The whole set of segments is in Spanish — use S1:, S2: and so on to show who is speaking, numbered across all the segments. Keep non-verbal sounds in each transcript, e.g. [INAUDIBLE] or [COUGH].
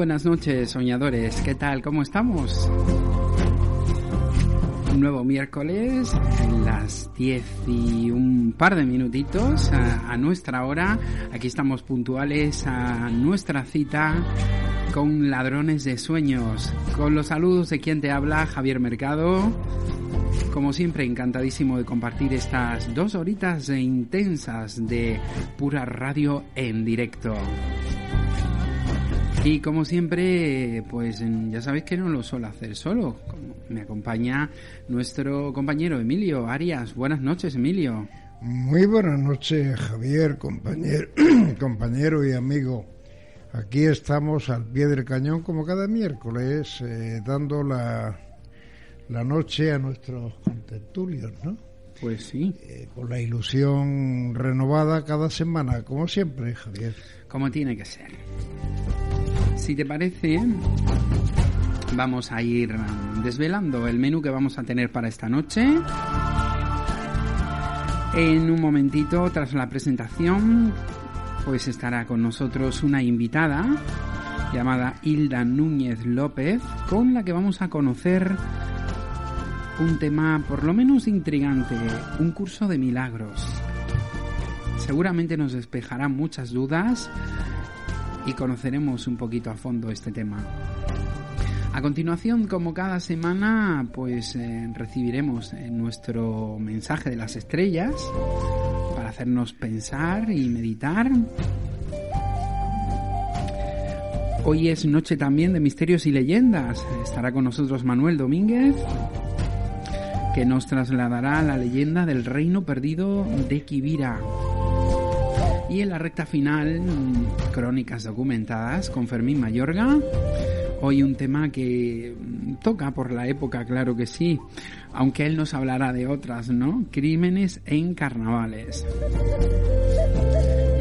S1: Buenas noches, soñadores. ¿Qué tal? ¿Cómo estamos? Un nuevo miércoles, las 10 y un par de minutitos a, a nuestra hora. Aquí estamos puntuales a nuestra cita con Ladrones de Sueños. Con los saludos de quien te habla, Javier Mercado. Como siempre, encantadísimo de compartir estas dos horitas intensas de pura radio en directo. Y como siempre, pues ya sabéis que no lo suelo hacer solo. Me acompaña nuestro compañero Emilio Arias. Buenas noches, Emilio.
S2: Muy buenas noches, Javier, compañero, [CLEARS THROAT] compañero y amigo. Aquí estamos al pie del cañón como cada miércoles, eh, dando la, la noche a nuestros contertulios, ¿no?
S1: Pues sí.
S2: Eh, con la ilusión renovada cada semana, como siempre, Javier.
S1: Como tiene que ser. Si te parece, vamos a ir desvelando el menú que vamos a tener para esta noche. En un momentito, tras la presentación, pues estará con nosotros una invitada llamada Hilda Núñez López, con la que vamos a conocer un tema por lo menos intrigante, un curso de milagros. Seguramente nos despejará muchas dudas y conoceremos un poquito a fondo este tema. A continuación, como cada semana, pues eh, recibiremos eh, nuestro mensaje de las estrellas para hacernos pensar y meditar. Hoy es noche también de misterios y leyendas. Estará con nosotros Manuel Domínguez, que nos trasladará la leyenda del reino perdido de Kibira. Y en la recta final, crónicas documentadas con Fermín Mayorga. Hoy un tema que toca por la época, claro que sí, aunque él nos hablará de otras, ¿no? Crímenes en carnavales.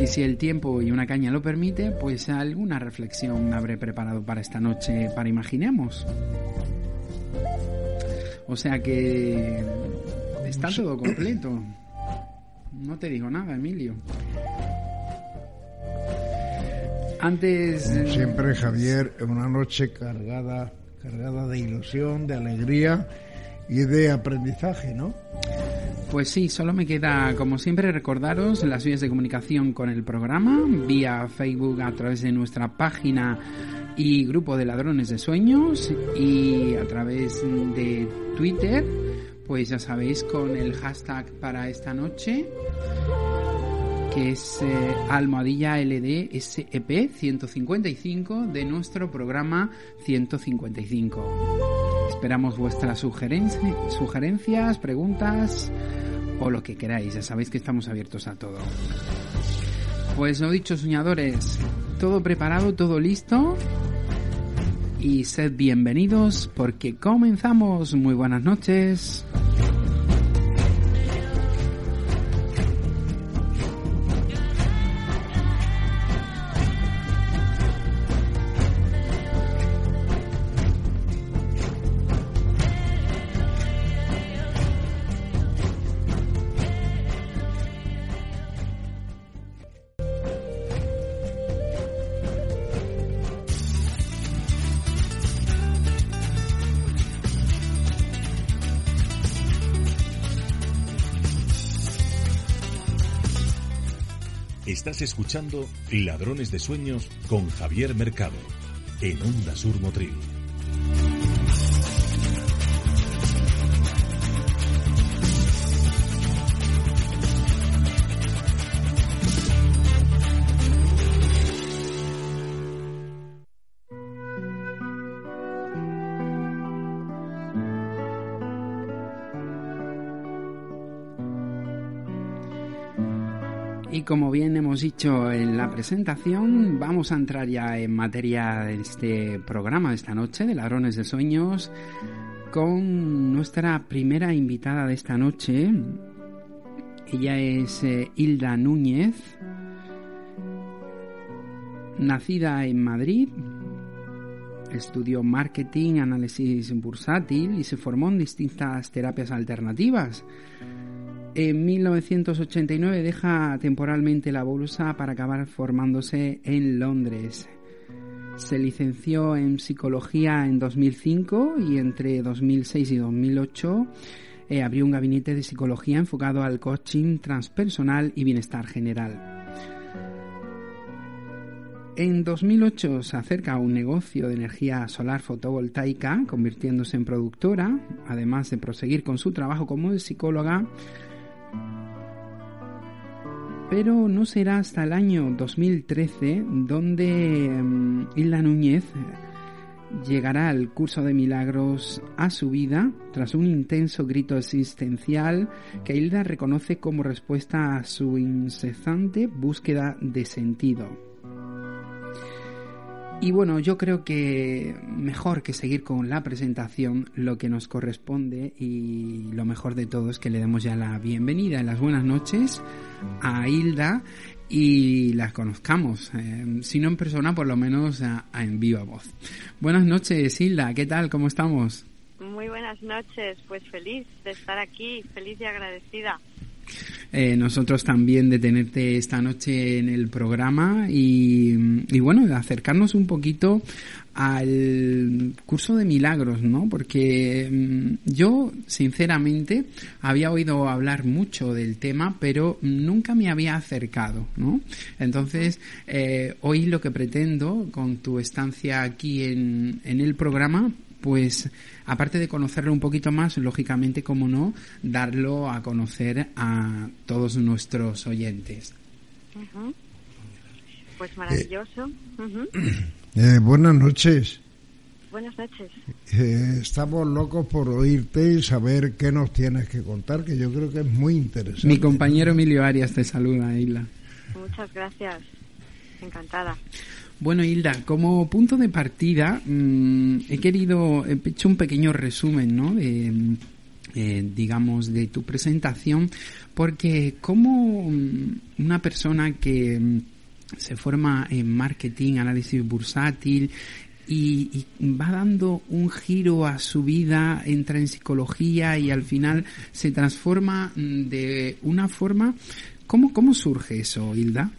S1: Y si el tiempo y una caña lo permite, pues alguna reflexión habré preparado para esta noche para imaginemos. O sea que está todo completo. No te digo nada, Emilio. Antes.
S2: Siempre, Javier, una noche cargada, cargada de ilusión, de alegría y de aprendizaje, ¿no?
S1: Pues sí, solo me queda, como siempre, recordaros las vías de comunicación con el programa, vía Facebook a través de nuestra página y grupo de ladrones de sueños y a través de Twitter, pues ya sabéis, con el hashtag para esta noche que es eh, almohadilla LDSEP 155 de nuestro programa 155. Esperamos vuestras sugerencias, preguntas o lo que queráis. Ya sabéis que estamos abiertos a todo. Pues lo dicho, soñadores, todo preparado, todo listo. y sed bienvenidos porque comenzamos. Muy buenas noches.
S3: Escuchando Ladrones de Sueños con Javier Mercado en Onda Sur Motril.
S1: Como bien hemos dicho en la presentación, vamos a entrar ya en materia de este programa de esta noche, de Ladrones de Sueños, con nuestra primera invitada de esta noche. Ella es eh, Hilda Núñez, nacida en Madrid, estudió marketing, análisis bursátil y se formó en distintas terapias alternativas. En 1989 deja temporalmente la bolsa para acabar formándose en Londres. Se licenció en psicología en 2005 y entre 2006 y 2008 eh, abrió un gabinete de psicología enfocado al coaching transpersonal y bienestar general. En 2008 se acerca a un negocio de energía solar fotovoltaica, convirtiéndose en productora, además de proseguir con su trabajo como psicóloga pero no será hasta el año 2013 donde Hilda Núñez llegará al curso de milagros a su vida tras un intenso grito existencial que Hilda reconoce como respuesta a su incesante búsqueda de sentido. Y bueno, yo creo que mejor que seguir con la presentación, lo que nos corresponde y lo mejor de todo es que le demos ya la bienvenida y las buenas noches a Hilda y la conozcamos, eh, si no en persona, por lo menos en viva voz. Buenas noches, Hilda, ¿qué tal? ¿Cómo estamos?
S4: Muy buenas noches, pues feliz de estar aquí, feliz y agradecida.
S1: Eh, nosotros también de tenerte esta noche en el programa y, bueno, de acercarnos un poquito al curso de milagros, ¿no? Porque mm, yo, sinceramente, había oído hablar mucho del tema, pero nunca me había acercado, ¿no? Entonces, eh, hoy lo que pretendo con tu estancia aquí en, en el programa pues aparte de conocerlo un poquito más, lógicamente, como no, darlo a conocer a todos nuestros oyentes.
S4: Pues maravilloso. [CLEARS THROAT]
S2: Eh, buenas noches.
S4: Buenas noches.
S2: Eh, estamos locos por oírte y saber qué nos tienes que contar, que yo creo que es muy interesante.
S1: Mi compañero Emilio Arias te saluda, Isla.
S4: Muchas gracias. Encantada.
S1: Bueno, Hilda, como punto de partida, mm, he querido, he hecho un pequeño resumen, ¿no? De, eh, digamos, de tu presentación, porque como mm, una persona que mm, se forma en marketing, análisis bursátil, y, va dando un giro a su vida, entra en psicología y al final se transforma de una forma. ¿Cómo, cómo surge eso, Hilda?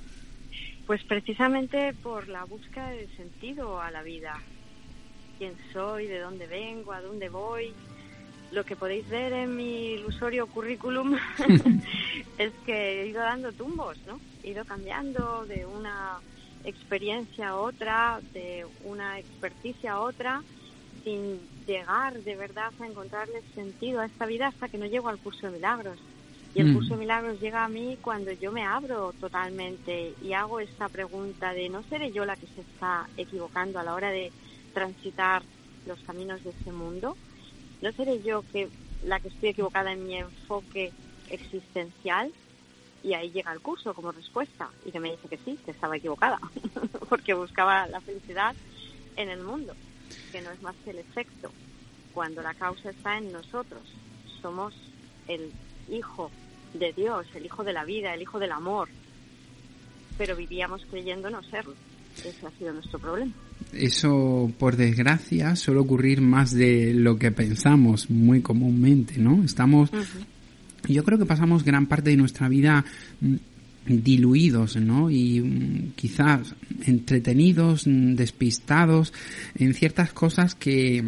S4: Pues precisamente por la búsqueda de sentido a la vida. ¿Quién soy? ¿De dónde vengo? ¿A dónde voy? Lo que podéis ver en mi ilusorio currículum [LAUGHS] es que he ido dando tumbos, ¿no? He ido cambiando de una experiencia a otra, de una experticia a otra, sin llegar de verdad a encontrarle sentido a esta vida hasta que no llego al curso de milagros. Y el mm. curso de milagros llega a mí cuando yo me abro totalmente y hago esta pregunta de ¿no seré yo la que se está equivocando a la hora de transitar los caminos de este mundo? ¿No seré yo que la que estoy equivocada en mi enfoque existencial? Y ahí llega el curso como respuesta y que me dice que sí, que estaba equivocada, [LAUGHS] porque buscaba la felicidad en el mundo. que no es más que el efecto, cuando la causa está en nosotros. Somos el hijo de Dios, el hijo de la vida, el hijo del amor, pero vivíamos creyendo no serlo. Ese ha sido nuestro problema.
S1: Eso, por desgracia, suele ocurrir más de lo que pensamos muy comúnmente, ¿no? Estamos, yo creo que pasamos gran parte de nuestra vida mm, diluidos, ¿no? Y mm, quizás entretenidos, mm, despistados en ciertas cosas que,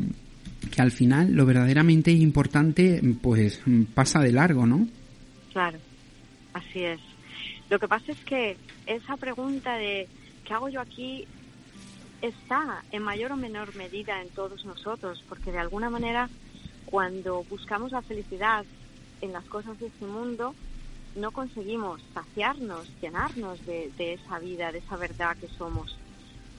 S1: que al final lo verdaderamente importante, pues pasa de largo, ¿no?
S4: Claro, así es. Lo que pasa es que esa pregunta de ¿qué hago yo aquí? está en mayor o menor medida en todos nosotros, porque de alguna manera cuando buscamos la felicidad en las cosas de este mundo, no conseguimos saciarnos, llenarnos de, de, esa vida, de esa verdad que somos.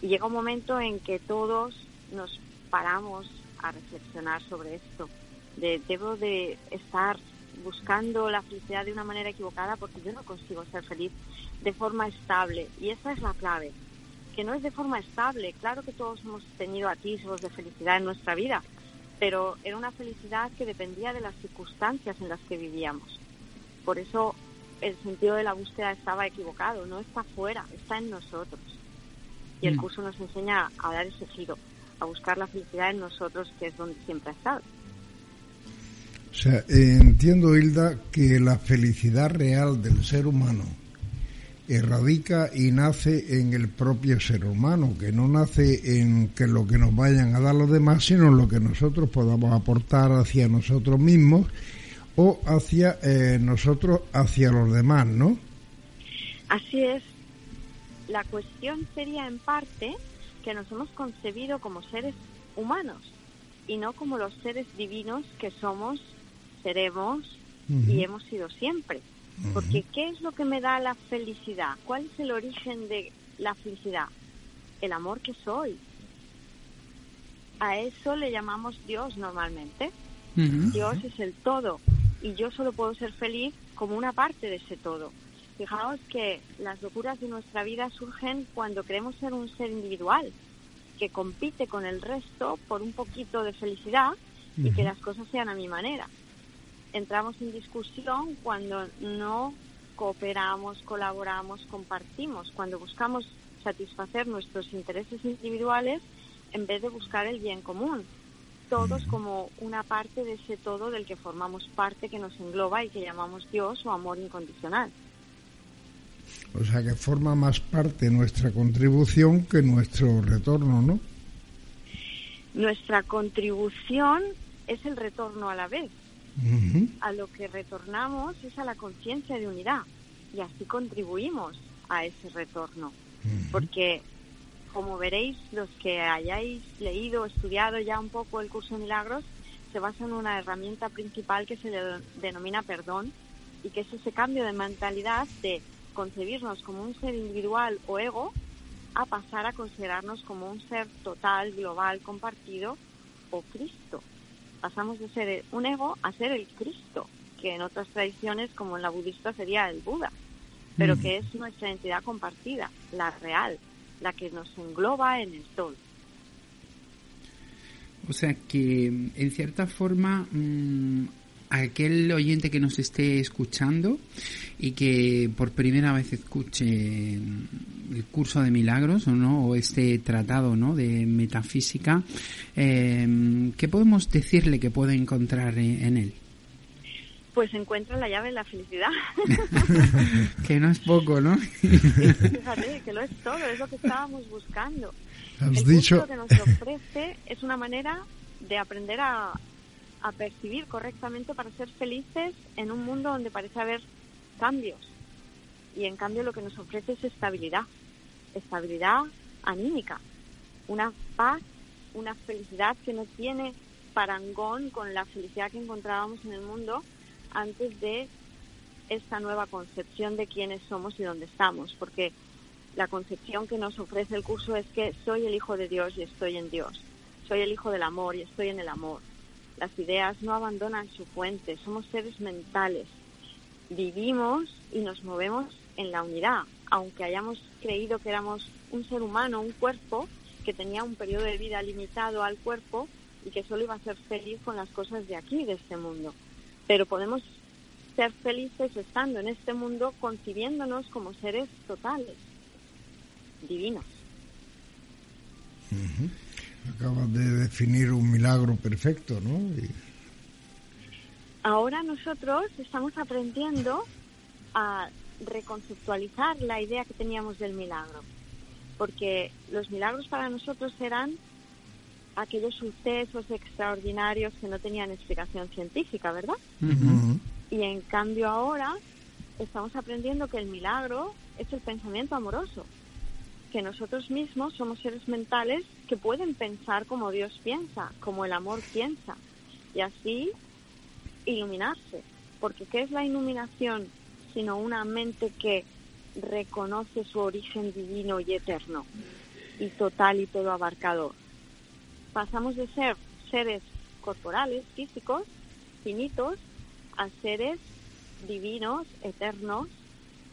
S4: Y llega un momento en que todos nos paramos a reflexionar sobre esto. De, debo de estar buscando la felicidad de una manera equivocada porque yo no consigo ser feliz de forma estable. Y esa es la clave, que no es de forma estable. Claro que todos hemos tenido atisbos de felicidad en nuestra vida, pero era una felicidad que dependía de las circunstancias en las que vivíamos. Por eso el sentido de la búsqueda estaba equivocado, no está fuera, está en nosotros. Y el mm. curso nos enseña a dar ese giro, a buscar la felicidad en nosotros, que es donde siempre ha estado.
S2: O sea, entiendo, Hilda, que la felicidad real del ser humano radica y nace en el propio ser humano, que no nace en que lo que nos vayan a dar los demás, sino en lo que nosotros podamos aportar hacia nosotros mismos o hacia eh, nosotros, hacia los demás, ¿no?
S4: Así es. La cuestión sería en parte que nos hemos concebido como seres humanos y no como los seres divinos que somos seremos y hemos sido siempre. Porque ¿qué es lo que me da la felicidad? ¿Cuál es el origen de la felicidad? El amor que soy. A eso le llamamos Dios normalmente. Dios es el todo y yo solo puedo ser feliz como una parte de ese todo. Fijaos que las locuras de nuestra vida surgen cuando queremos ser un ser individual que compite con el resto por un poquito de felicidad y que las cosas sean a mi manera entramos en discusión cuando no cooperamos, colaboramos, compartimos, cuando buscamos satisfacer nuestros intereses individuales en vez de buscar el bien común. Todos como una parte de ese todo del que formamos parte, que nos engloba y que llamamos Dios o amor incondicional.
S2: O sea que forma más parte nuestra contribución que nuestro retorno, ¿no?
S4: Nuestra contribución es el retorno a la vez a lo que retornamos es a la conciencia de unidad y así contribuimos a ese retorno. Porque, como veréis, los que hayáis leído o estudiado ya un poco el curso de milagros, se basa en una herramienta principal que se denomina perdón y que es ese cambio de mentalidad de concebirnos como un ser individual o ego a pasar a considerarnos como un ser total, global, compartido o Cristo pasamos de ser un ego a ser el Cristo, que en otras tradiciones, como en la budista, sería el Buda, pero mm. que es nuestra entidad compartida, la real, la que nos engloba en el todo.
S1: O sea que, en cierta forma, mm, aquel oyente que nos esté escuchando y que por primera vez escuche el curso de milagros o no o este tratado no de metafísica eh, qué podemos decirle que puede encontrar en él
S4: pues encuentra la llave de la felicidad. [LAUGHS]
S1: Que no es poco no
S4: fíjate que lo es todo es lo que estábamos buscando.
S2: Has
S4: el
S2: dicho...
S4: que nos ofrece es una manera de aprender a, a percibir correctamente para ser felices en un mundo donde parece haber cambios. Y en cambio lo que nos ofrece es estabilidad, estabilidad anímica, una paz, una felicidad que no tiene parangón con la felicidad que encontrábamos en el mundo antes de esta nueva concepción de quiénes somos y dónde estamos, porque la concepción que nos ofrece el curso es que soy el hijo de Dios y estoy en Dios, soy el hijo del amor y estoy en el amor, las ideas no abandonan su fuente, somos seres mentales. Vivimos y nos movemos en la unidad. Aunque hayamos creído que éramos un ser humano, un cuerpo, que tenía un periodo de vida limitado al cuerpo y que solo iba a ser feliz con las cosas de aquí, de este mundo. Pero podemos ser felices estando en este mundo concibiéndonos como seres totales, divinos.
S2: Acabas de definir un milagro perfecto, ¿no?
S4: Ahora nosotros estamos aprendiendo a reconceptualizar la idea que teníamos del milagro, porque los milagros para nosotros eran aquellos sucesos extraordinarios que no tenían explicación científica, ¿verdad? Y en cambio ahora estamos aprendiendo que el milagro es el pensamiento amoroso, que nosotros mismos somos seres mentales que pueden pensar como Dios piensa, como el amor piensa, y así iluminarse. Porque ¿qué es la iluminación sino una mente que reconoce su origen divino y eterno y total y todo abarcador? Pasamos de ser seres corporales, físicos, finitos, a seres divinos, eternos,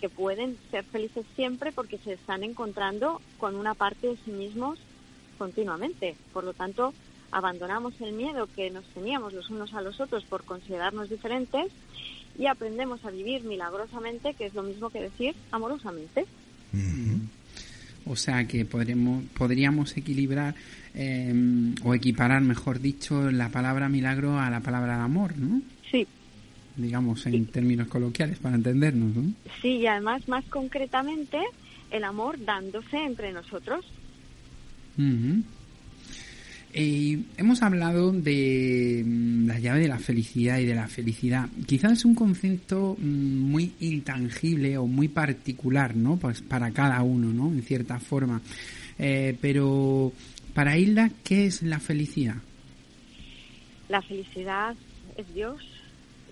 S4: que pueden ser felices siempre porque se están encontrando con una parte de sí mismos continuamente. Por lo tanto, abandonamos el miedo que nos teníamos los unos a los otros por considerarnos diferentes y aprendemos a vivir milagrosamente, que es lo mismo que decir amorosamente.
S1: O sea que podremos, podríamos equilibrar eh, o equiparar, mejor dicho, la palabra milagro a la palabra amor, ¿no?
S4: Sí.
S1: Digamos en términos coloquiales para entendernos, ¿no?
S4: Sí, y además más concretamente el amor dándose entre nosotros.
S1: Eh, hemos hablado de mm, la llave de la felicidad y de la felicidad. Quizás es un concepto mm, muy intangible o muy particular, ¿no? Pues para cada uno, ¿no? En cierta forma. Eh, pero para Hilda, ¿qué es la felicidad?
S4: La felicidad es Dios,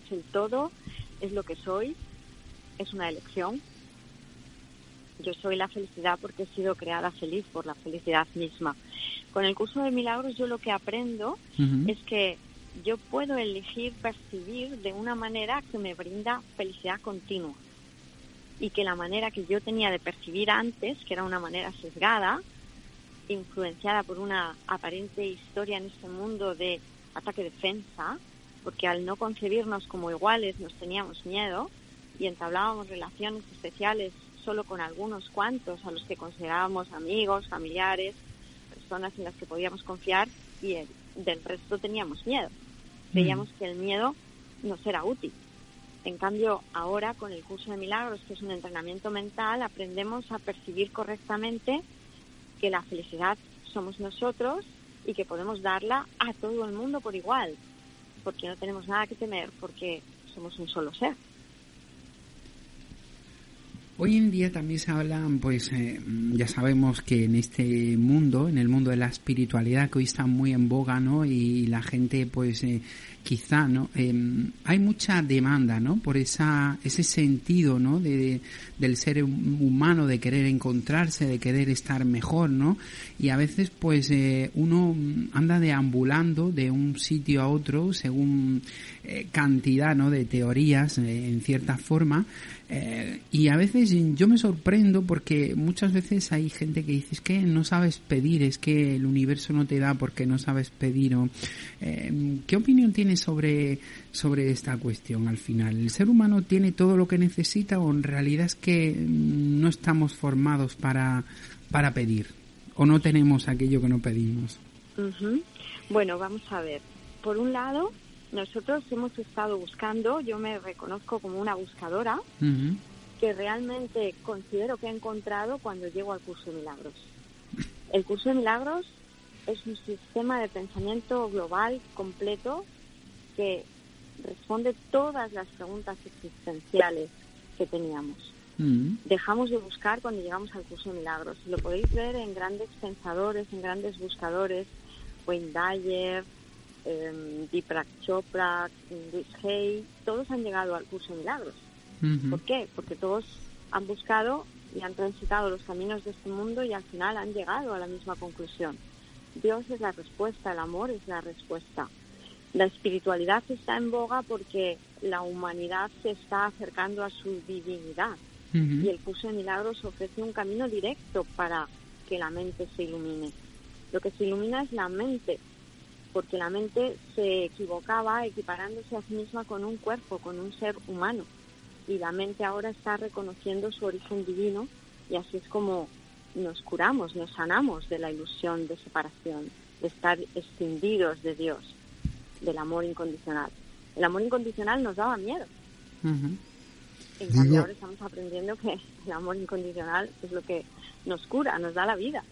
S4: es el todo, es lo que soy, es una elección. Yo soy la felicidad porque he sido creada feliz por la felicidad misma. Con el curso de milagros yo lo que aprendo es que yo puedo elegir percibir de una manera que me brinda felicidad continua y que la manera que yo tenía de percibir antes, que era una manera sesgada, influenciada por una aparente historia en este mundo de ataque-defensa, porque al no concebirnos como iguales nos teníamos miedo y entablábamos relaciones especiales solo con algunos cuantos a los que considerábamos amigos, familiares, personas en las que podíamos confiar y del resto teníamos miedo. Veíamos que el miedo nos era útil. En cambio, ahora con el curso de milagros, que es un entrenamiento mental, aprendemos a percibir correctamente que la felicidad somos nosotros y que podemos darla a todo el mundo por igual, porque no tenemos nada que temer, porque somos un solo ser.
S1: Hoy en día también se habla, pues eh, ya sabemos que en este mundo, en el mundo de la espiritualidad que hoy está muy en boga, ¿no? Y la gente, pues eh, quizá, ¿no? Em, hay mucha demanda, ¿no? Por esa, ese sentido, ¿no? De, del ser humano, de querer encontrarse, de querer estar mejor, ¿no? Y a veces, pues eh, uno anda deambulando de un sitio a otro según cantidad, ¿no? De teorías, en cierta forma, eh, y a veces yo me sorprendo porque muchas veces hay gente que dice es que no sabes pedir, es que el universo no te da porque no sabes pedir. O, eh, ¿Qué opinión tienes sobre, sobre esta cuestión al final? ¿El ser humano tiene todo lo que necesita o en realidad es que no estamos formados para, para pedir? ¿O no tenemos aquello que no pedimos?
S4: Bueno, vamos a ver. Por un lado, nosotros hemos estado buscando, yo me reconozco como una buscadora, que realmente considero que he encontrado cuando llego al curso de milagros. El curso de milagros es un sistema de pensamiento global completo que responde todas las preguntas existenciales que teníamos. Dejamos de buscar cuando llegamos al curso de milagros. Lo podéis ver en grandes pensadores, en grandes buscadores, Wayne Dyer, eh, Deepak Chopra, Luis Hay, todos han llegado al curso de milagros. ¿Por qué? Porque todos han buscado y han transitado los caminos de este mundo y al final han llegado a la misma conclusión. Dios es la respuesta, el amor es la respuesta. La espiritualidad está en boga porque la humanidad se está acercando a su divinidad y el curso de milagros ofrece un camino directo para que la mente se ilumine. Lo que se ilumina es la mente, porque la mente se equivocaba equiparándose a sí misma con un cuerpo, con un ser humano. Y la mente ahora está reconociendo su origen divino y así es como nos curamos, nos sanamos de la ilusión de separación, de estar escindidos de Dios, del amor incondicional. El amor incondicional nos daba miedo. En cambio, ahora estamos aprendiendo que el amor incondicional es lo que nos cura, nos da la vida.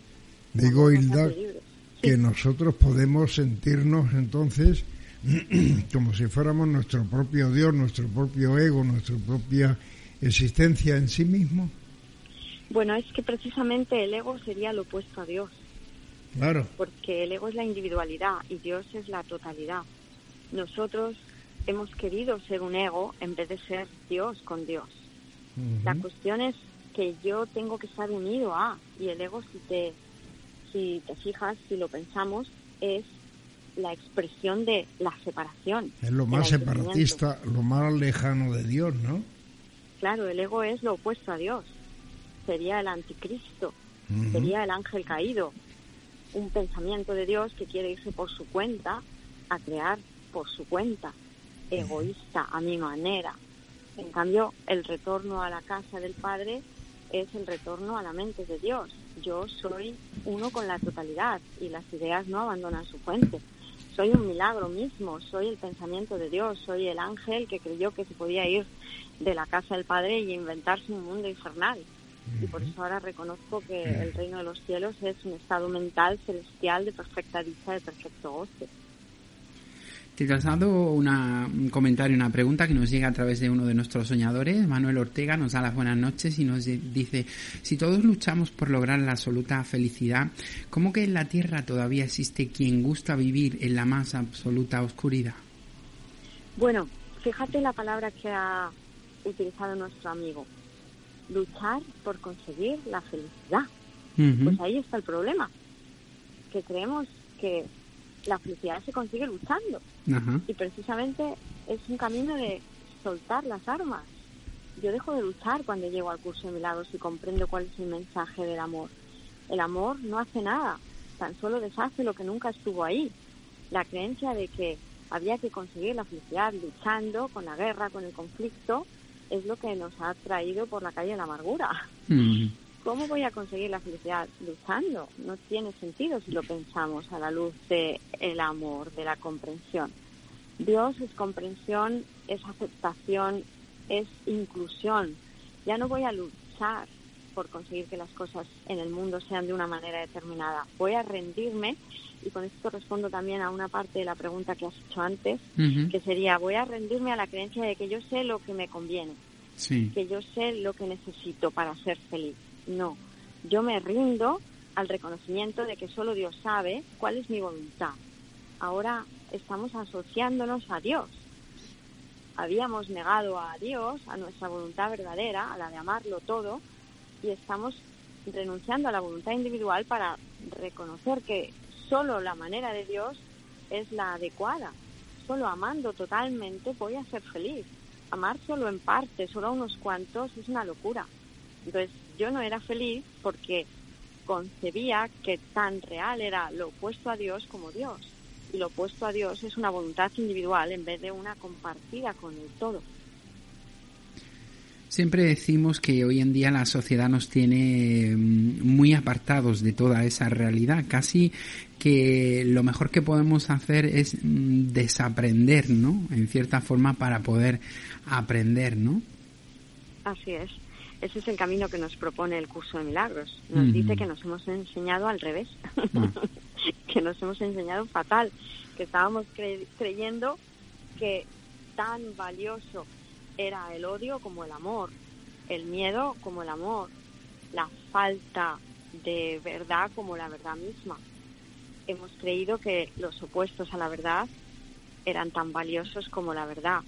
S2: Digo, Hilda, que nosotros podemos sentirnos entonces [CLEARS THROAT] como si fuéramos nuestro propio Dios, nuestro propio ego, nuestra propia existencia en sí mismo.
S4: Bueno, es que precisamente el ego sería lo opuesto a Dios.
S2: Claro.
S4: Porque el ego es la individualidad y Dios es la totalidad. Nosotros hemos querido ser un ego en vez de ser Dios con Dios. La cuestión es que yo tengo que estar unido a, y el ego, si te, si te fijas, si lo pensamos, es la expresión de la separación.
S2: Es lo más separatista, lo más lejano de Dios, ¿no?
S4: Claro, el ego es lo opuesto a Dios. Sería el anticristo, sería el ángel caído, un pensamiento de Dios que quiere irse por su cuenta a crear por su cuenta, egoísta, a mi manera. En cambio, el retorno a la casa del Padre es el retorno a la mente de Dios. Yo soy uno con la totalidad y las ideas no abandonan su fuente. Soy un milagro mismo, soy el pensamiento de Dios, soy el ángel que creyó que se podía ir de la casa del Padre y inventarse un mundo infernal. Y por eso ahora reconozco que el reino de los cielos es un estado mental celestial de perfecta dicha, de perfecto goce.
S1: Te has dado un comentario, una pregunta que nos llega a través de uno de nuestros soñadores. Manuel Ortega nos da las buenas noches y nos dice, si todos luchamos por lograr la absoluta felicidad, ¿cómo que en la Tierra todavía existe quien gusta vivir en la más absoluta oscuridad?
S4: Bueno, fíjate la palabra que ha utilizado nuestro amigo. Luchar por conseguir la felicidad. Pues ahí está el problema. Que creemos que la felicidad se consigue luchando. Y precisamente es un camino de soltar las armas. Yo dejo de luchar cuando llego al curso de milagros y comprendo cuál es el mensaje del amor. El amor no hace nada, tan solo deshace lo que nunca estuvo ahí. La creencia de que había que conseguir la felicidad luchando con la guerra, con el conflicto, es lo que nos ha traído por la calle de la amargura. Mm. ¿Cómo voy a conseguir la felicidad luchando? No tiene sentido si lo pensamos a la luz del el amor, de la comprensión. Dios es comprensión, es aceptación, es inclusión. Ya no voy a luchar por conseguir que las cosas en el mundo sean de una manera determinada. Voy a rendirme y con esto respondo también a una parte de la pregunta que has hecho antes, que sería voy a rendirme a la creencia de que yo sé lo que me conviene, que yo sé lo que necesito para ser feliz. No, yo me rindo al reconocimiento de que solo Dios sabe cuál es mi voluntad. Ahora estamos asociándonos a Dios. Habíamos negado a Dios, a nuestra voluntad verdadera, a la de amarlo todo, y estamos renunciando a la voluntad individual para reconocer que solo la manera de Dios es la adecuada. Solo amando totalmente voy a ser feliz. Amar solo en parte, solo a unos cuantos, es una locura. Entonces, yo no era feliz porque concebía que tan real era lo opuesto a Dios como Dios. Y lo opuesto a Dios es una voluntad individual en vez de una compartida con el todo.
S1: Siempre decimos que hoy en día la sociedad nos tiene mm, muy apartados de toda esa realidad, casi que lo mejor que podemos hacer es mm, desaprender, ¿no? En cierta forma para poder aprender, ¿no?
S4: Así es. Ese es el camino que nos propone el curso de milagros. Nos dice que nos hemos enseñado al revés, [LAUGHS] que nos hemos enseñado fatal, que estábamos creyendo que tan valioso era el odio como el amor, el miedo como el amor, la falta de verdad como la verdad misma. Hemos creído que los opuestos a la verdad eran tan valiosos como la verdad.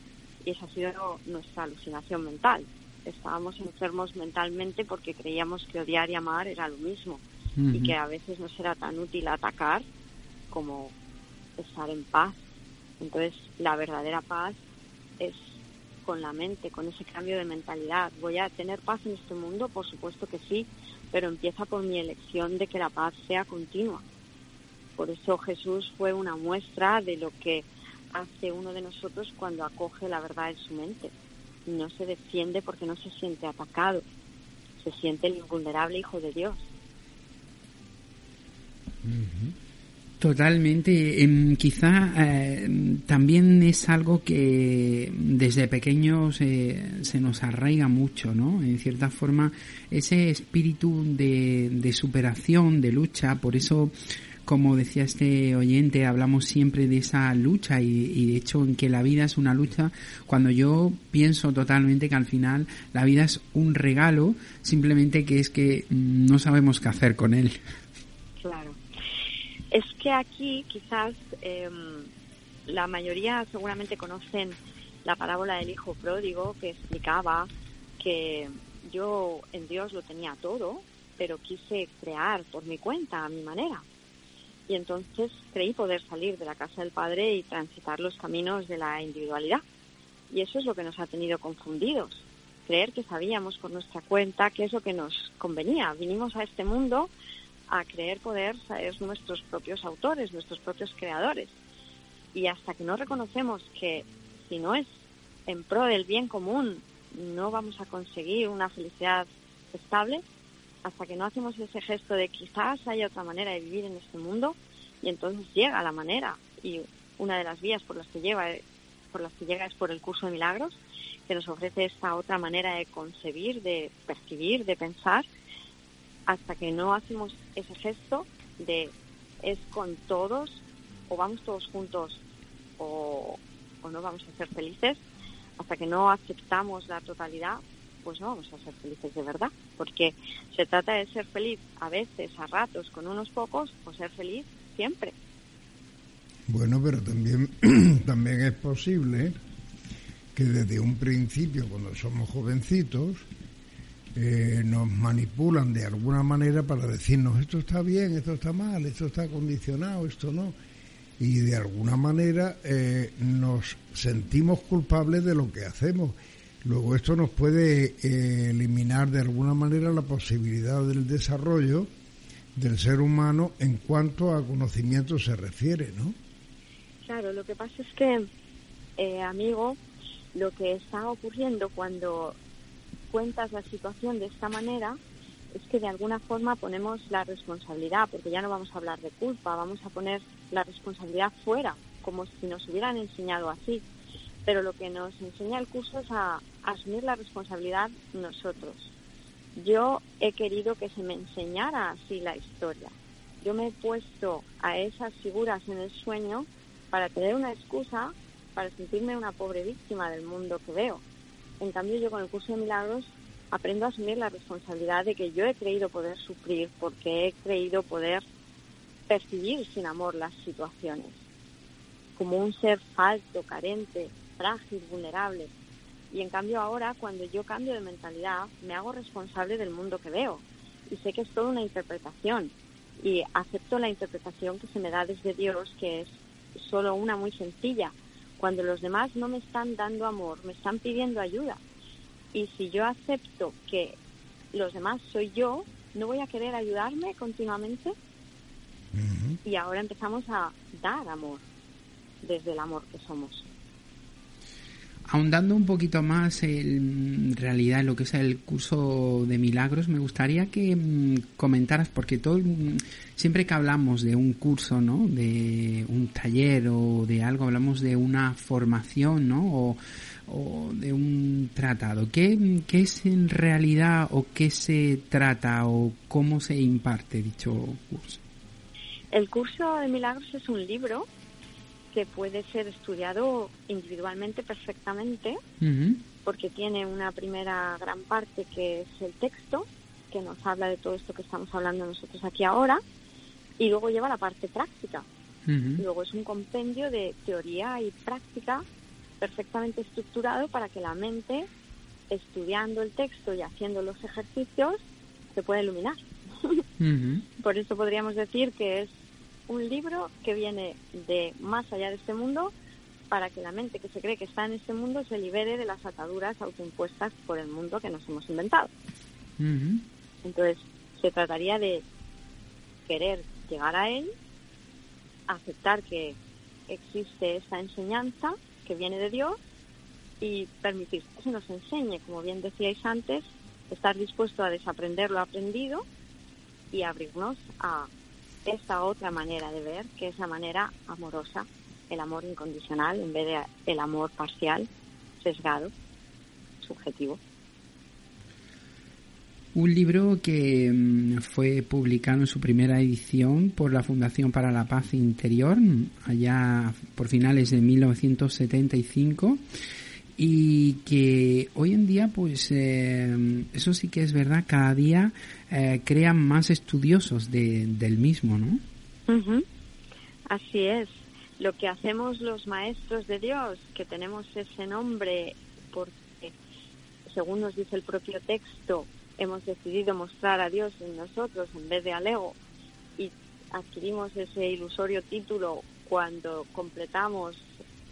S4: Y esa ha sido nuestra alucinación mental estábamos enfermos mentalmente porque creíamos que odiar y amar era lo mismo y que a veces nos era tan útil atacar como estar en paz. Entonces, la verdadera paz es con la mente, con ese cambio de mentalidad. ¿Voy a tener paz en este mundo? Por supuesto que sí, pero empieza por mi elección de que la paz sea continua. Por eso Jesús fue una muestra de lo que hace uno de nosotros cuando acoge la verdad en su mente. No se defiende porque no se siente atacado, se siente el invulnerable Hijo de Dios.
S1: Totalmente. Em, quizá eh, también es algo que desde pequeños eh, se nos arraiga mucho, ¿no? En cierta forma, ese espíritu de, de superación, de lucha, por eso como decía este oyente, hablamos siempre de esa lucha y, de hecho en que la vida es una lucha cuando yo pienso totalmente que al final la vida es un regalo, simplemente que es que no sabemos qué hacer con él.
S4: Claro. Es que aquí quizás em, la mayoría seguramente conocen la parábola del hijo pródigo que explicaba que yo en Dios lo tenía todo, pero quise crear por mi cuenta, a mi manera y entonces creí poder salir de la casa del Padre y transitar los caminos de la individualidad. Y eso es lo que nos ha tenido confundidos, creer que sabíamos por nuestra cuenta qué es lo que nos convenía. Vinimos a este mundo a creer poder ser nuestros propios autores, nuestros propios creadores. Y hasta que no reconocemos que si no es en pro del bien común, no vamos a conseguir una felicidad estable, hasta que no hacemos ese gesto de quizás haya otra manera de vivir en este mundo y entonces llega la manera y una de las vías por las que lleva por las que llega es por el curso de milagros que nos ofrece esta otra manera de concebir, de percibir, de pensar hasta que no hacemos ese gesto de es con todos o vamos todos juntos o, o no vamos a ser felices hasta que no aceptamos la totalidad pues no vamos a ser felices de verdad, porque se trata de ser feliz a veces, a ratos, con unos pocos, o ser feliz siempre.
S2: Bueno, pero también, [CLEARS THROAT] también es posible que desde un principio, cuando somos jovencitos, eh, nos manipulan de alguna manera para decirnos esto está bien, esto está mal, esto está condicionado, esto no. Y de alguna manera eh, nos sentimos culpables de lo que hacemos Luego esto nos puede eh, eliminar de alguna manera la posibilidad del desarrollo del ser humano en cuanto a conocimiento se refiere, ¿no?
S4: Claro, lo que pasa es que, eh, amigo, lo que está ocurriendo cuando cuentas la situación de esta manera es que de alguna forma ponemos la responsabilidad, porque ya no vamos a hablar de culpa, vamos a poner la responsabilidad fuera, como si nos hubieran enseñado así pero lo que nos enseña el curso es a, asumir la responsabilidad nosotros. Yo he querido que se me enseñara así la historia. Yo me he puesto a esas figuras en el sueño para tener una excusa para sentirme una pobre víctima del mundo que veo. En cambio, yo con el curso de milagros aprendo a asumir la responsabilidad de que yo he creído poder sufrir porque he creído poder percibir sin amor las situaciones. Como un ser falto, carente, frágil, vulnerable. Y en cambio ahora, cuando yo cambio de mentalidad, me hago responsable del mundo que veo. Y sé que es toda una interpretación. Y acepto la interpretación que se me da desde Dios, que es solo una muy sencilla. Cuando los demás no me están dando amor, me están pidiendo ayuda. Y si yo acepto que los demás soy yo, ¿no voy a querer ayudarme continuamente? Y ahora empezamos a dar amor desde el amor que somos
S1: ahondando un poquito más en realidad lo que es el curso de milagros, me gustaría que mm, comentaras, porque todo siempre que hablamos de un curso, ¿no? De un taller o de algo, hablamos de una formación, ¿no? O, de un tratado. ¿Qué, ¿Qué es en realidad o qué se trata o cómo se imparte dicho curso?
S4: El curso de milagros es un libro que puede ser estudiado individualmente perfectamente, porque tiene una primera gran parte que es el texto, que nos habla de todo esto que estamos hablando nosotros aquí ahora, y luego lleva la parte práctica. Luego es un compendio de teoría y práctica perfectamente estructurado para que la mente, estudiando el texto y haciendo los ejercicios, se pueda iluminar. [LAUGHS] Por eso podríamos decir que es un libro que viene de más allá de este mundo para que la mente que se cree que está en este mundo se libere de las ataduras autoimpuestas por el mundo que nos hemos inventado. Entonces, se trataría de querer llegar a él aceptar que existe esta enseñanza que viene de Dios y permitir que se nos enseñe, como bien decíais antes, estar dispuesto a desaprender lo aprendido y abrirnos a esta otra manera de ver, que es la manera amorosa, el amor incondicional en vez de el amor parcial, sesgado, subjetivo.
S1: Un libro que mm, fue publicado en su primera edición por la Fundación para la Paz Interior, allá por finales de 1975 y que hoy en día pues eh, eso sí que es verdad cada día eh, crean más estudiosos de, del mismo no
S4: así es. Lo que hacemos los maestros de Dios que tenemos ese nombre porque según nos dice el propio texto hemos decidido mostrar a Dios en nosotros en vez de al ego y adquirimos ese ilusorio título cuando completamos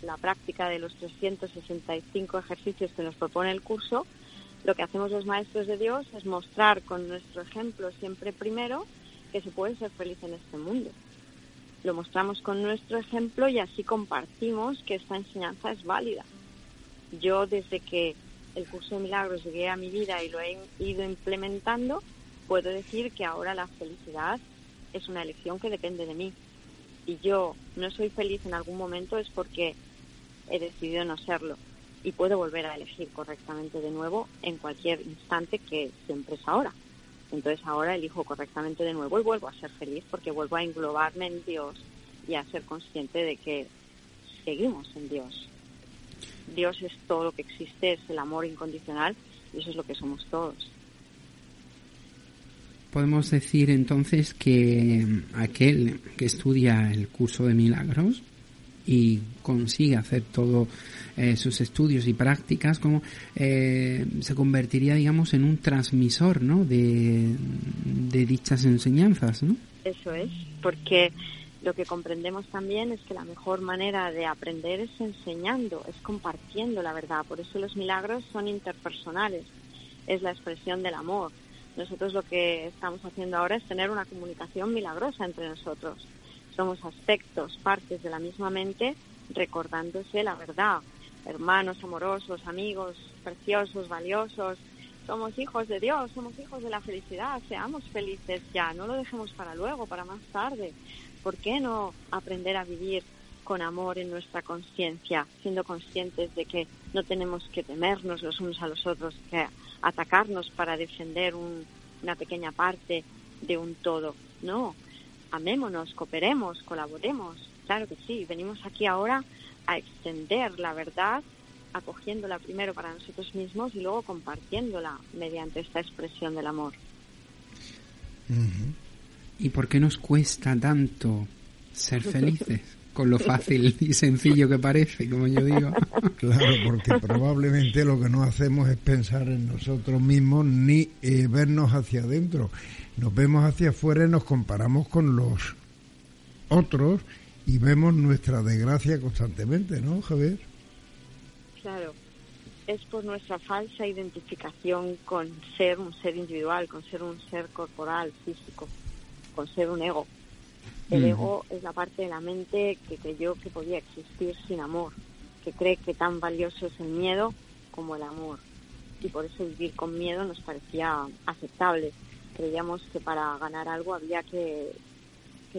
S4: la práctica de los 365 ejercicios que nos propone el curso, lo que hacemos los maestros de Dios es mostrar con nuestro ejemplo siempre primero que se puede ser feliz en este mundo. Lo mostramos con nuestro ejemplo y así compartimos que esta enseñanza es válida. Yo desde que el curso de milagros llegué a mi vida y lo he ido implementando, puedo decir que ahora la felicidad es una elección que depende de mí. Y yo no soy feliz en algún momento es porque he decidido no serlo y puedo volver a elegir correctamente de nuevo en cualquier instante que siempre es ahora. Entonces ahora elijo correctamente de nuevo y vuelvo a ser feliz porque vuelvo a englobarme en Dios y a ser consciente de que seguimos en Dios. Dios es todo lo que existe, es el amor incondicional y eso es lo que somos todos.
S1: Podemos decir entonces que aquel que estudia el curso de milagros y consigue hacer todos eh, sus estudios y prácticas, como eh, se convertiría, digamos, en un transmisor, ¿no? De, de dichas enseñanzas, ¿no?
S4: Eso es, porque lo que comprendemos también es que la mejor manera de aprender es enseñando, es compartiendo la verdad. Por eso los milagros son interpersonales, es la expresión del amor. Nosotros lo que estamos haciendo ahora es tener una comunicación milagrosa entre nosotros somos aspectos, partes de la misma mente, recordándose la verdad. Hermanos amorosos, amigos preciosos, valiosos, somos hijos de Dios, somos hijos de la felicidad, seamos felices ya, no lo dejemos para luego, para más tarde. ¿Por qué no aprender a vivir con amor en nuestra conciencia, siendo conscientes de que no tenemos que temernos los unos a los otros, que atacarnos para defender una pequeña parte de un todo? No, amémonos, cooperemos, colaboremos. Claro que sí, venimos aquí ahora a extender la verdad, acogiéndola primero para nosotros mismos y luego compartiéndola mediante esta expresión del amor.
S1: ¿Y por qué nos cuesta tanto ser [LAUGHS] felices? Con lo fácil y sencillo que parece, como yo digo. [LAUGHS]
S2: Claro, porque probablemente lo que no hacemos es pensar en nosotros mismos ni eh, vernos hacia adentro nos vemos hacia afuera y nos comparamos con los otros y vemos nuestra desgracia constantemente, ¿no, Javier?
S4: Claro, es por nuestra falsa identificación con ser un ser individual, con ser un ser corporal, físico, con ser un ego. El ego es la parte de la mente que creyó que podía existir sin amor, que cree que tan valioso es el miedo como el amor. Y por eso vivir con miedo nos parecía aceptable creíamos que para ganar algo había que,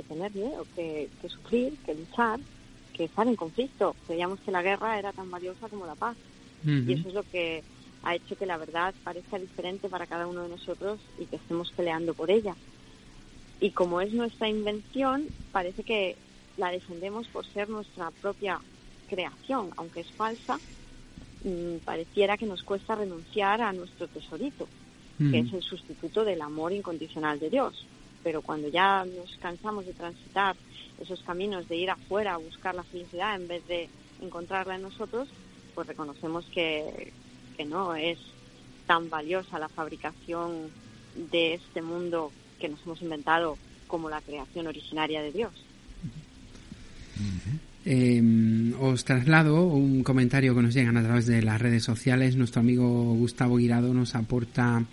S4: tener miedo, que, sufrir, que luchar, que estar en conflicto. Creíamos que la guerra era tan valiosa como la paz. Y eso es lo que ha hecho que la verdad parezca diferente para cada uno de nosotros y que estemos peleando por ella. Y como es nuestra invención, parece que la defendemos por ser nuestra propia creación, aunque es falsa, mm, pareciera que nos cuesta renunciar a nuestro tesorito que es el sustituto del amor incondicional de Dios. Pero cuando ya nos cansamos de transitar esos caminos, de ir afuera a buscar la felicidad en vez de encontrarla en nosotros, pues reconocemos que, que no es tan valiosa la fabricación de este mundo que nos hemos inventado como la creación originaria de Dios.
S1: Em, os traslado un comentario que nos llegan a través de las redes sociales. Nuestro amigo Gustavo Guirado nos aporta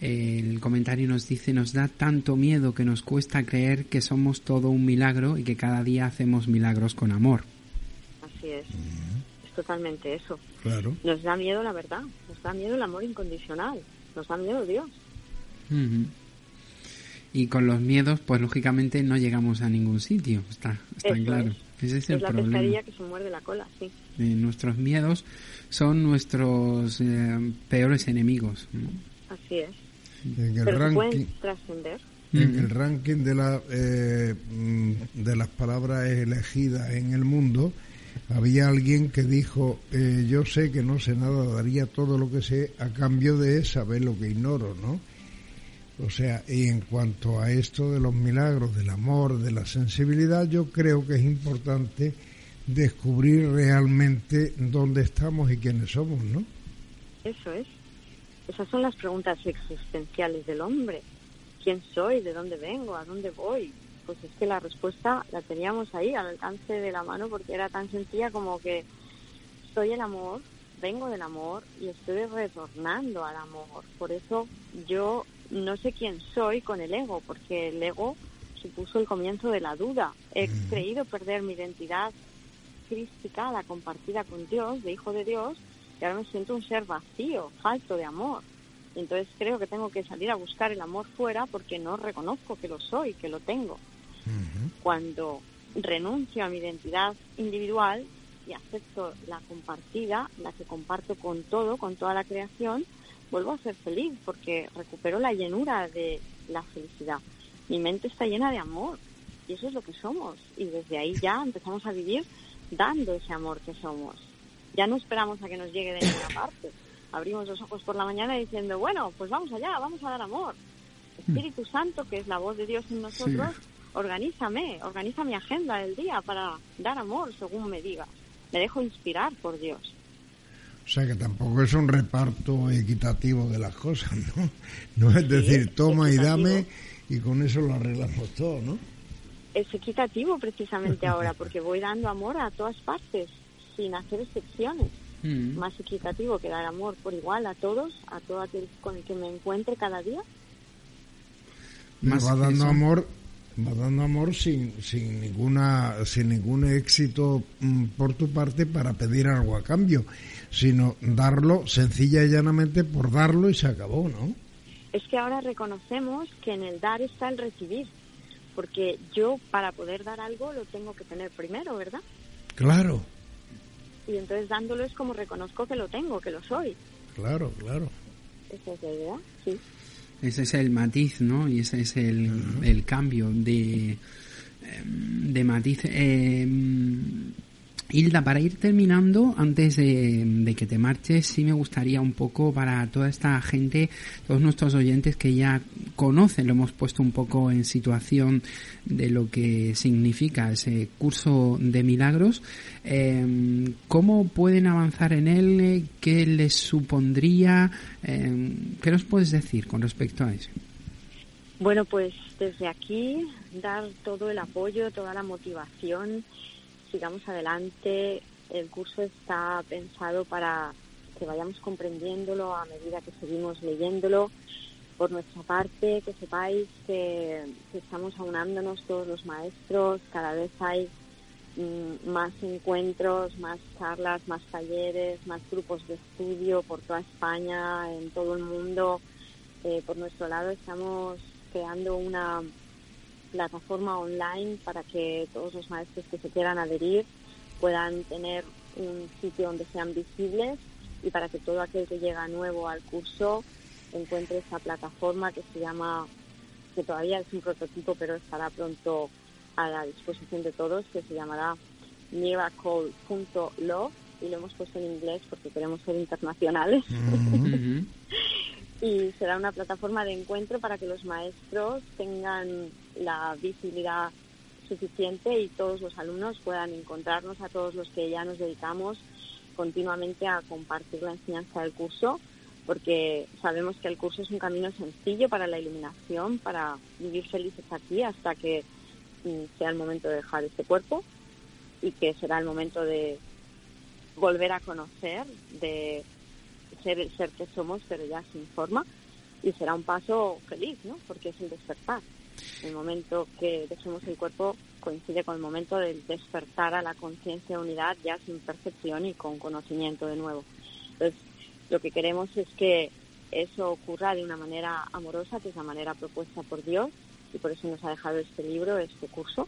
S1: El comentario nos dice, nos da tanto miedo que nos cuesta creer que somos todo un milagro y que cada día hacemos milagros con amor.
S4: Así es. Es totalmente eso.
S2: Claro.
S4: Nos da miedo la verdad, nos da miedo el amor incondicional, nos da miedo Dios.
S1: Y con los miedos, pues lógicamente no llegamos a ningún sitio, está, está
S4: Eso
S1: claro.
S4: es.
S1: Ese es el
S4: la
S1: problema.
S4: pescadilla que se muerde la cola, sí.
S1: Eh, nuestros miedos son nuestros eh, peores enemigos. ¿no?
S4: Así es.
S2: En el
S4: Pero
S2: ranking,
S4: pueden trascender.
S2: en el ranking de, la, eh, mm, de las palabras elegidas en el mundo, había alguien que dijo, eh, yo sé que no sé nada, daría todo lo que sé a cambio de saber lo que ignoro, ¿no? O sea, y en cuanto a esto de los milagros, del amor, de la sensibilidad, yo creo que es importante descubrir realmente dónde estamos y quiénes somos, ¿no?
S4: Eso es. Esas son las preguntas existenciales del hombre. ¿Quién soy? ¿De dónde vengo? ¿A dónde voy? Pues es que la respuesta la teníamos ahí, al alcance de la mano, porque era tan sencilla como que soy el amor, vengo del amor y estoy retornando al amor. Por eso yo no sé quién soy con el ego, porque el ego supuso el comienzo de la duda. He creído perder mi identidad crística, la compartida con Dios, de hijo de Dios, y ahora me siento un ser vacío, falto de amor. Y entonces creo que tengo que salir a buscar el amor fuera porque no reconozco que lo soy, que lo tengo. Cuando renuncio a mi identidad individual y acepto la compartida, la que comparto con todo, con toda la creación, vuelvo a ser feliz porque recupero la llenura de la felicidad. Mi mente está llena de amor y eso es lo que somos. Y desde ahí ya empezamos a vivir dando ese amor que somos. Ya no esperamos a que nos llegue de ninguna [LAUGHS] parte. Abrimos los ojos por la mañana diciendo, bueno, pues vamos allá, vamos a dar amor. Espíritu Santo, que es la voz de Dios en nosotros, organízame, organiza mi agenda del día para dar amor según me digas. Me dejo inspirar por Dios.
S2: O sea que tampoco es un reparto equitativo de las cosas, ¿no? [LAUGHS] No es decir, toma y dame y con eso lo arreglamos todo, ¿no?
S4: Es equitativo precisamente ahora, porque voy dando amor a todas partes, sin hacer excepciones.
S1: Mm.
S4: Más equitativo que dar amor por igual a todos, a todo aquel con el que me encuentre cada día.
S2: Me
S1: Más
S2: va dando
S1: eso.
S2: amor, va dando amor sin, sin ninguna, sin ningún éxito mm, por tu parte para pedir algo a cambio, sino darlo sencilla y llanamente por darlo y se acabó, ¿no?
S4: Es que ahora reconocemos que en el dar está el recibir, porque yo para poder dar algo lo tengo que tener primero, ¿verdad?
S2: Claro,
S4: Y entonces dándolo es como reconozco que lo tengo, que lo soy.
S2: claro, claro.
S4: Esa es la idea, sí.
S1: Ese es el matiz, ¿no? Y ese es el, el cambio de, em, de matiz. Em, Hilda, para ir terminando, antes de, de que te marches, sí me gustaría un poco para toda esta gente, todos nuestros oyentes que ya conocen, lo hemos puesto un poco en situación de lo que significa ese curso de milagros, em, ¿cómo pueden avanzar en él? Eh, ¿Qué les supondría? Em, ¿Qué nos puedes decir con respecto a eso?
S4: Bueno, pues desde aquí dar todo el apoyo, toda la motivación, sigamos adelante. El curso está pensado para que vayamos comprendiéndolo a medida que seguimos leyéndolo. Por nuestra parte, que sepáis que, que estamos aunándonos todos los maestros, cada vez hay mm, más encuentros, más charlas, más talleres, más grupos de estudio por toda España, en todo el mundo. Eh, por nuestro lado estamos creando una plataforma online para que todos los maestros que se quieran adherir puedan tener un sitio donde sean visibles y para que todo aquel que llega nuevo al curso encuentre esa plataforma que se llama, que todavía es un prototipo pero estará pronto a la disposición de todos, que se llamará miracle.love y lo hemos puesto en inglés porque queremos ser internacionales
S1: Ujú. [LAUGHS]
S4: y será una plataforma de encuentro para que los maestros tengan la visibilidad suficiente y todos los alumnos puedan encontrarnos a todos los que ya nos dedicamos continuamente a compartir la enseñanza del curso porque sabemos que el curso es un camino sencillo para la iluminación, para vivir felices aquí hasta que mm, sea el momento de dejar este cuerpo y que será el momento de volver a conocer, de ser el ser que somos, pero ya sin forma. y será un paso feliz, ¿no? Porque es el despertar. El momento que dejemos el cuerpo coincide con el momento del despertar a la conciencia unidad ya sin percepción y con conocimiento de nuevo. Entonces, lo que queremos es que eso ocurra de una manera amorosa, que es la manera propuesta por Dios, y por eso nos ha dejado este libro, este curso,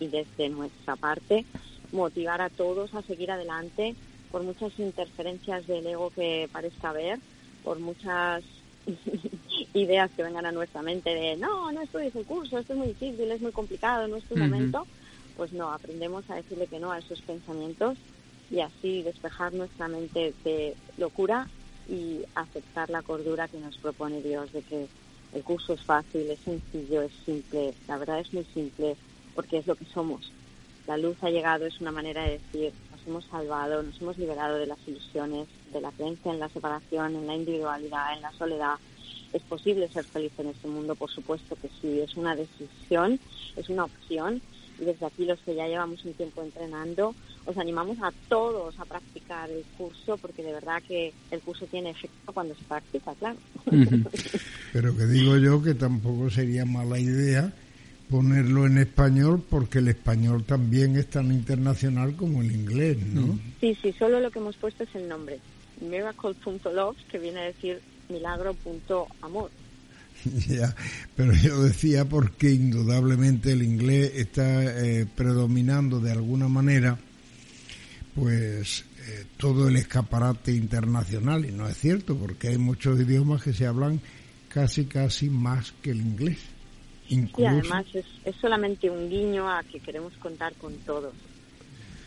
S4: y desde nuestra parte motivar a todos a seguir adelante por muchas interferencias del ego que parezca haber, por muchas [LAUGHS] ideas que vengan a nuestra mente de no, no estudies el curso, esto es muy difícil, es muy complicado, no es tu momento, pues no, aprendemos a decirle que no a esos pensamientos y así despejar nuestra mente de locura y aceptar la cordura que nos propone Dios de que el curso es fácil, es sencillo, es simple, la verdad es muy simple porque es lo que somos. La luz ha llegado, es una manera de decir, nos hemos salvado, nos hemos liberado de las ilusiones, de la creencia en la separación, en la individualidad, en la soledad. ¿Es posible ser feliz en este mundo? Por supuesto que sí, es una decisión, es una opción y desde aquí los que ya llevamos un tiempo entrenando, os animamos a todos a practicar el curso porque de verdad que el curso tiene efecto cuando se practica, claro. [LAUGHS]
S2: Pero que digo yo que tampoco sería mala idea ponerlo en español porque el español también es tan internacional como el inglés, ¿no?
S4: Sí, sí, solo lo que hemos puesto es el nombre, miracle.love, que viene a decir milagro.amor. [LAUGHS]
S2: Ya, pero yo decía porque indudablemente el inglés está eh, predominando de alguna manera, pues eh, todo el escaparate internacional y no es cierto porque hay muchos idiomas que se hablan casi casi más que el inglés.
S4: Incluso... Y además es, es solamente un guiño a que queremos contar con todos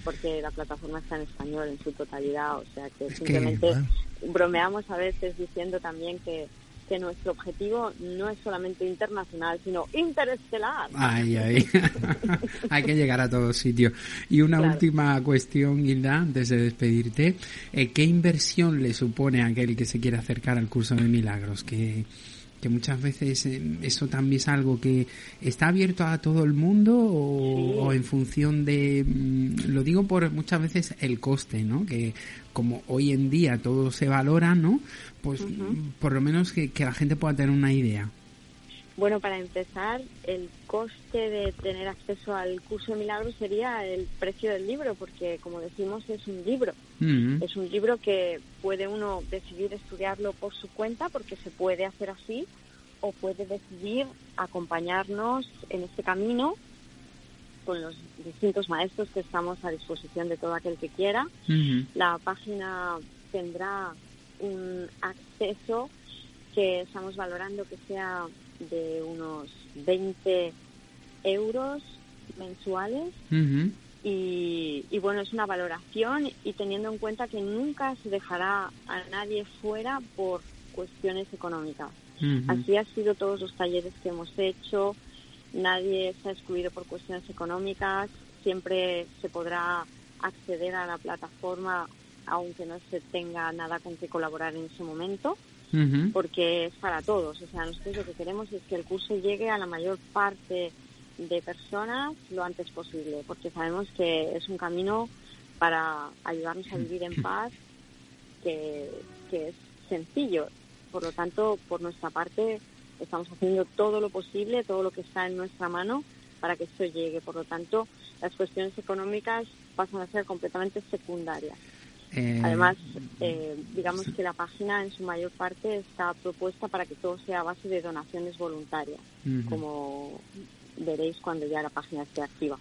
S4: porque la plataforma está en español en su totalidad, o sea que simplemente bromeamos a veces diciendo también que que nuestro objetivo no es solamente internacional, sino interestelar.
S1: Ay, ay. [LAUGHS] Hay que llegar a todos sitios. Y una última cuestión, Hilda, antes de despedirte. Eh, ¿Qué inversión le supone a aquel que se quiere acercar al curso de milagros? Que que muchas veces eh, eso también es algo que está abierto a todo el mundo o, en función de mm, lo digo por muchas veces el coste no que como hoy en día todo se valora no pues por lo menos que, la gente pueda tener una idea
S4: bueno, para empezar, el coste de tener acceso al curso de milagros sería el precio del libro, porque como decimos es un libro. Es un libro que puede uno decidir estudiarlo por su cuenta, porque se puede hacer así, o puede decidir acompañarnos en este camino con los distintos maestros que estamos a disposición de todo aquel que quiera. La página tendrá un acceso que estamos valorando que sea de unos 20 euros mensuales. y, bueno, es una valoración y teniendo en cuenta que nunca se dejará a nadie fuera por cuestiones económicas. Así ha sido todos los talleres que hemos hecho, nadie está excluido por cuestiones económicas, siempre se podrá acceder a la plataforma aunque no se tenga nada con que colaborar en ese momento porque es para todos. O sea, nosotros lo que queremos es que el curso llegue a la mayor parte de personas lo antes posible, porque sabemos que es un camino para ayudarnos a vivir en [LAUGHS] paz, que, que es sencillo. Por lo tanto, por nuestra parte, estamos haciendo todo lo posible, todo lo que está en nuestra mano para que esto llegue. Por lo tanto, las cuestiones económicas pasan a ser completamente secundarias. Eh, Además, eh, digamos que la página en su mayor parte está propuesta para que todo sea a base de donaciones voluntarias, como veréis cuando ya la página esté activa.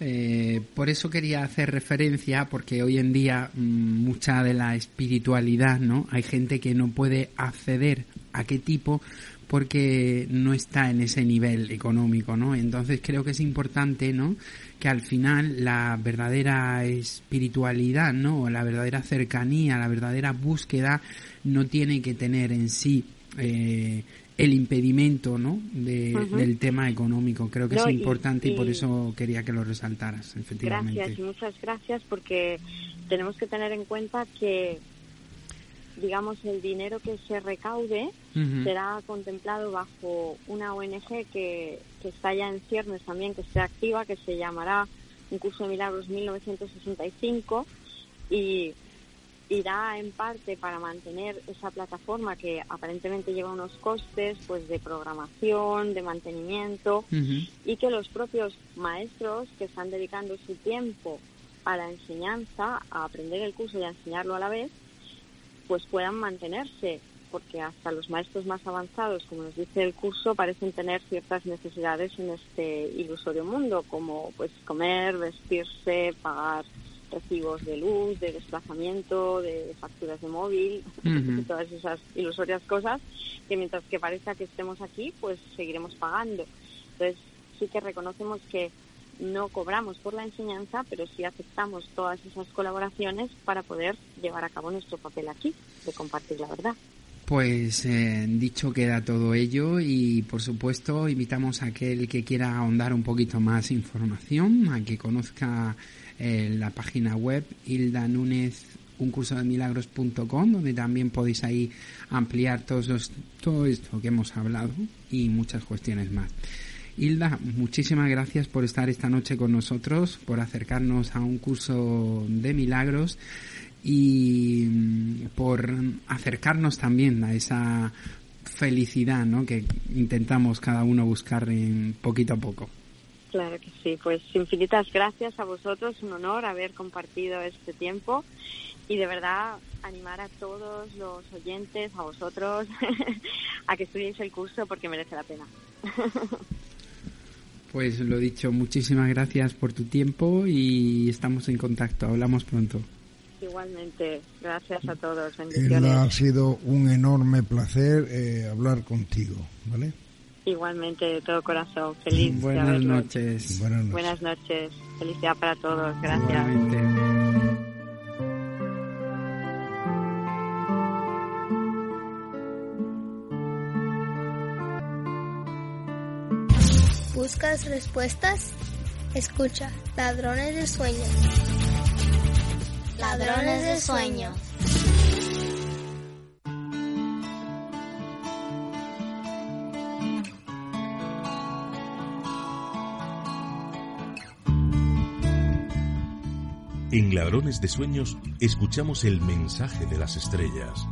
S1: Eh, por eso quería hacer referencia, porque hoy en día mm, mucha de la espiritualidad, ¿no? Hay gente que no puede acceder a qué tipo porque no está en ese nivel económico, ¿no? Entonces creo que es importante, ¿no? Que al final la verdadera espiritualidad, ¿no? O la verdadera cercanía, la verdadera búsqueda no tiene que tener en sí eh, el impedimento, ¿no? Del tema económico. Creo que es importante y, por eso quería que lo resaltaras, efectivamente.
S4: Gracias, muchas gracias, porque tenemos que tener en cuenta que digamos, el dinero que se recaude será contemplado bajo una ONG que, que está ya en ciernes también, que esté activa, que se llamará Un Curso de Milagros 1965 y irá en parte para mantener esa plataforma que aparentemente lleva unos costes pues de programación, de mantenimiento y que los propios maestros que están dedicando su tiempo a la enseñanza, a aprender el curso y a enseñarlo a la vez, pues puedan mantenerse, porque hasta los maestros más avanzados, como nos dice el curso, parecen tener ciertas necesidades en este ilusorio mundo, como pues comer, vestirse, pagar recibos de luz, de desplazamiento, de facturas de móvil, [LAUGHS] todas esas ilusorias cosas que mientras que parezca que estemos aquí, pues seguiremos pagando. Entonces sí que reconocemos que no cobramos por la enseñanza, pero sí aceptamos todas esas colaboraciones para poder llevar a cabo nuestro papel aquí, de compartir la verdad.
S1: Pues eh, dicho queda todo ello y por supuesto invitamos a aquel que quiera ahondar un poquito más información, a que conozca eh, la página web Hilda Núñez un curso de milagros.com donde también podéis ahí ampliar todos todo esto que hemos hablado y muchas cuestiones más. Hilda, muchísimas gracias por estar esta noche con nosotros, por acercarnos a un curso de milagros y mm, por acercarnos también a esa felicidad ¿no? que intentamos cada uno buscar en poquito a poco.
S4: Claro que sí, pues infinitas gracias a vosotros, un honor haber compartido este tiempo y de verdad animar a todos los oyentes, a vosotros, [LAUGHS] a que estudiéis el curso porque merece la pena. [LAUGHS]
S1: Pues lo dicho, muchísimas gracias por tu tiempo y estamos en contacto. Hablamos pronto.
S4: Igualmente, gracias a todos. Bendiciones.
S2: Ha sido un enorme placer eh, hablar contigo, ¿vale?
S4: Igualmente, de todo corazón. Feliz.
S1: Buenas noches.
S4: Buenas noches. Buenas noches. Felicidad para todos. Gracias.
S5: ¿Buscas respuestas? Escucha, ladrones de sueños. Ladrones de sueños.
S3: En Ladrones de Sueños escuchamos el mensaje de las estrellas.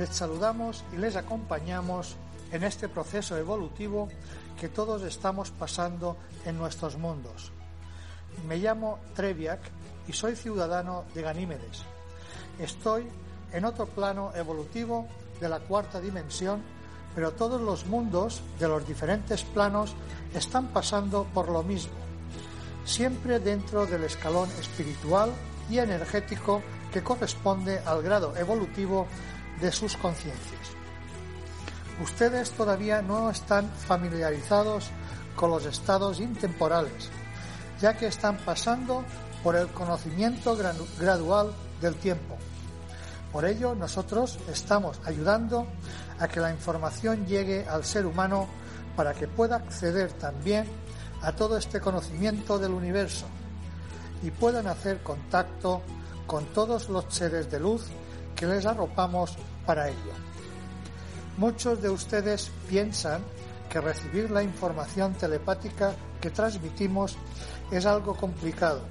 S6: Les saludamos y les acompañamos en este proceso evolutivo que todos estamos pasando en nuestros mundos. Me llamo Treviak y soy ciudadano de Ganímedes. Estoy en otro plano evolutivo de la cuarta dimensión, pero todos los mundos de los diferentes planos están pasando por lo mismo, siempre dentro del escalón espiritual y energético que corresponde al grado evolutivo de sus conciencias ustedes todavía no están familiarizados con los estados intemporales, ya que están pasando por el conocimiento gradual del tiempo. Por ello, nosotros estamos ayudando a que la información llegue al ser humano para que pueda acceder también a todo este conocimiento del universo y puedan hacer contacto con todos los seres de luz que les arropamos para ello. Muchos de ustedes piensan que recibir la información telepática que transmitimos es algo complicado,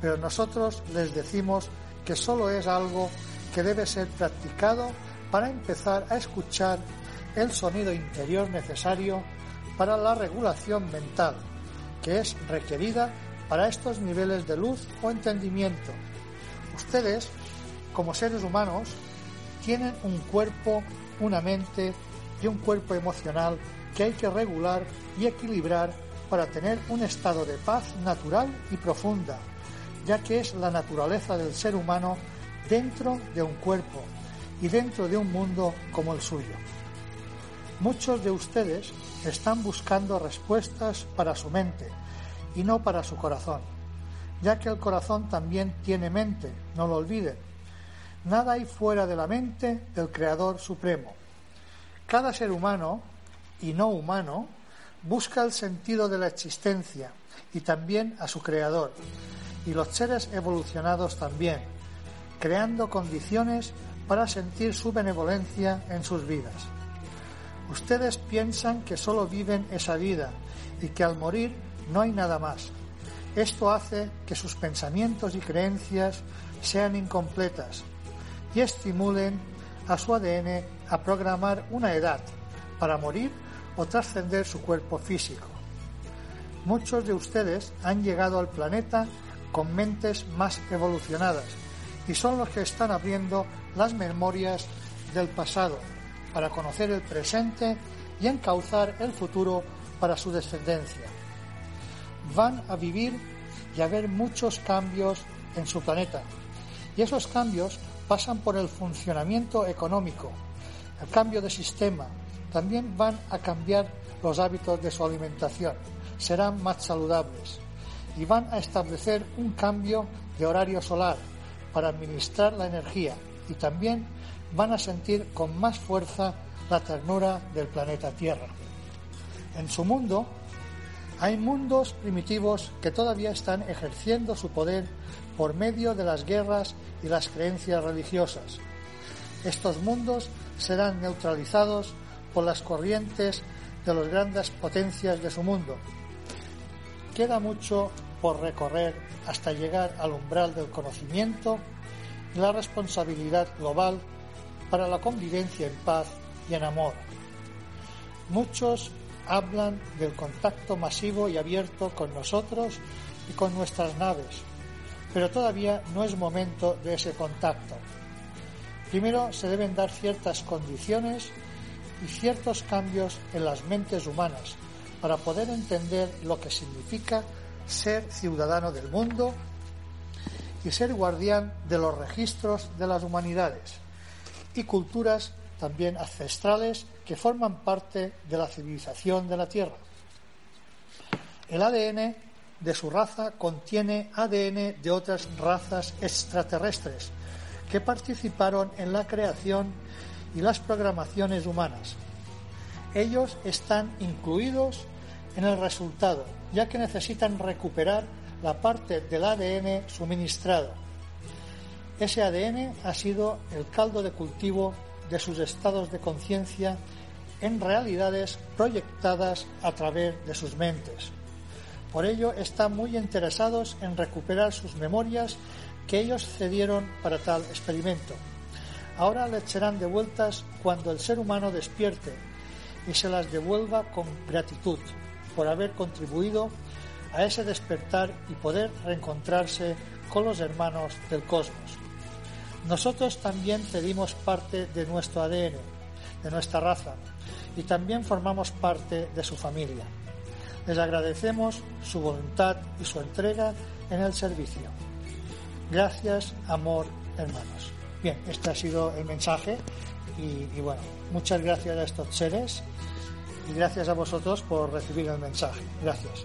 S6: pero nosotros les decimos que solo es algo que debe ser practicado para empezar a escuchar el sonido interior necesario para la regulación mental, que es requerida para estos niveles de luz o entendimiento. Ustedes, como seres humanos, tienen un cuerpo una mente y un cuerpo emocional que hay que regular y equilibrar para tener un estado de paz natural y profunda, ya que es la naturaleza del ser humano dentro de un cuerpo y dentro de un mundo como el suyo. Muchos de ustedes están buscando respuestas para su mente y no para su corazón, ya que el corazón también tiene mente, no lo olviden, Nada hay fuera de la mente del Creador Supremo. Cada ser humano y no humano busca el sentido de la existencia y también a su creador, y los seres evolucionados también, creando condiciones para sentir su benevolencia en sus vidas. Ustedes piensan que solo viven esa vida y que al morir no hay nada más. Esto hace que sus pensamientos y creencias sean incompletas y estimulen a su ADN a programar una edad para morir o trascender su cuerpo físico. Muchos de ustedes han llegado al planeta con mentes más evolucionadas y son los que están abriendo las memorias del pasado para conocer el presente y encauzar el futuro para su descendencia. Van a vivir y a ver muchos cambios en su planeta y esos cambios pasan por el funcionamiento económico, el cambio de sistema, también van a cambiar los hábitos de su alimentación, serán más saludables. Y van a establecer un cambio de horario solar para administrar la energía. Y también van a sentir con más fuerza la ternura del planeta Tierra. En su mundo hay mundos primitivos que todavía están ejerciendo su poder por medio de las guerras y las creencias religiosas. Estos mundos serán neutralizados por las corrientes de las grandes potencias de su mundo. Queda mucho por recorrer hasta llegar al umbral del conocimiento y la responsabilidad global para la convivencia en paz y en amor. Muchos hablan del contacto masivo y abierto con nosotros y con nuestras naves, pero todavía no es momento de ese contacto. Primero se deben dar ciertas condiciones y ciertos cambios en las mentes humanas para poder entender lo que significa ser ciudadano del mundo y ser guardián de los registros de las humanidades y culturas también ancestrales que forman parte de la civilización de la Tierra. El ADN de su raza contiene ADN de otras razas extraterrestres que participaron en la creación y las programaciones humanas. Ellos están incluidos en el resultado, ya que necesitan recuperar la parte del ADN suministrado. Ese ADN ha sido el caldo de cultivo de sus estados de conciencia en realidades proyectadas a través de sus mentes. Por ello están muy interesados en recuperar sus memorias que ellos cedieron para tal experimento. Ahora les serán devueltas cuando el ser humano despierte y se las devuelva con gratitud por haber contribuido a ese despertar y poder reencontrarse con los hermanos del cosmos. Nosotros también pedimos parte de nuestro ADN, de nuestra raza, y también formamos parte de su familia. Les agradecemos su voluntad y su entrega en el servicio. Gracias, amor, hermanos. Bien, este ha sido el mensaje y, bueno, muchas gracias a estos seres y gracias a vosotros por recibir el mensaje. Gracias.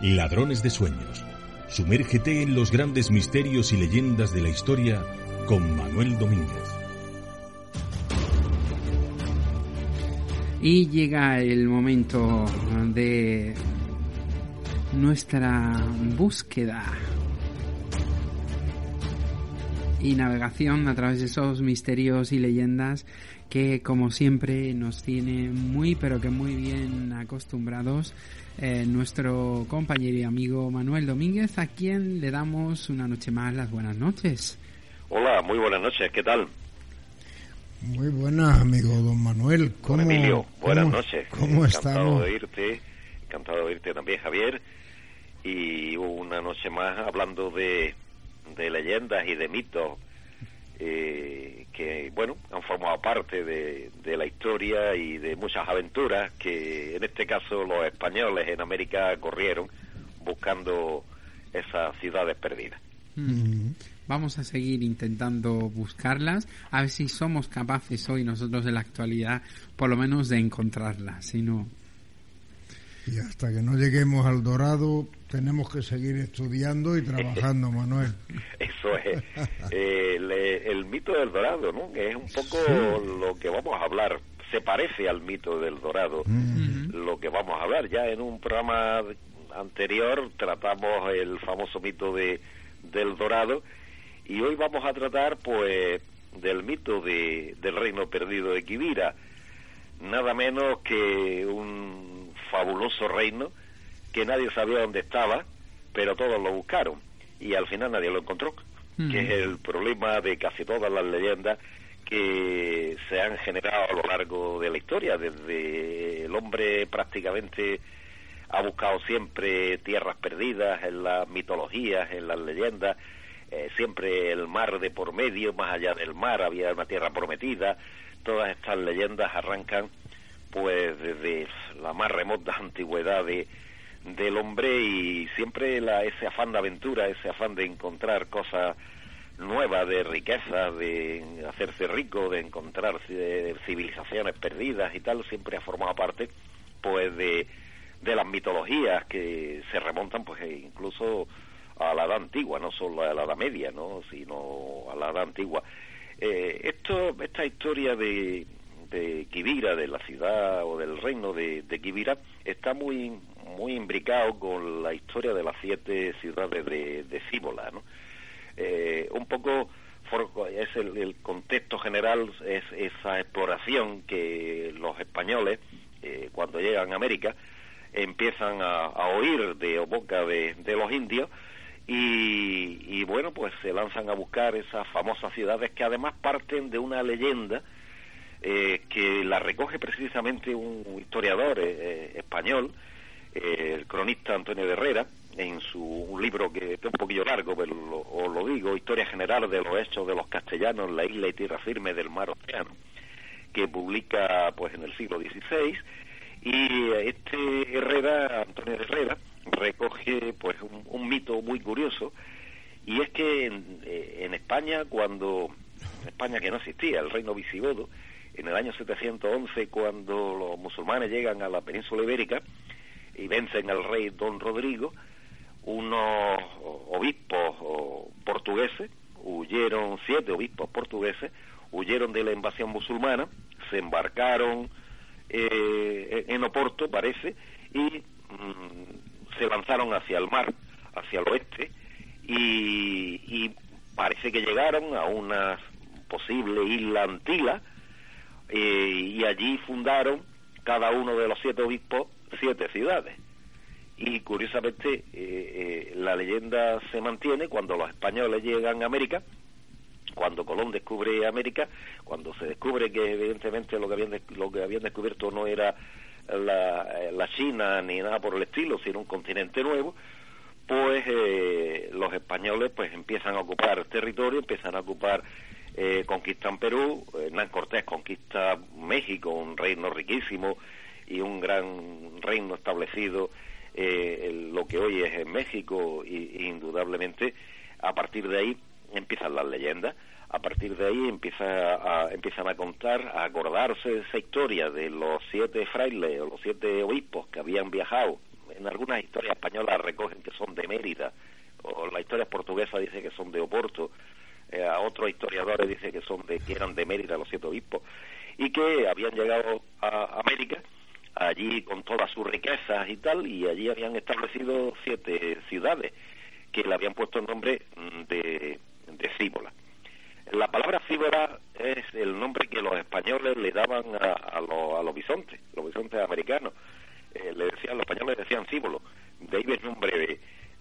S3: Ladrones de Sueños. Sumérgete en los grandes misterios y leyendas de la historia con Manuel Domínguez.
S1: Y llega el momento de nuestra búsqueda y navegación a través de esos misterios y leyendas que como siempre nos tiene muy pero que muy bien acostumbrados eh, nuestro compañero y amigo Manuel Domínguez, a quien le damos una noche más las buenas noches.
S7: Hola, muy buenas noches, ¿qué tal?
S2: Muy buenas, amigo don Manuel.
S7: ¿Cómo, Emilio, buenas noches.
S2: ¿Cómo
S7: Encantado de oírte, encantado de oírte también, Javier. Y una noche más hablando de, de leyendas y de mitos eh, que, bueno, han formado parte de, de la historia y de muchas aventuras que, en este caso, los españoles en América corrieron buscando esas ciudades perdidas.
S1: Mm. Vamos a seguir intentando buscarlas, a ver si somos capaces hoy nosotros de la actualidad, por lo menos de encontrarlas, si no...
S2: Y hasta que no lleguemos al Dorado, tenemos que seguir estudiando y trabajando, [LAUGHS] Manuel.
S7: Eso es. el, mito del Dorado, ¿no? Que es un poco lo que vamos a hablar. Se parece al mito del Dorado, mm. lo que vamos a hablar. Ya en un programa anterior tratamos el famoso mito de del Dorado y hoy vamos a tratar pues del mito de, del reino perdido de Kibira, nada menos que un fabuloso reino que nadie sabía dónde estaba, pero todos lo buscaron. Y al final nadie lo encontró, que es el problema de casi todas las leyendas que se han generado a lo largo de la historia, desde el hombre prácticamente ha buscado siempre tierras perdidas en las mitologías, en las leyendas, eh, siempre el mar de por medio, más allá del mar había una tierra prometida, todas estas leyendas arrancan pues desde la más remota [LAUGHS] antigüedad de, del hombre y siempre la, ese afán de aventura, ese afán de encontrar cosas nuevas, de riqueza, de hacerse rico, de encontrar civilizaciones perdidas y tal, siempre ha formado parte pues de de las mitologías que se remontan pues e incluso a la edad antigua, no solo a la edad media, ¿no? sino a la edad antigua. Eh, esto, esta historia de, de Kibira, de la ciudad o del reino de, de Kibira, está muy muy imbricado con la historia de las siete ciudades de, de Cíbola, ¿no? Eh, un poco es el, contexto general, es esa exploración que los españoles, eh, cuando llegan a América, empiezan a, oír de boca de, los indios y, bueno, pues se lanzan a buscar esas famosas ciudades que además parten de una leyenda eh, que la recoge precisamente un historiador eh, eh, el cronista Antonio de Herrera, en su libro que es un poquillo largo, pero lo, os lo digo, Historia General de los Hechos de los Castellanos la isla y tierra firme del mar Océano, que publica pues en el siglo XVI y este Herrera, Antonio Herrera, recoge pues un, mito muy curioso y es que en, eh, en, España cuando España que no existía el reino visigodo en el año 711 cuando los musulmanes llegan a la península ibérica y vencen al rey Don Rodrigo unos obispos portugueses huyeron siete obispos portugueses huyeron de la invasión musulmana se embarcaron eh, en Oporto, parece, y mm, se lanzaron hacia el mar, hacia el oeste, y, parece que llegaron a una posible isla Antila, eh, y allí fundaron cada uno de los siete obispos siete ciudades. Y curiosamente eh, la leyenda se mantiene cuando los españoles llegan a América, cuando Colón descubre América, cuando se descubre que evidentemente lo que habían, lo que habían descubierto no era la, China ni nada por el estilo, sino un continente nuevo, pues eh, los españoles pues empiezan a ocupar territorio, empiezan a ocupar, eh, conquistan Perú, Hernán Cortés conquista México, un reino riquísimo y un gran reino establecido, eh, lo que hoy es en México, y, indudablemente a partir de ahí empiezan las leyendas. A partir de ahí empieza a, empiezan a contar, a acordarse de esa historia de los siete frailes o los siete obispos que habían viajado. En algunas historias españolas recogen que son de Mérida, o la historia portuguesa dice que son de Oporto, eh, a otros historiadores dice que son de que eran de Mérida los siete obispos y que habían llegado a América allí con todas sus riquezas y tal y allí habían establecido siete ciudades que le habían puesto el nombre mm, de de Cíbola. La palabra Cíbola es el nombre que los españoles le daban a, los, bisontes, los bisontes americanos. Eh, le decían, los españoles decían Cíbolo, de ahí el nombre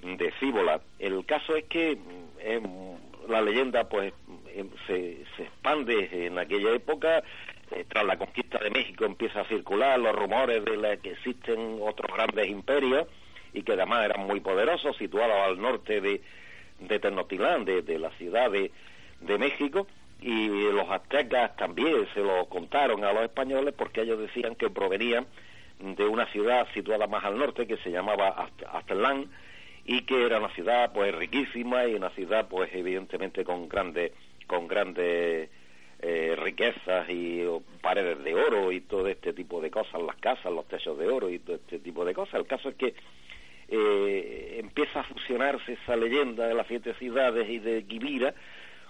S7: de, de Cíbola. El caso es que mm, la leyenda pues em, se expande En aquella época, eh, tras la conquista de México, empieza a circular los rumores de que existen otros grandes imperios y que además eran muy poderosos, situados al norte de, de Tenochtitlán, de, la ciudad de, de México, y los aztecas también se lo contaron a los españoles porque ellos decían que provenían de una ciudad situada más al norte que se llamaba Aztlán y que era una ciudad pues riquísima y una ciudad pues evidentemente con grandes con grandes eh, riquezas y paredes de oro y todo este tipo de cosas, las casas, los techos de oro y todo este tipo de cosas. El caso es que eh, empieza a fusionarse esa leyenda de las siete ciudades y de Quibira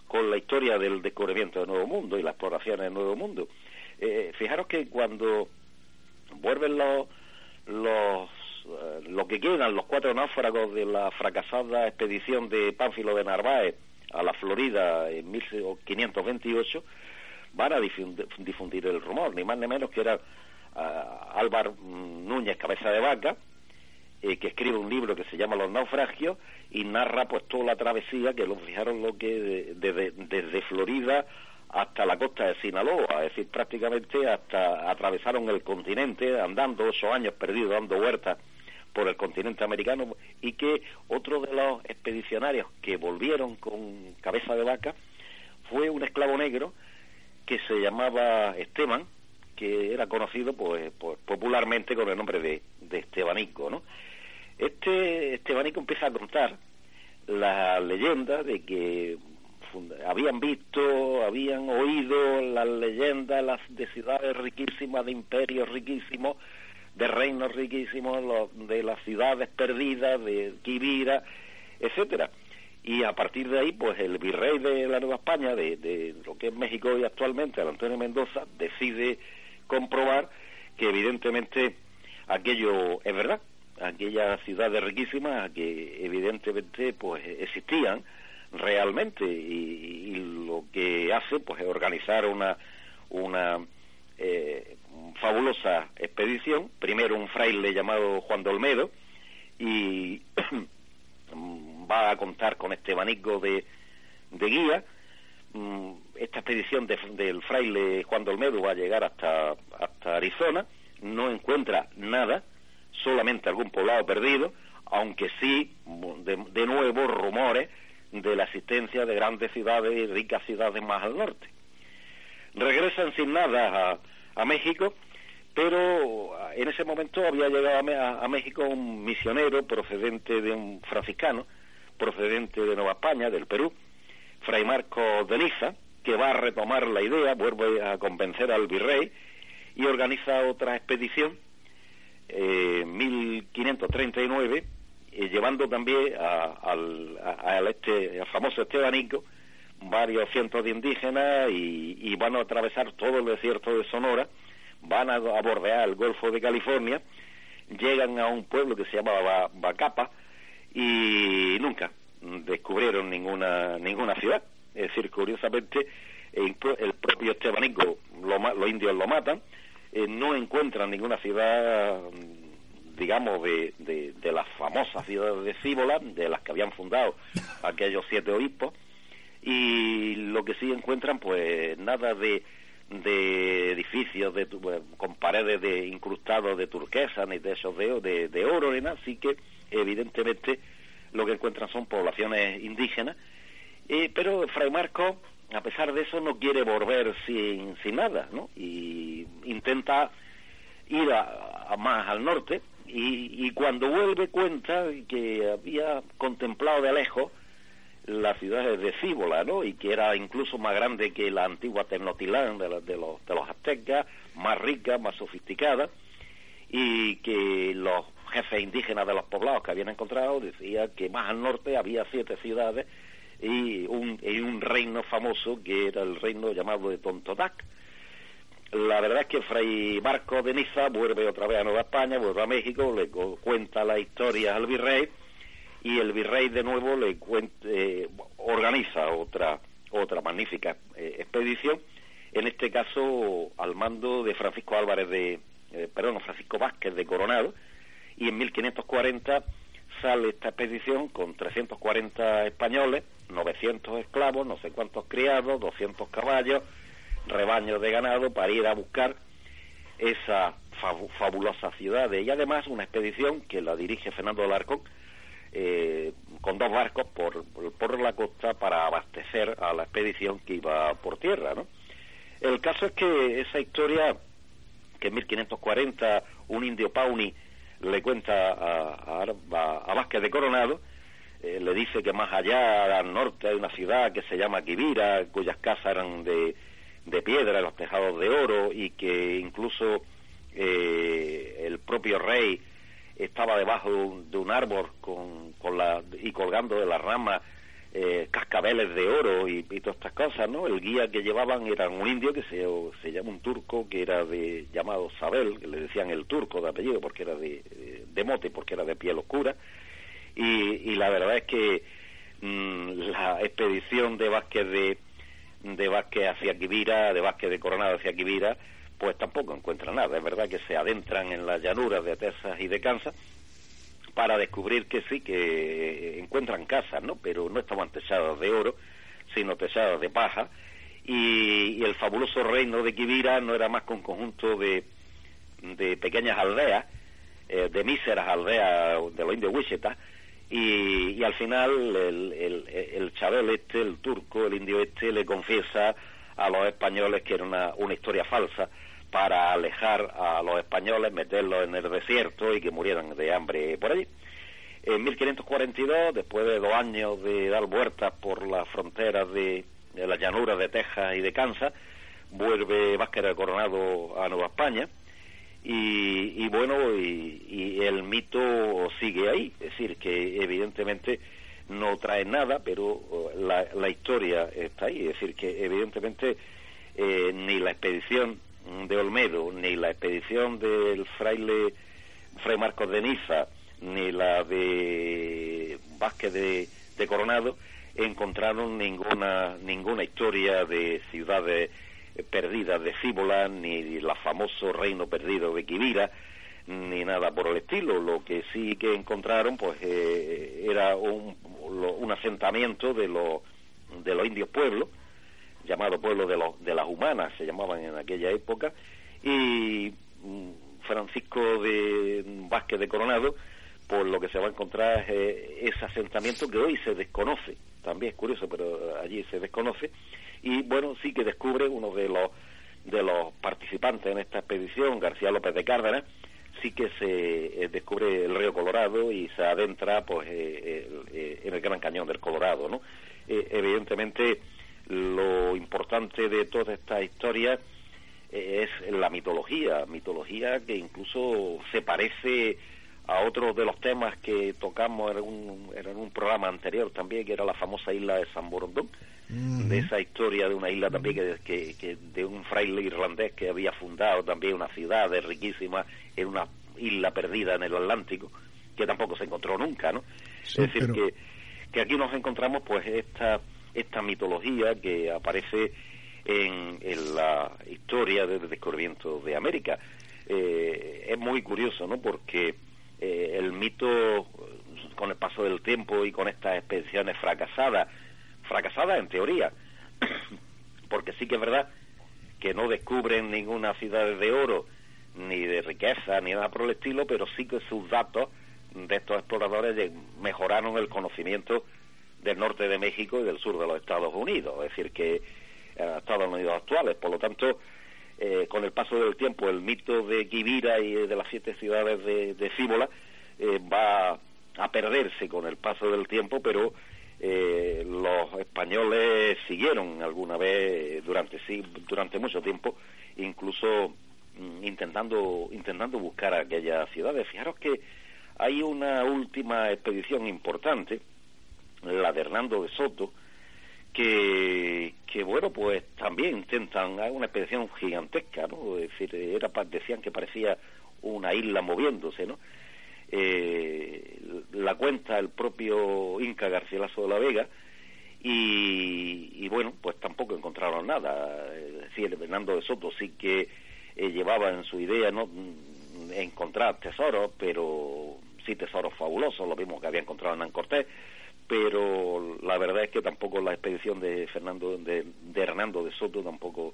S7: con la historia del descubrimiento del Nuevo Mundo y la exploración del Nuevo Mundo. Eh, fijaros que cuando vuelven los, los eh, que quedan, los cuatro náufragos de la fracasada expedición de Pánfilo de Narváez a la Florida en 1528, van a difundir el rumor, ni más ni menos que era uh, Álvaro Núñez Cabeza de Vaca, eh, que escribe un libro que se llama Los naufragios y narra pues toda la travesía que lo fijaron lo que desde Florida hasta la costa de Sinaloa, es decir, prácticamente hasta atravesaron el continente andando ocho años perdidos dando vueltas por el continente americano y que otro de los expedicionarios que volvieron con cabeza de vaca fue un esclavo negro que se llamaba Esteban, que era conocido pues, pues popularmente con el nombre de, de Estebanico, ¿no? Este Estebanico empieza a contar la leyenda de que habían visto, habían oído las leyendas de ciudades riquísimas, de imperios riquísimos, de reinos riquísimos, de las ciudades perdidas, de Quibira, etcétera. Y a partir de ahí, pues el virrey de la Nueva España, de, lo que es México hoy actualmente, Antonio Mendoza, decide comprobar que evidentemente aquello es verdad, aquellas ciudades riquísimas que evidentemente pues existían realmente y, lo que hace pues es organizar una una eh, fabulosa expedición, primero un fraile llamado Juan de Olmedo, y [CLEARS THROAT] va a contar con este abanico de, de guía. Mm, esta expedición del fraile Juan de Olmedo va a llegar hasta, hasta Arizona, no encuentra nada, solamente algún poblado perdido, aunque sí, de, de nuevo, rumores de la existencia de grandes ciudades y ricas ciudades más al norte. Regresan sin nada a, a México, pero en ese momento había llegado a, México un misionero procedente de un franciscano, procedente de Nueva España, del Perú, Fray Marco de Niza, que va a retomar la idea, vuelve a convencer al virrey y organiza otra expedición en eh, 1539, eh, llevando también al, este, al famoso Estebanico varios cientos de indígenas y, van a atravesar todo el desierto de Sonora, van a, bordear el Golfo de California, llegan a un pueblo que se llamaba Bacapa y nunca descubrieron ninguna ninguna ciudad. Es decir, curiosamente, el, propio Estebanico, los indios lo matan, eh, no encuentran ninguna ciudad digamos, de, de, de las famosas ciudades de Cíbola, de las que habían fundado [LAUGHS] aquellos siete obispos, y lo que sí encuentran pues nada de, de edificios de, con paredes de incrustados de turquesa ni de esos de, de, oro ni nada, así que evidentemente lo que encuentran son poblaciones indígenas, eh, pero Fray Marco a pesar de eso no quiere volver sin, sin nada, ¿no? Y intenta ir a, más al norte y, y, cuando vuelve cuenta que había contemplado de lejos la ciudad de Cíbola, ¿no? Y que era incluso más grande que la antigua Tenochtitlán de, los, de los aztecas, más rica, más sofisticada, y que los jefes indígenas de los poblados que habían encontrado decían que más al norte había siete ciudades y un, y un reino famoso que era el reino llamado de Tontotac. La verdad es que Fray Marco de Niza vuelve otra vez a Nueva España, vuelve a México, le cuenta la historia al virrey, y el virrey de nuevo le eh, organiza otra otra magnífica eh, expedición en este caso al mando de Francisco Álvarez de eh, perdón Francisco Vázquez de Coronado y en 1540 sale esta expedición con 340 españoles 900 esclavos no sé cuántos criados 200 caballos rebaños de ganado para ir a buscar esa fabulosa ciudad. Y además una expedición que la dirige Fernando Larco eh, con dos barcos por, por la costa para abastecer a la expedición que iba por tierra. ¿no? El caso es que esa historia que en 1540 un indio Pauni le cuenta a, a, Vázquez de Coronado, eh, le dice que más allá, al norte, hay una ciudad que se llama Quivira, cuyas casas eran de, de piedra, los tejados de oro, y que incluso eh, el propio rey estaba debajo de un, árbol con, con la, y colgando de la rama eh, cascabeles de oro y, todas estas cosas, ¿no? El guía que llevaban era un indio que se, se llama un turco que era de llamado Sabel, que le decían el turco de apellido porque era de, de mote, porque era de piel oscura. Y, y la verdad es que mm, la expedición de Vázquez de, de Vázquez hacia Quivira, de Vázquez de Coronado hacia Quivira, pues tampoco encuentra nada. Es verdad que se adentran en las llanuras de Texas y de Kansas para descubrir que sí, que encuentran casas, ¿no? Pero no estaban techadas de oro, sino techadas de paja. Y, el fabuloso reino de Quivira no era más que un conjunto de, de pequeñas aldeas, eh, de míseras aldeas de los indios Wichita, y, y, al final el, el, el Chabel este, el turco, el indio este, le confiesa a los españoles que era una, una historia falsa para alejar a los españoles, meterlos en el desierto y que murieran de hambre por allí. En 1542, después de dos años de dar vueltas por las fronteras de, las llanuras de Texas y de Kansas, vuelve Vázquez de Coronado a Nueva España. Y, bueno, y, el mito sigue ahí, es decir, que evidentemente no trae nada, pero la, la historia está ahí, es decir, que evidentemente eh, ni la expedición de Olmedo, ni la expedición del fraile Fray Marcos de Niza, ni la de Vázquez de, Coronado encontraron ninguna ninguna historia de ciudades perdidas de Cíbola, ni el famoso reino perdido de Quivira, ni nada por el estilo. Lo que sí que encontraron, pues, eh, era un, un asentamiento de los de los indios pueblos, llamado pueblo de, los, de las humanas, se llamaban en aquella época, y mm, Francisco de Vázquez de Coronado, por lo que se va a encontrar eh, ese asentamiento que hoy se desconoce, también es curioso, pero allí se desconoce, y bueno, sí que descubre uno de los de los participantes en esta expedición, García López de Cárdenas, sí que se eh, descubre el río Colorado y se adentra pues eh, en el Gran Cañón del Colorado, ¿no? evidentemente lo importante de toda esta historia es la mitología, mitología que incluso se parece a otros de los temas que tocamos en un, en un programa anterior también, que era la famosa isla de San Borondón, de esa historia de una isla también que, que, de un fraile irlandés que había fundado también una ciudad riquísima en una isla perdida en el Atlántico, que tampoco se encontró nunca, ¿no? es decir, que, que aquí nos encontramos pues esta esta mitología que aparece en, la historia del descubrimiento de América. Eh, es muy curioso, ¿no? Porque eh, el mito, con el paso del tiempo y con estas expediciones fracasadas, fracasadas en teoría, [COUGHS] porque sí que es verdad que no descubren ninguna ciudad de oro, ni de riqueza, ni nada por el estilo, pero sí que sus datos de estos exploradores mejoraron el conocimiento del norte de México y del sur de los Estados Unidos, es decir, que eh, Estados Unidos actuales. Por lo tanto, eh, con el paso del tiempo, el mito de Quivira y de las siete ciudades de, de Cíbola eh, va a perderse con el paso del tiempo, pero los españoles siguieron alguna vez durante sí durante mucho tiempo, incluso mm, intentando intentando buscar aquellas ciudades. Fijaros que hay una última expedición importante la de Hernando de Soto, que, que bueno, pues también intentan, una expedición gigantesca, ¿no? Es decir, era, decían que parecía una isla moviéndose, ¿no? Eh, la cuenta el propio Inca Garcilaso de la Vega y, bueno, pues tampoco encontraron nada. Es decir, Hernando de Soto sí que eh, llevaba en su idea no encontrar tesoros, pero sí tesoros fabulosos, lo mismo que había encontrado en Cortés, pero la verdad es que tampoco la expedición de Fernando de, Hernando de Soto tampoco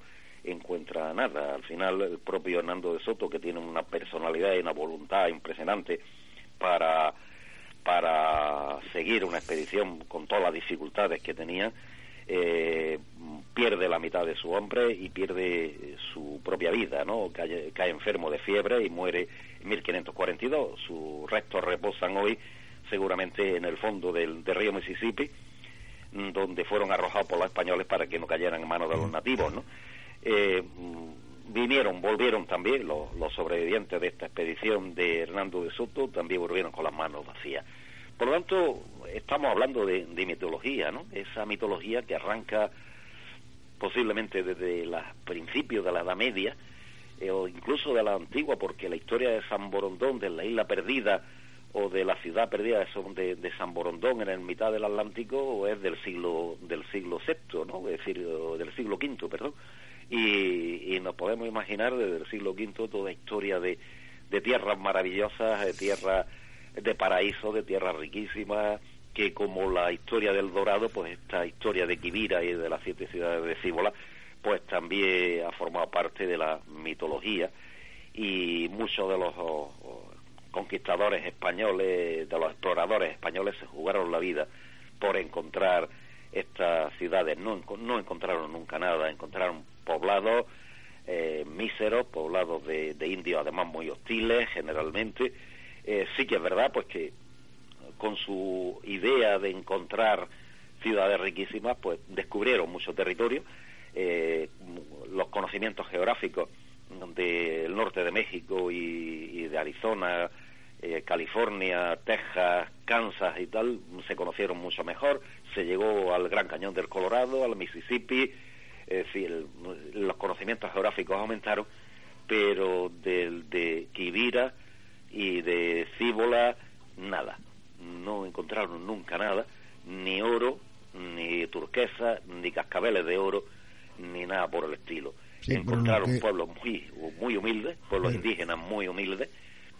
S7: para nada. Al final, el propio Hernando de Soto, que tiene una personalidad y una voluntad impresionante para, para seguir una expedición con todas las dificultades que tenía, eh, pierde la mitad de su hombre y pierde su propia vida, ¿no? Cae, cae enfermo de fiebre y muere en 1542. Sus restos reposan hoy seguramente en el fondo del, río Mississippi, mm, donde fueron arrojados por los españoles para que no cayeran en manos de los nativos, ¿no? Eh, mm, vinieron, volvieron también los, sobrevivientes de esta expedición de Hernando de Soto, también volvieron con las manos vacías. Por lo tanto, estamos hablando de, mitología, ¿no? Esa mitología que arranca posiblemente desde los principios de la Edad Media, eh, o incluso de la antigua, porque la historia de San Borondón, de la isla perdida, o de la ciudad perdida de, de San Borondón en el mitad del Atlántico o es del siglo del siglo VI, ¿no? Es decir, del siglo V, perdón. Y, nos podemos imaginar desde el siglo V toda historia de, de tierras maravillosas, de tierras de paraíso, de tierras riquísimas, que como la historia del Dorado, pues esta historia de Quivira y de las siete ciudades de Cíbola, pues también ha formado parte de la mitología y muchos de los conquistadores españoles, de los exploradores españoles, se jugaron la vida por encontrar estas ciudades. No, no encontraron nunca nada, encontraron poblados eh, míseros, poblados de, indios además muy hostiles generalmente. Eh, sí que es verdad pues que con su idea de encontrar ciudades riquísimas, pues descubrieron mucho territorio. Eh, los conocimientos geográficos del norte de México y de Arizona, eh, California, Texas, Kansas y tal, se conocieron mucho mejor. Se llegó al Gran Cañón del Colorado, al Mississippi, es decir, los conocimientos geográficos aumentaron, pero de, de Quivira y de Cíbola, nada. No encontraron nunca nada, ni oro, ni turquesa, ni cascabeles de oro, ni nada por el estilo. Encontraron pueblos muy, muy humildes, pueblos indígenas muy humildes,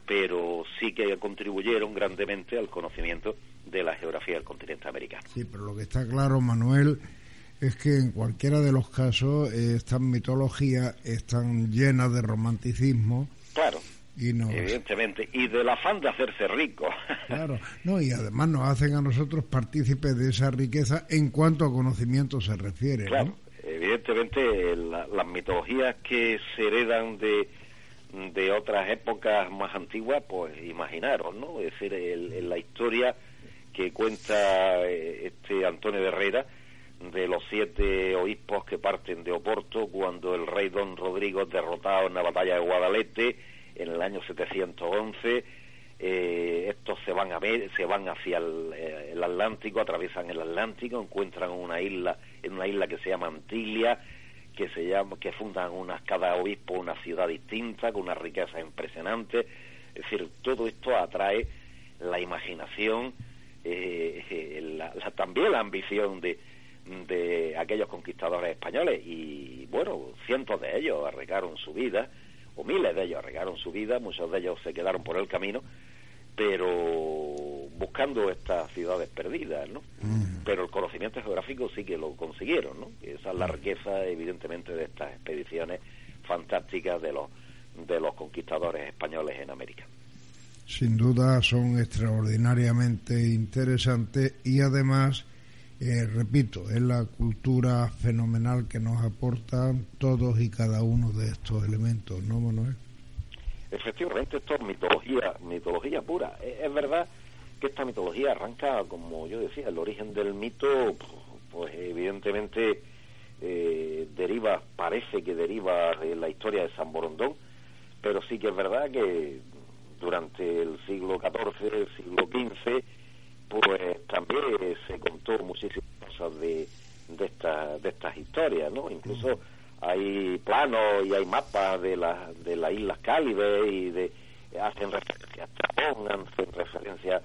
S7: pero sí que contribuyeron grandemente al conocimiento de la geografía del continente americano.
S2: Sí, pero lo que está claro, Manuel, es que en cualquiera de los casos estas mitologías están llenas de romanticismo.
S7: Claro. Y evidentemente, y del afán de hacerse rico. [LAUGHS]
S2: Claro, no, y además nos hacen a nosotros partícipes de esa riqueza en cuanto a conocimiento se refiere.
S7: Claro, evidentemente las mitologías que se heredan de, de otras épocas más antiguas, pues imaginaros, ¿no? Es decir, el, la historia que cuenta eh, este Antonio de Herrera de los siete obispos que parten de Oporto cuando el rey don Rodrigo es derrotado en la batalla de Guadalete en el año 711 eh, estos se van a ver, se van hacia el, eh, el, Atlántico atraviesan el Atlántico encuentran una isla en una isla que se llama Antilia que se llama, que fundan unas, cada obispo una ciudad distinta, con una riqueza impresionante. Es decir, todo esto atrae la imaginación, eh, [LAUGHS] también la ambición de, de aquellos conquistadores españoles. Y bueno, cientos de ellos arregaron su vida, o miles de ellos arregaron su vida, muchos de ellos se quedaron por el camino, pero buscando estas ciudades perdidas, ¿no? Mm. Pero el conocimiento geográfico sí que lo consiguieron, ¿no? esa es la riqueza, evidentemente, de estas expediciones fantásticas de los, de los conquistadores españoles en América.
S2: Sin duda son extraordinariamente interesantes y además, eh, repito, es la cultura fenomenal que nos aportan todos y cada uno de estos elementos, ¿no, Manuel?
S7: Efectivamente, esto es mitología, mitología pura. Es, verdad que esta mitología arranca, como yo decía, el origen del mito, pues evidentemente eh, deriva, parece que deriva de la historia de San Borondón, pero sí que es verdad que durante el siglo XIV, el siglo XV, pues también se contó muchísimas cosas de, de, de estas historias, ¿no? Incluso hay planos y hay mapas de, la, de las Islas Cálibes y de, hacen referencia a Japón, hacen referencia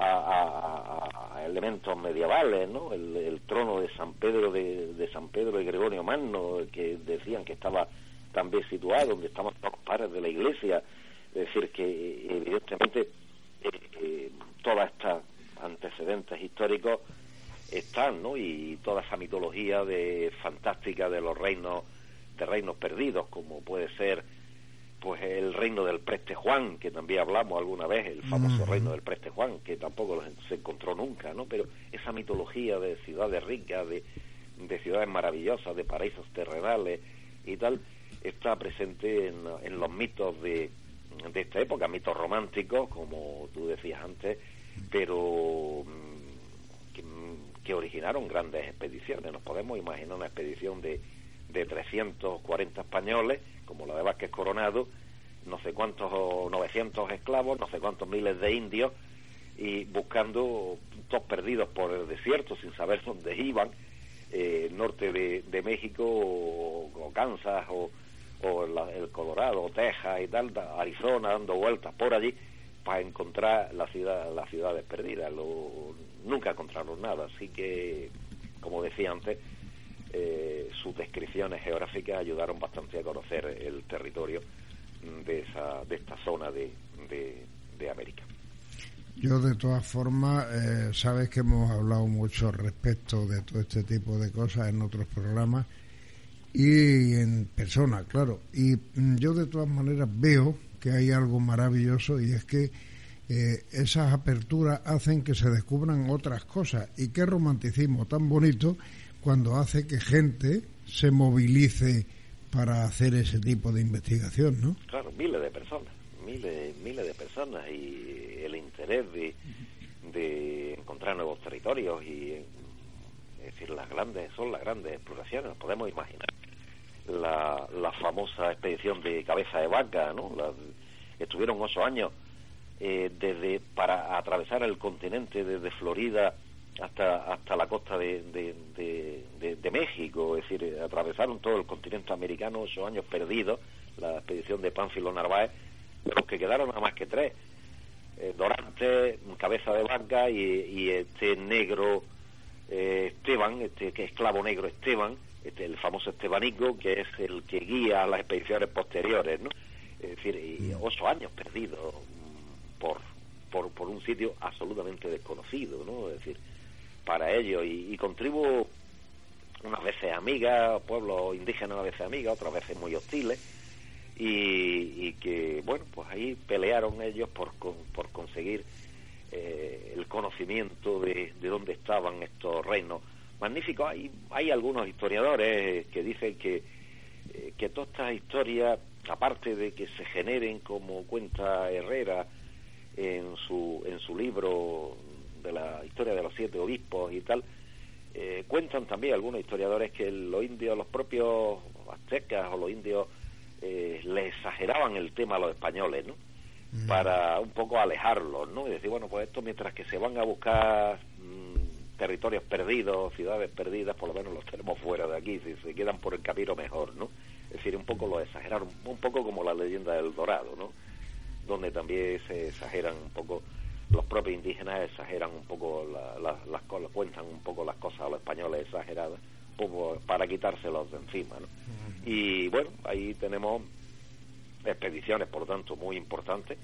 S7: a, elementos medievales, ¿no? El, trono de San Pedro de, de, San Pedro y Gregorio Magno, que decían que estaba también situado, donde estaban los padres de la Iglesia, es decir, que evidentemente eh, eh, todas estas antecedentes históricos están, ¿no? Y toda esa mitología de fantástica de los reinos de reinos perdidos, como puede ser pues el reino del Preste Juan, que también hablamos alguna vez, el famoso reino del Preste Juan, que tampoco se encontró nunca, ¿no? Pero esa mitología de ciudades ricas, de, de ciudades maravillosas, de paraísos terrenales y tal, está presente en, en los mitos de, de esta época, mitos románticos, como tú decías antes, pero mm, que, que, originaron grandes expediciones. Nos podemos imaginar una expedición de, de 340 españoles, como la de Vázquez Coronado, no sé cuántos, 900 esclavos, no sé cuántos miles de indios, y buscando todos perdidos por el desierto sin saber [LAUGHS] dónde iban, eh, norte de, México o, Kansas o, o el Colorado, o Texas y tal, Arizona, dando vueltas por allí para encontrar la ciudad, las ciudades perdidas. Lo, nunca encontraron nada, así que, como decía antes, eh, sus descripciones geográficas ayudaron bastante a conocer el territorio de, esa, de esta zona de, de, América.
S2: Yo de todas formas, eh, sabes que hemos hablado mucho respecto de todo este tipo de cosas en otros programas y en persona, claro. Y mm, yo de todas maneras veo que hay algo maravilloso y es que eh, esas aperturas hacen que se descubran otras cosas. Y qué romanticismo tan bonito cuando hace que gente se movilice para hacer ese tipo de investigación, ¿no?
S7: Claro, miles de personas, miles, miles de personas y el interés de, de encontrar nuevos territorios y es decir, las grandes son las grandes exploraciones, podemos imaginar la, la famosa expedición de cabeza de vaca, ¿no? estuvieron ocho años eh, desde para atravesar el continente desde Florida hasta hasta la costa de, de, de, México, es decir, atravesaron todo el continente americano, ocho años perdidos, la expedición de Pánfilo Narváez, pero que quedaron nada más que tres, eh, Dorante, cabeza de vaca y, este negro eh, Esteban, este que esclavo negro Esteban, este, el famoso Estebanico, que es el que guía las expediciones posteriores, ¿no? Es decir, y ocho años perdidos por, por, por un sitio absolutamente desconocido, ¿no? Es decir, para ellos. Y, y contribu unas veces amigas, pueblos indígenas unas veces amigas, otras veces muy hostiles, y, y que, bueno, pues ahí pelearon ellos por, por conseguir eh, el conocimiento de, de dónde estaban estos reinos. Magníficos. Hay, hay algunos historiadores que dicen que, eh, que todas estas historias, aparte de que se generen como cuenta Herrera en su, en su libro de la historia de los siete obispos y tal, eh, cuentan también algunos historiadores que los indios, los propios aztecas o los indios, eh, le exageraban el tema a los españoles, ¿no? Mm. Para un poco alejarlos, ¿no? Y decir, bueno, pues esto mientras que se van a buscar mm, territorios perdidos, ciudades perdidas, por lo menos los tenemos fuera de aquí, si se quedan por el camino mejor, ¿no? Es decir, un poco lo exageraron, un poco como la leyenda del Dorado, ¿no? Donde también se exageran un poco los propios indígenas exageran un poco las cosas, cuentan un poco las cosas a los españoles exageradas para quitárselos de encima. ¿no? Y bueno, ahí tenemos expediciones, por lo tanto, muy importantes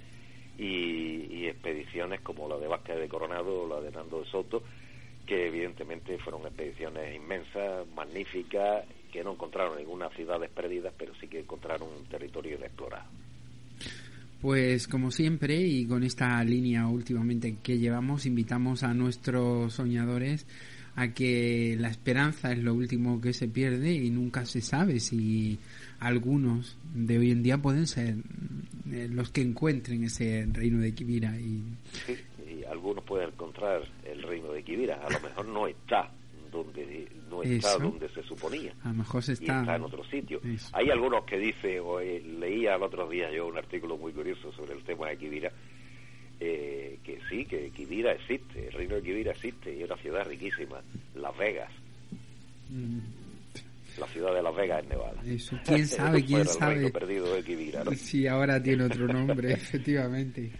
S7: y, expediciones como la de Vázquez de Coronado o la de Nando de Soto, que evidentemente fueron expediciones inmensas, magníficas, que no encontraron ninguna ciudades perdidas, pero sí que encontraron un territorio inexplorado.
S1: Pues como siempre y con esta línea últimamente que llevamos, invitamos a nuestros soñadores a que la esperanza es lo último que se pierde y nunca se sabe si algunos de hoy en día pueden ser eh, los que encuentren ese reino de Kibira y...
S7: Sí, algunos pueden encontrar el reino de Kibira, a lo mejor no está no está donde se suponía.
S1: A lo mejor se está...
S7: en otro sitio. Hay algunos que dicen, o leía el otro día yo un artículo muy curioso sobre el tema de Kibira, eh, que sí, que Kibira existe, el reino de Kibira existe y es una ciudad riquísima, Las Vegas. Mm. La ciudad de Las Vegas en Nevada.
S1: Eso, quién [LAUGHS] sabe, quién sabe.
S7: perdido de Kibira, ¿no?
S1: Sí, ahora tiene otro nombre, [LAUGHS] efectivamente.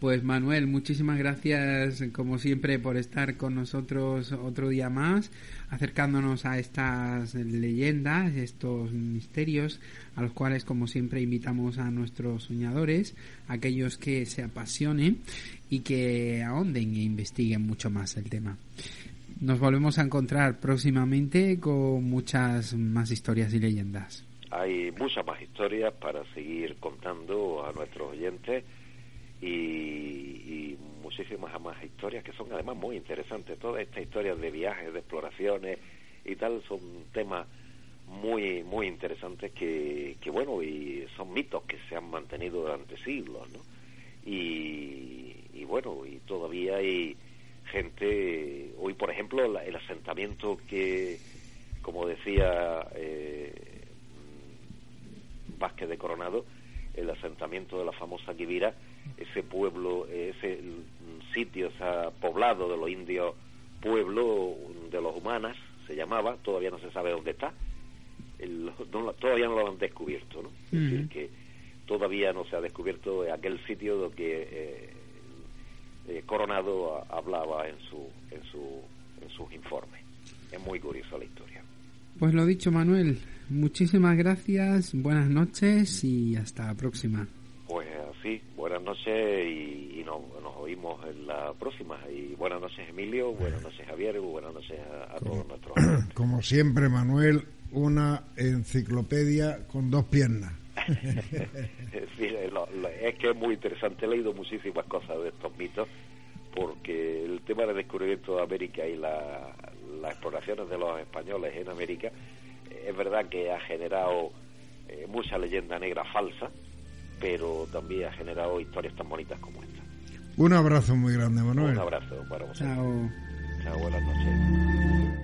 S1: Pues Manuel, muchísimas gracias como siempre por estar con nosotros otro día más, acercándonos a estas leyendas, estos misterios, a los cuales como siempre invitamos a nuestros soñadores, aquellos que se apasionen y que ahonden e investiguen mucho más el tema. nos volvemos a encontrar próximamente con muchas más historias y leyendas.
S7: Hay muchas más historias para seguir contando a nuestros oyentes y, muchísimas más historias que son además muy interesantes. Todas estas historias de viajes, de exploraciones y tal son temas muy muy interesantes que, que bueno y son mitos que se han mantenido durante siglos y, y bueno y todavía hay gente hoy por ejemplo el asentamiento que como decía eh, Vázquez de Coronado el asentamiento de la famosa Quivira ese pueblo ese sitio ese poblado de los indios pueblo de los humanas se llamaba todavía no se sabe dónde está todavía no lo han descubierto, ¿no? Es decir, que todavía no se ha descubierto aquel sitio donde eh, eh, Coronado hablaba en, su, en, su, en sus informes. Es muy curiosa la historia.
S1: Pues lo dicho, Manuel, muchísimas gracias, buenas noches y hasta la próxima.
S7: Pues así, buenas noches y, nos, oímos en la próxima. Y buenas noches, Emilio, buenas noches, Javier, y buenas noches a, todos nuestros. [CLEARS THROAT]
S2: Como siempre, Manuel, una enciclopedia con dos piernas. [LAUGHS]
S7: es que es muy interesante, he leído muchísimas cosas de estos mitos, porque el tema del descubrimiento de América y las exploraciones de los españoles en América, es verdad que ha generado eh, mucha leyenda negra falsa, pero también ha generado historias tan bonitas como esta.
S2: Un abrazo muy grande, Manuel.
S7: Un abrazo para vosotros.
S1: Chao.
S7: Chao, buenas noches.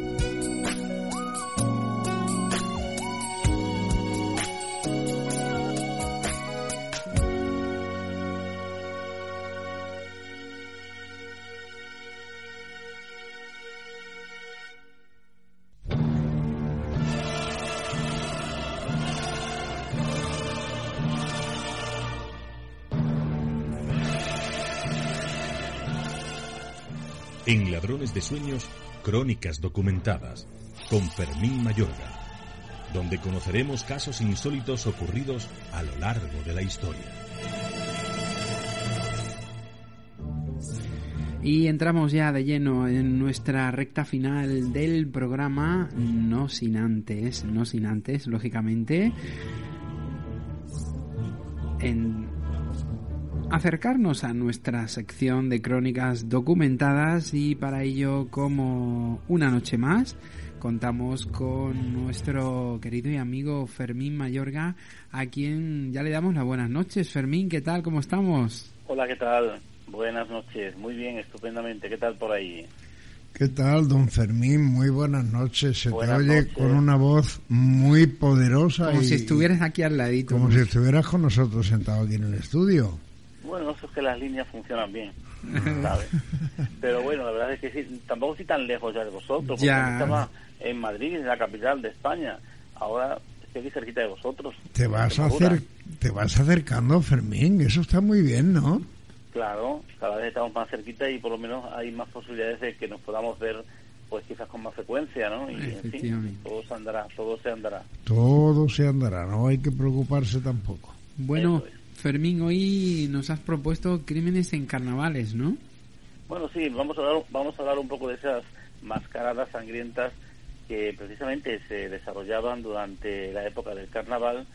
S3: De Sueños, Crónicas Documentadas, con Fermín Mayorga, donde conoceremos casos insólitos ocurridos a lo largo de la historia.
S1: Y entramos ya de lleno en nuestra recta final del programa, no sin antes, no sin antes, lógicamente, en acercarnos a nuestra sección de crónicas documentadas y para ello, como una noche más, contamos con nuestro querido y amigo Fermín Mayorga, a quien ya le damos las buenas noches. Fermín, ¿qué tal? ¿Cómo estamos?
S8: Hola, ¿qué tal? Buenas noches, muy bien, estupendamente. ¿Qué tal por ahí?
S2: ¿Qué tal, don Fermín? Muy buenas noches. Se te oye con una voz muy poderosa.
S1: Como si estuvieras aquí al ladito.
S2: Como si estuvieras con nosotros sentado aquí en el estudio.
S8: Bueno, eso es que las líneas funcionan bien, [LAUGHS] ¿sabes? Pero bueno, la verdad es que sí, tampoco estoy tan lejos ya de vosotros, porque estaba en Madrid, en la capital de España. Ahora estoy aquí cerquita de vosotros.
S2: Te vas, a hacer, te vas acercando, Fermín, eso está muy bien, ¿no?
S8: Claro, cada vez estamos más cerquita y por lo menos hay más posibilidades de que nos podamos ver pues quizás con más frecuencia, ¿no? Y en fin, todo se andará, todo se andará.
S2: Todo se andará, no hay que preocuparse tampoco.
S1: Bueno, Fermín, hoy nos has propuesto crímenes en carnavales, ¿no?
S8: Bueno, sí, vamos a hablar, un poco de esas mascaradas sangrientas que precisamente se desarrollaban durante la época del carnaval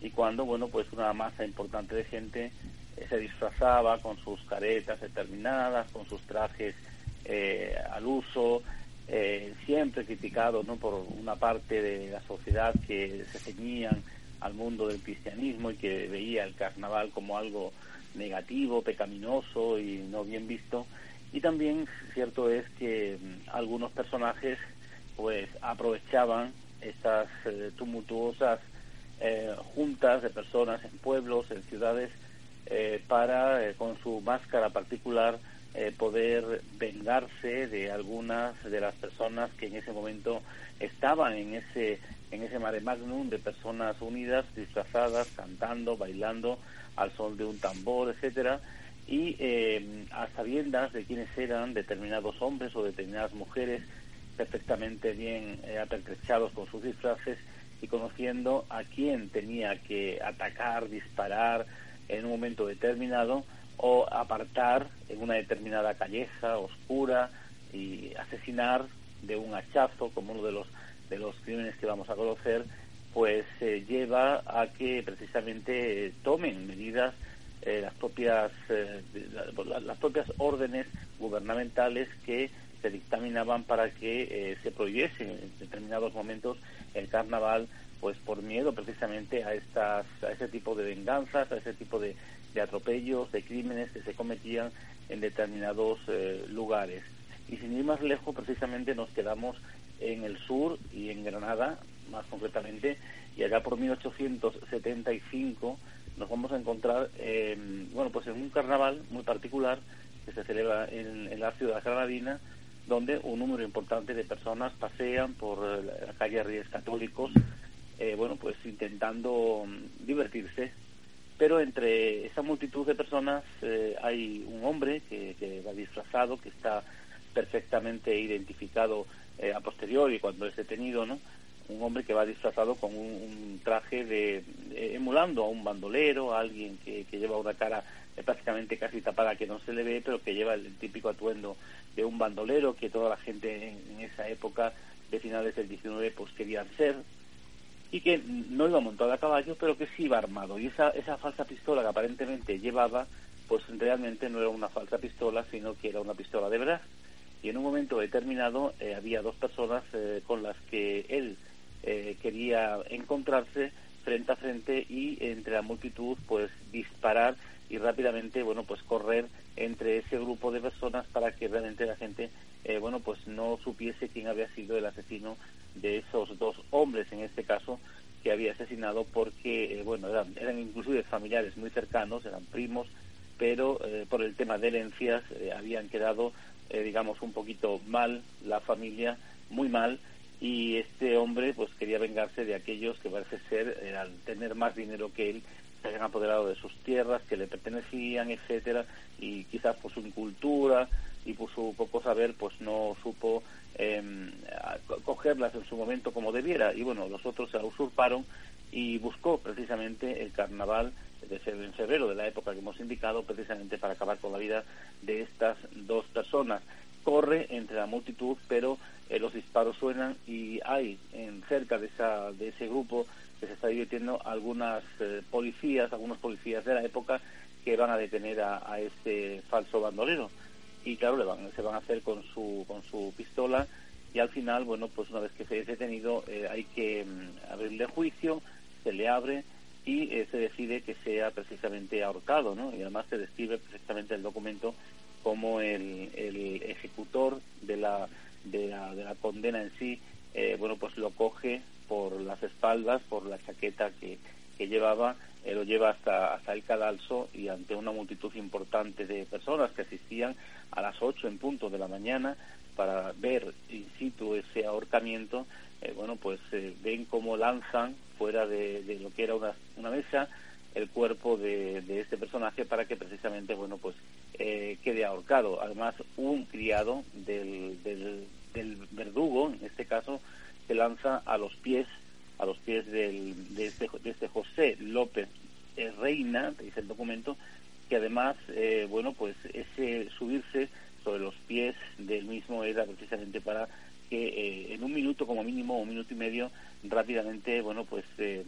S8: y cuando, bueno, pues una masa importante de gente eh, se disfrazaba con sus caretas determinadas, con sus trajes eh, al uso, eh, siempre criticados ¿no? por una parte de la sociedad que se ceñían al mundo del cristianismo y que veía el carnaval como algo negativo, pecaminoso y no bien visto. Y también cierto es que mm, algunos personajes pues aprovechaban estas eh, tumultuosas eh, juntas de personas en pueblos, en ciudades, eh, para con su máscara particular poder vengarse de algunas de las personas que en ese momento estaban en ese en ese mare magnum de personas unidas, disfrazadas, cantando, bailando al son de un tambor, etcétera, y eh, a sabiendas de quiénes eran determinados hombres o determinadas mujeres perfectamente bien eh, apertrechados con sus disfraces y conociendo a quién tenía que atacar, disparar en un momento determinado o apartar en una determinada calleja oscura y asesinar de un hachazo como uno de los de los crímenes que vamos a conocer pues eh, lleva a que precisamente tomen medidas eh, las propias eh, las propias órdenes gubernamentales que se dictaminaban para que se prohibiese en determinados momentos el carnaval pues por miedo precisamente a estas a ese tipo de venganzas a ese tipo de, de atropellos de crímenes que se cometían en determinados lugares. Y sin ir más lejos precisamente nos quedamos en el sur y en Granada más concretamente, y allá por 1875 nos vamos a encontrar, eh, bueno, pues en un carnaval muy particular que se celebra en, la ciudad granadina, donde un número importante de personas pasean por la calle Reyes Católicos, eh, bueno, pues intentando mm, divertirse, pero entre esa multitud de personas eh, hay un hombre que, que, va disfrazado, que está perfectamente identificado a posteriori cuando es detenido, ¿no? un hombre que va disfrazado con un, traje de, emulando a un bandolero, a alguien que, lleva una cara prácticamente casi tapada que no se le ve, pero que lleva el, típico atuendo de un bandolero que toda la gente en, esa época de finales del 19 pues querían ser y que no iba montado a caballo, pero que sí iba armado. Y esa, esa falsa pistola que aparentemente llevaba, pues realmente no era una falsa pistola, sino que era una pistola de verdad. Y en un momento determinado eh, había dos personas eh, con las que él eh, quería encontrarse frente a frente y entre la multitud pues disparar y rápidamente bueno pues correr entre ese grupo de personas para que realmente la gente eh, bueno pues no supiese quién había sido el asesino de esos dos hombres en este caso que había asesinado porque eh, bueno eran, eran inclusive familiares muy cercanos eran primos pero por el tema de herencias habían quedado digamos un poquito mal la familia muy mal y este hombre pues quería vengarse de aquellos que parece ser eh, al tener más dinero que él se habían apoderado de sus tierras que le pertenecían etcétera y quizás por su incultura y por su poco saber pues no supo em, cogerlas en su momento como debiera. Y bueno los otros se la usurparon y buscó precisamente el carnaval de en febrero de la época que hemos indicado precisamente para acabar con la vida de estas dos personas corre entre la multitud, pero eh, los disparos suenan y hay en cerca de, esa, de ese grupo que se está divirtiendo algunas eh, policías, algunos policías de la época que van a detener a, este falso bandolero. Y claro, le van, se van a hacer con su, con su pistola y al final, bueno, pues una vez que se es detenido eh, hay que mm, abrirle juicio, se le abre y se decide que sea precisamente ahorcado, ¿no? Y además se describe perfectamente el documento como el, el ejecutor de la, de la, de la condena en sí, eh, bueno, pues lo coge por las espaldas, por la chaqueta que, que llevaba, eh, lo lleva hasta, hasta el cadalso y ante una multitud importante de personas que asistían a las 8 en punto de la mañana para ver in situ ese ahorcamiento, eh, bueno, pues ven cómo lanzan fuera de, de, lo que era una, una mesa el cuerpo de, de, este personaje para que precisamente, bueno, pues eh, quede ahorcado. Además, un criado del, del, verdugo, en este caso, se lanza a los pies, a los pies del, de, este, de este José López Reina, dice el documento, que además, eh, bueno, pues ese subirse sobre los pies del mismo era precisamente para que eh, en un minuto como mínimo, un minuto y medio, rápidamente, bueno, pues eh,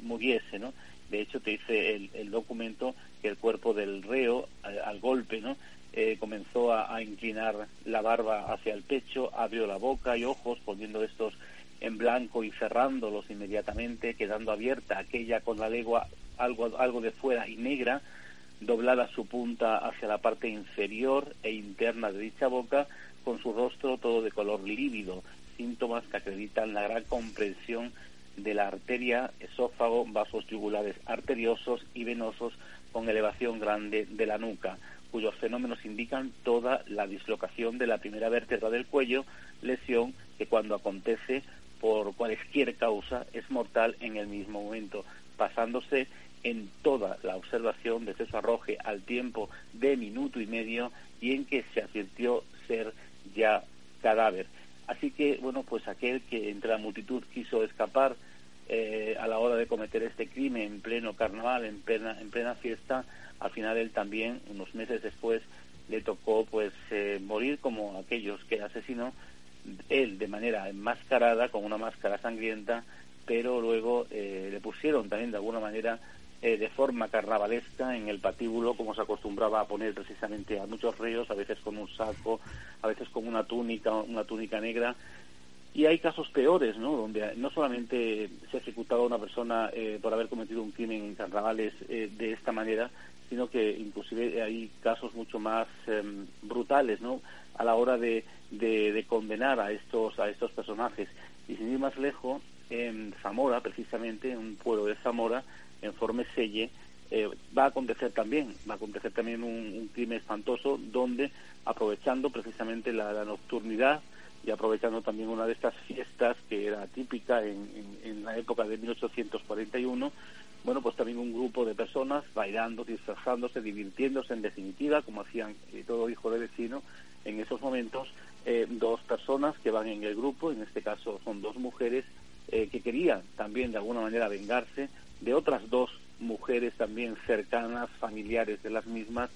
S8: muriese, ¿no? De hecho, te dice el, documento que el cuerpo del reo, al, golpe, ¿no? Eh, comenzó a, inclinar la barba hacia el pecho, abrió la boca y ojos, poniendo estos en blanco y cerrándolos inmediatamente, quedando abierta aquella con la lengua algo, algo de fuera y negra, doblada su punta hacia la parte inferior e interna de dicha boca, con su rostro todo de color lívido, síntomas que acreditan la gran comprensión de la arteria, esófago, vasos yugulares arteriosos y venosos con elevación grande de la nuca, cuyos fenómenos indican toda la dislocación de la primera vértebra del cuello, lesión que cuando acontece por cualquier causa es mortal en el mismo momento, pasándose en toda la observación de su arroje al tiempo de minuto y medio y en que se advirtió ser ya cadáver. Así que, bueno, pues aquel que entre la multitud quiso escapar eh, a la hora de cometer este crimen en pleno carnaval, en plena, en plena fiesta, al final él también, unos meses después, le tocó pues eh, morir como aquellos que asesinó, él de manera enmascarada, con una máscara sangrienta, pero luego eh, le pusieron también de alguna manera eh, de forma carnavalesca en el patíbulo, como se acostumbraba a poner precisamente a muchos ríos, a veces con un saco, a veces con una túnica, una túnica negra. Y hay casos peores, ¿no? Donde no solamente se ha ejecutado a una persona eh, por haber cometido un crimen en carnavales eh, de esta manera, sino que inclusive hay casos mucho más em, brutales, ¿no? A la hora de, de, de, condenar a estos a estos personajes. Y sin ir más lejos, en Zamora, precisamente, en un pueblo de Zamora, en Formeselle, eh, va a acontecer también, va a acontecer también un, crimen espantoso donde, aprovechando precisamente la, nocturnidad y aprovechando también una de estas fiestas que era típica en, en, la época de 1841, bueno, pues también un grupo de personas bailando, disfrazándose, divirtiéndose en definitiva, como hacían eh, todo hijo de vecino en esos momentos, eh, dos personas que van en el grupo, en este caso son dos mujeres, que querían también de alguna manera vengarse de otras dos mujeres también cercanas, familiares de las mismas,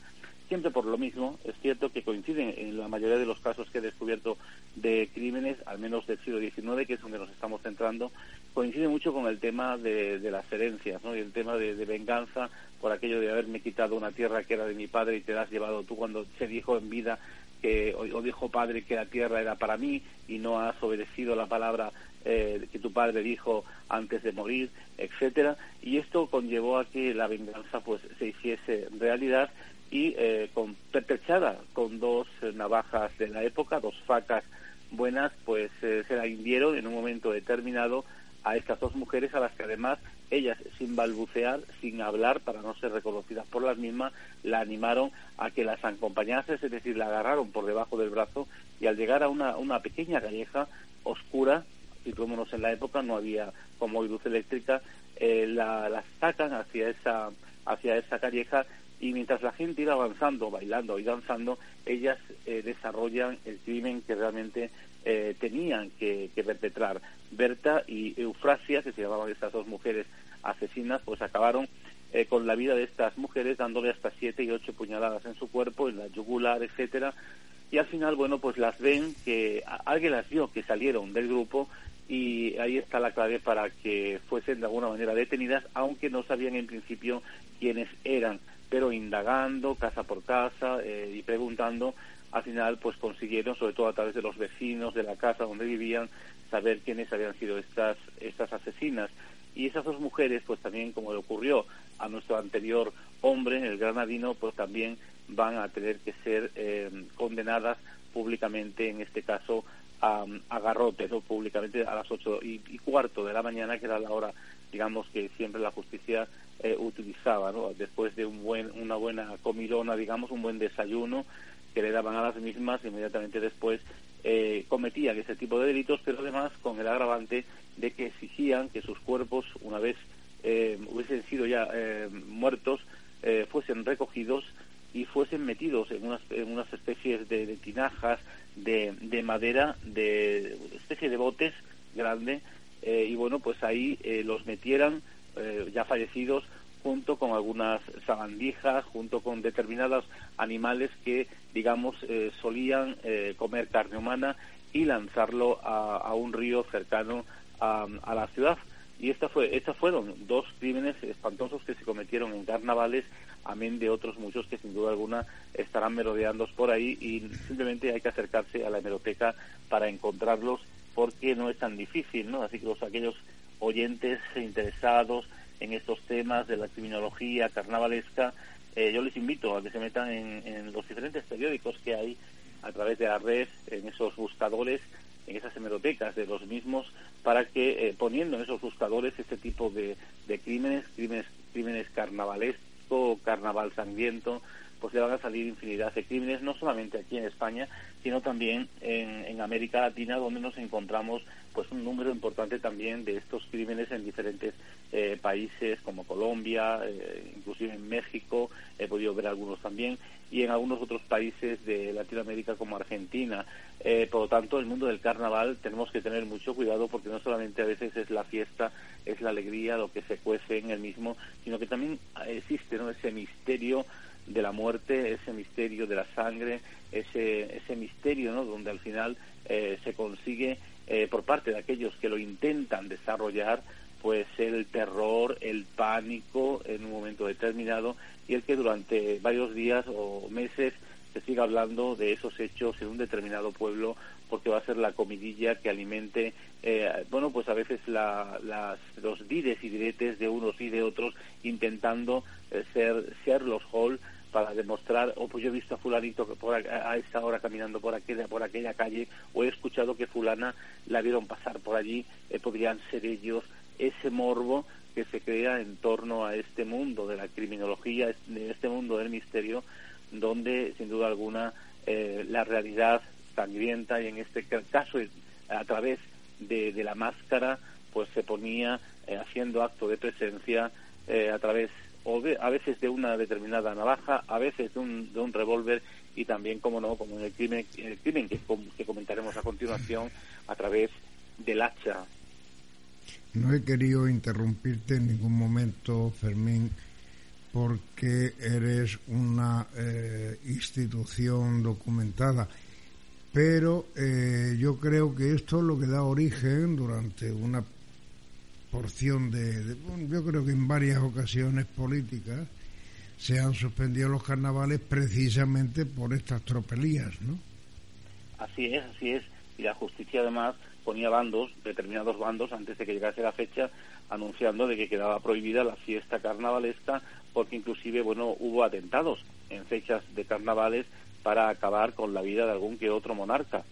S8: siempre por lo mismo. Es cierto que coinciden en la mayoría de los casos que he descubierto de crímenes, al menos del siglo XIX, que es donde nos estamos centrando, coincide mucho con el tema de, las herencias ¿no? y el tema de, venganza por aquello de haberme quitado una tierra que era de mi padre y te la has llevado tú cuando se dijo en vida que o dijo padre que la tierra era para mí y no has obedecido la palabra eh, que tu padre dijo antes de morir, etcétera, y esto conllevó a que la venganza pues se hiciese realidad y eh, con pertrechada con dos navajas de la época, dos facas buenas, pues eh, se la hundieron en un momento determinado a estas dos mujeres a las que además ellas sin balbucear, sin hablar para no ser reconocidas por las mismas, la animaron a que las acompañase, es decir, la agarraron por debajo del brazo y al llegar a una, una pequeña calleja oscura situémonos en la época, no había como luz eléctrica, eh, la, sacan hacia esa, hacia esa calleja y mientras la gente iba avanzando, bailando y danzando, ellas eh, desarrollan el crimen que realmente eh, tenían que, perpetrar. Berta y Eufrasia, que se llamaban estas dos mujeres asesinas, pues acabaron con la vida de estas mujeres, dándole hasta siete y ocho puñaladas en su cuerpo, en la yugular, etcétera, y al final, bueno, pues las ven que alguien las vio que salieron del grupo y ahí está la clave para que fuesen de alguna manera detenidas, aunque no sabían en principio quiénes eran, pero indagando casa por casa eh, y preguntando, al final pues consiguieron, sobre todo a través de los vecinos de la casa donde vivían, saber quiénes habían sido estas, estas asesinas. Y esas dos mujeres, pues también como le ocurrió a nuestro anterior hombre, el granadino, pues también van a tener que ser eh, condenadas públicamente, en este caso a, a garrote, públicamente a las ocho y, cuarto de la mañana, que era la hora, digamos, que siempre la justicia eh, utilizaba, ¿no? después de un buen, una buena comilona, digamos, un buen desayuno que le daban a las mismas, inmediatamente después eh, cometían ese tipo de delitos, pero además con el agravante de que exigían que sus cuerpos, una vez eh, hubiesen sido ya eh, muertos, fuesen recogidos y fuesen metidos en unas, en unas especies de, tinajas de, de, madera, de especie de botes grande, eh, y bueno, pues ahí eh, los metieran eh, ya fallecidos junto con algunas sabandijas, junto con determinados animales que, digamos, eh, solían comer carne humana y lanzarlo a, un río cercano a, la ciudad. Y esta fue, estas fueron dos crímenes espantosos que se cometieron en carnavales, amén de otros muchos que sin duda alguna estarán merodeando por ahí y simplemente hay que acercarse a la hemeroteca para encontrarlos porque no es tan difícil, ¿no? Así que los aquellos oyentes interesados en estos temas de la criminología carnavalesca, eh, yo les invito a que se metan en, los diferentes periódicos que hay a través de la red, en esos buscadores, en esas hemerotecas de los mismos, para que eh, poniendo en esos buscadores este tipo de, de crímenes, crímenes, crímenes carnavalesco, carnaval sangriento, pues le van a salir infinidad de crímenes, no solamente aquí en España, sino también en, América Latina, donde nos encontramos pues un número importante también de estos crímenes en diferentes eh, países como Colombia, eh, inclusive en México, he podido ver algunos también, y en algunos otros países de Latinoamérica como Argentina. Eh, por lo tanto, el mundo del carnaval tenemos que tener mucho cuidado porque no solamente a veces es la fiesta, es la alegría, lo que se cuece en el mismo, sino que también existe ¿no? ese misterio de la muerte, ese misterio de la sangre, ese, ese misterio ¿no? donde al final eh, se consigue eh, por parte de aquellos que lo intentan desarrollar pues el terror, el pánico en un momento determinado y el que durante varios días o meses se siga hablando de esos hechos en un determinado pueblo porque va a ser la comidilla que alimente, eh, bueno, pues a veces las, los dides y diretes de unos y de otros intentando eh, ser Sherlock Hall para demostrar, o oh, pues yo he visto a fulanito por a, esa hora caminando por aquella, por aquella calle, o he escuchado que fulana la vieron pasar por allí, eh, podrían ser ellos, ese morbo que se crea en torno a este mundo de la criminología, de este mundo del misterio, donde sin duda alguna eh, la realidad sangrienta y en este caso a través de, la máscara pues se ponía eh, haciendo acto de presencia eh, a través o a veces de una determinada navaja, a veces de un, de un revólver y también, como no, como en el crimen, el crimen que, comentaremos a continuación, a través del hacha.
S2: No he querido interrumpirte en ningún momento, Fermín, porque eres una eh, institución documentada. Pero eh, yo creo que esto es lo que da origen durante una porción de, Yo creo que en varias ocasiones políticas se han suspendido los carnavales precisamente por estas tropelías, ¿no?
S8: Así es, así es. Y la justicia además ponía bandos, determinados bandos, antes de que llegase la fecha, anunciando de que quedaba prohibida la fiesta carnavalesca porque inclusive, bueno, hubo atentados en fechas de carnavales para acabar con la vida de algún que otro monarca.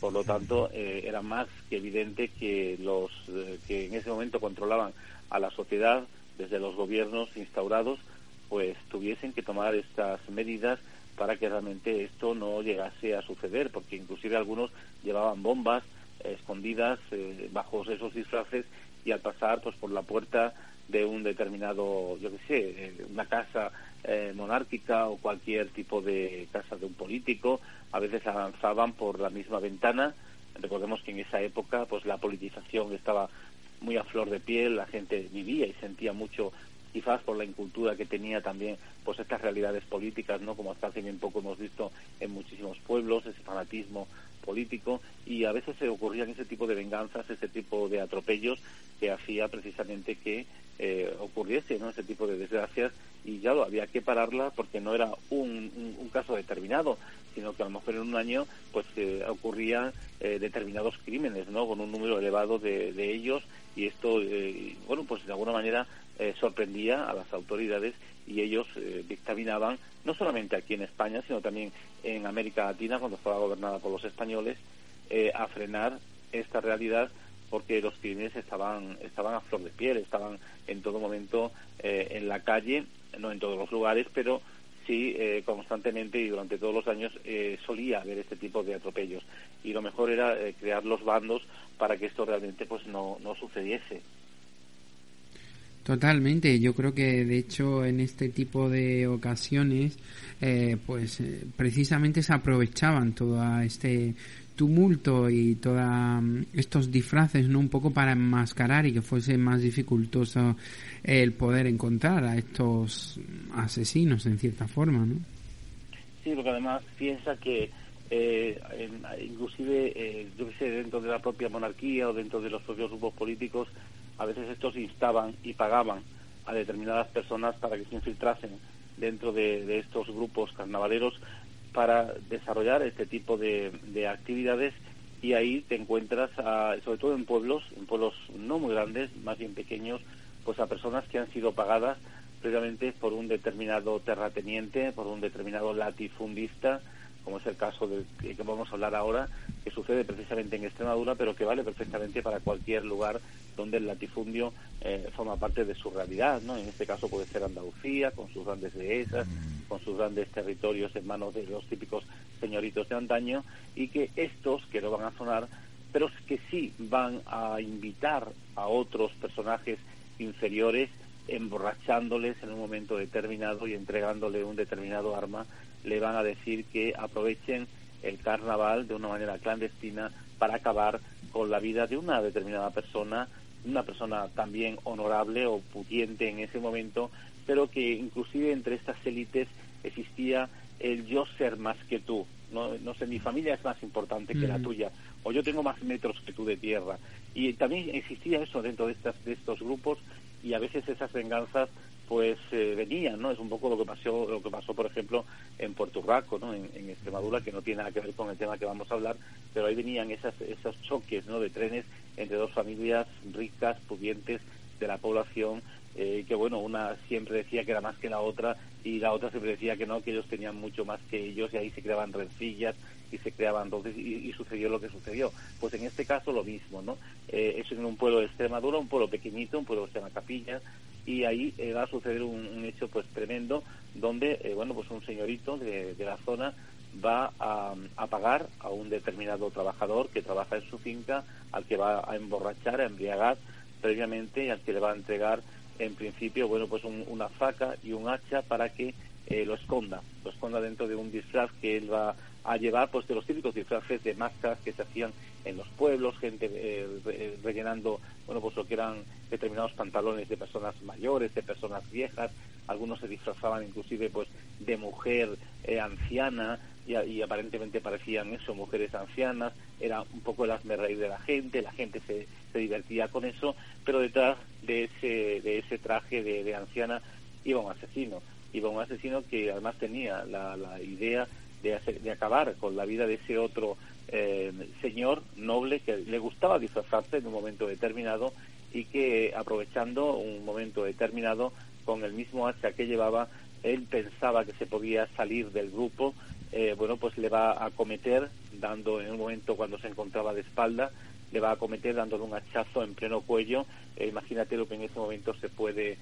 S8: Por lo tanto, eh, era más que evidente que los eh, que en ese momento controlaban a la sociedad, desde los gobiernos instaurados, pues tuviesen que tomar estas medidas para que realmente esto no llegase a suceder, porque inclusive algunos llevaban bombas escondidas eh, bajo esos disfraces y al pasar pues por la puerta de un determinado, yo qué sé, eh, una casa eh, monárquica o cualquier tipo de casa de un político, a veces avanzaban por la misma ventana. Recordemos que en esa época pues la politización estaba muy a flor de piel, la gente vivía y sentía mucho quizás por la incultura que tenía también pues estas realidades políticas, ¿no? Como hasta hace bien poco hemos visto en muchísimos pueblos, ese fanatismo político y a veces se ocurrían ese tipo de venganzas, ese tipo de atropellos que hacía precisamente que eh, ocurriese ¿no? ese tipo de desgracias y ya lo había que pararla porque no era un, un, caso determinado, sino que a lo mejor en un año pues eh, ocurrían eh, determinados crímenes, ¿no? Con un número elevado de, de ellos y esto, eh, bueno, pues de alguna manera sorprendía a las autoridades y ellos dictaminaban, no solamente aquí en España, sino también en América Latina, cuando estaba gobernada por los españoles, a frenar esta realidad porque los crímenes estaban, estaban a flor de piel, estaban en todo momento eh, en la calle, no en todos los lugares, pero sí eh, constantemente y durante todos los años eh, solía haber este tipo de atropellos. Y lo mejor era crear los bandos para que esto realmente pues no, no sucediese.
S1: Totalmente, yo creo que de hecho en este tipo de ocasiones, pues precisamente se aprovechaban todo este tumulto y todos mm, estos disfraces, ¿no? Un poco para enmascarar y que fuese más dificultoso el poder encontrar a estos asesinos en cierta forma, ¿no?
S8: Sí, porque además piensa que eh, inclusive, eh, yo que sé, dentro de la propia monarquía o dentro de los propios grupos políticos, a veces estos instaban y pagaban a determinadas personas para que se infiltrasen dentro de, estos grupos carnavaleros para desarrollar este tipo de, actividades. Y ahí te encuentras, sobre todo en pueblos, en pueblos no muy grandes, más bien pequeños, pues a personas que han sido pagadas precisamente por un determinado terrateniente, por un determinado latifundista, como es el caso de, que vamos a hablar ahora, que sucede precisamente en Extremadura, pero que vale perfectamente para cualquier lugar donde el latifundio eh, forma parte de su realidad, ¿no? En este caso puede ser Andalucía, con sus grandes dehesas, mm. con sus grandes territorios en manos de los típicos señoritos de antaño, y que estos, que no van a sonar, pero que sí van a invitar a otros personajes inferiores, emborrachándoles en un momento determinado y entregándole un determinado arma le van a decir que aprovechen el carnaval de una manera clandestina para acabar con la vida de una determinada persona, una persona también honorable o pudiente en ese momento, pero que inclusive entre estas élites existía el yo ser más que tú. No, no sé, mi familia es más importante que la tuya, o yo tengo más metros que tú de tierra. Y también existía eso dentro de, estas, de estos grupos y a veces esas venganzas pues eh, venían, ¿no? Es un poco lo que pasó, lo que pasó, por ejemplo, en Puerto Rico, ¿no? En, Extremadura, que no tiene nada que ver con el tema que vamos a hablar, pero ahí venían esas, esos choques, ¿no? De trenes entre dos familias ricas, pudientes de la población, eh, que bueno, una siempre decía que era más que la otra y la otra siempre decía que no, que ellos tenían mucho más que ellos y ahí se creaban rencillas y se creaban entonces y, sucedió lo que sucedió. Pues en este caso lo mismo, ¿no? Eh, es en un pueblo de Extremadura, un pueblo pequeñito, un pueblo que se llama Capilla, y ahí eh, va a suceder un, hecho pues tremendo donde eh, bueno pues un señorito de, la zona va a, pagar a un determinado trabajador que trabaja en su finca al que va a emborrachar, a embriagar previamente y al que le va a entregar en principio bueno pues una faca y un hacha para que eh, lo esconda, lo esconda dentro de un disfraz que él va a llevar pues de los típicos disfraces de máscaras que se hacían en los pueblos, gente eh, rellenando, bueno, pues lo que eran determinados pantalones de personas mayores, de personas viejas, algunos se disfrazaban inclusive pues de mujer eh, anciana y, aparentemente parecían eso, mujeres ancianas, era un poco el reír de la gente, la gente se, se divertía con eso, pero detrás de ese, de ese traje de, anciana iba un asesino, iba un asesino que además tenía la idea de, de acabar con la vida de ese otro eh, señor noble que le gustaba disfrazarse en un momento determinado y que aprovechando un momento determinado con el mismo hacha que llevaba él pensaba que se podía salir del grupo eh, bueno pues le va a cometer dando en un momento cuando se encontraba de espalda le va a cometer dándole un hachazo en pleno cuello. Eh, imagínate lo que en ese momento se puede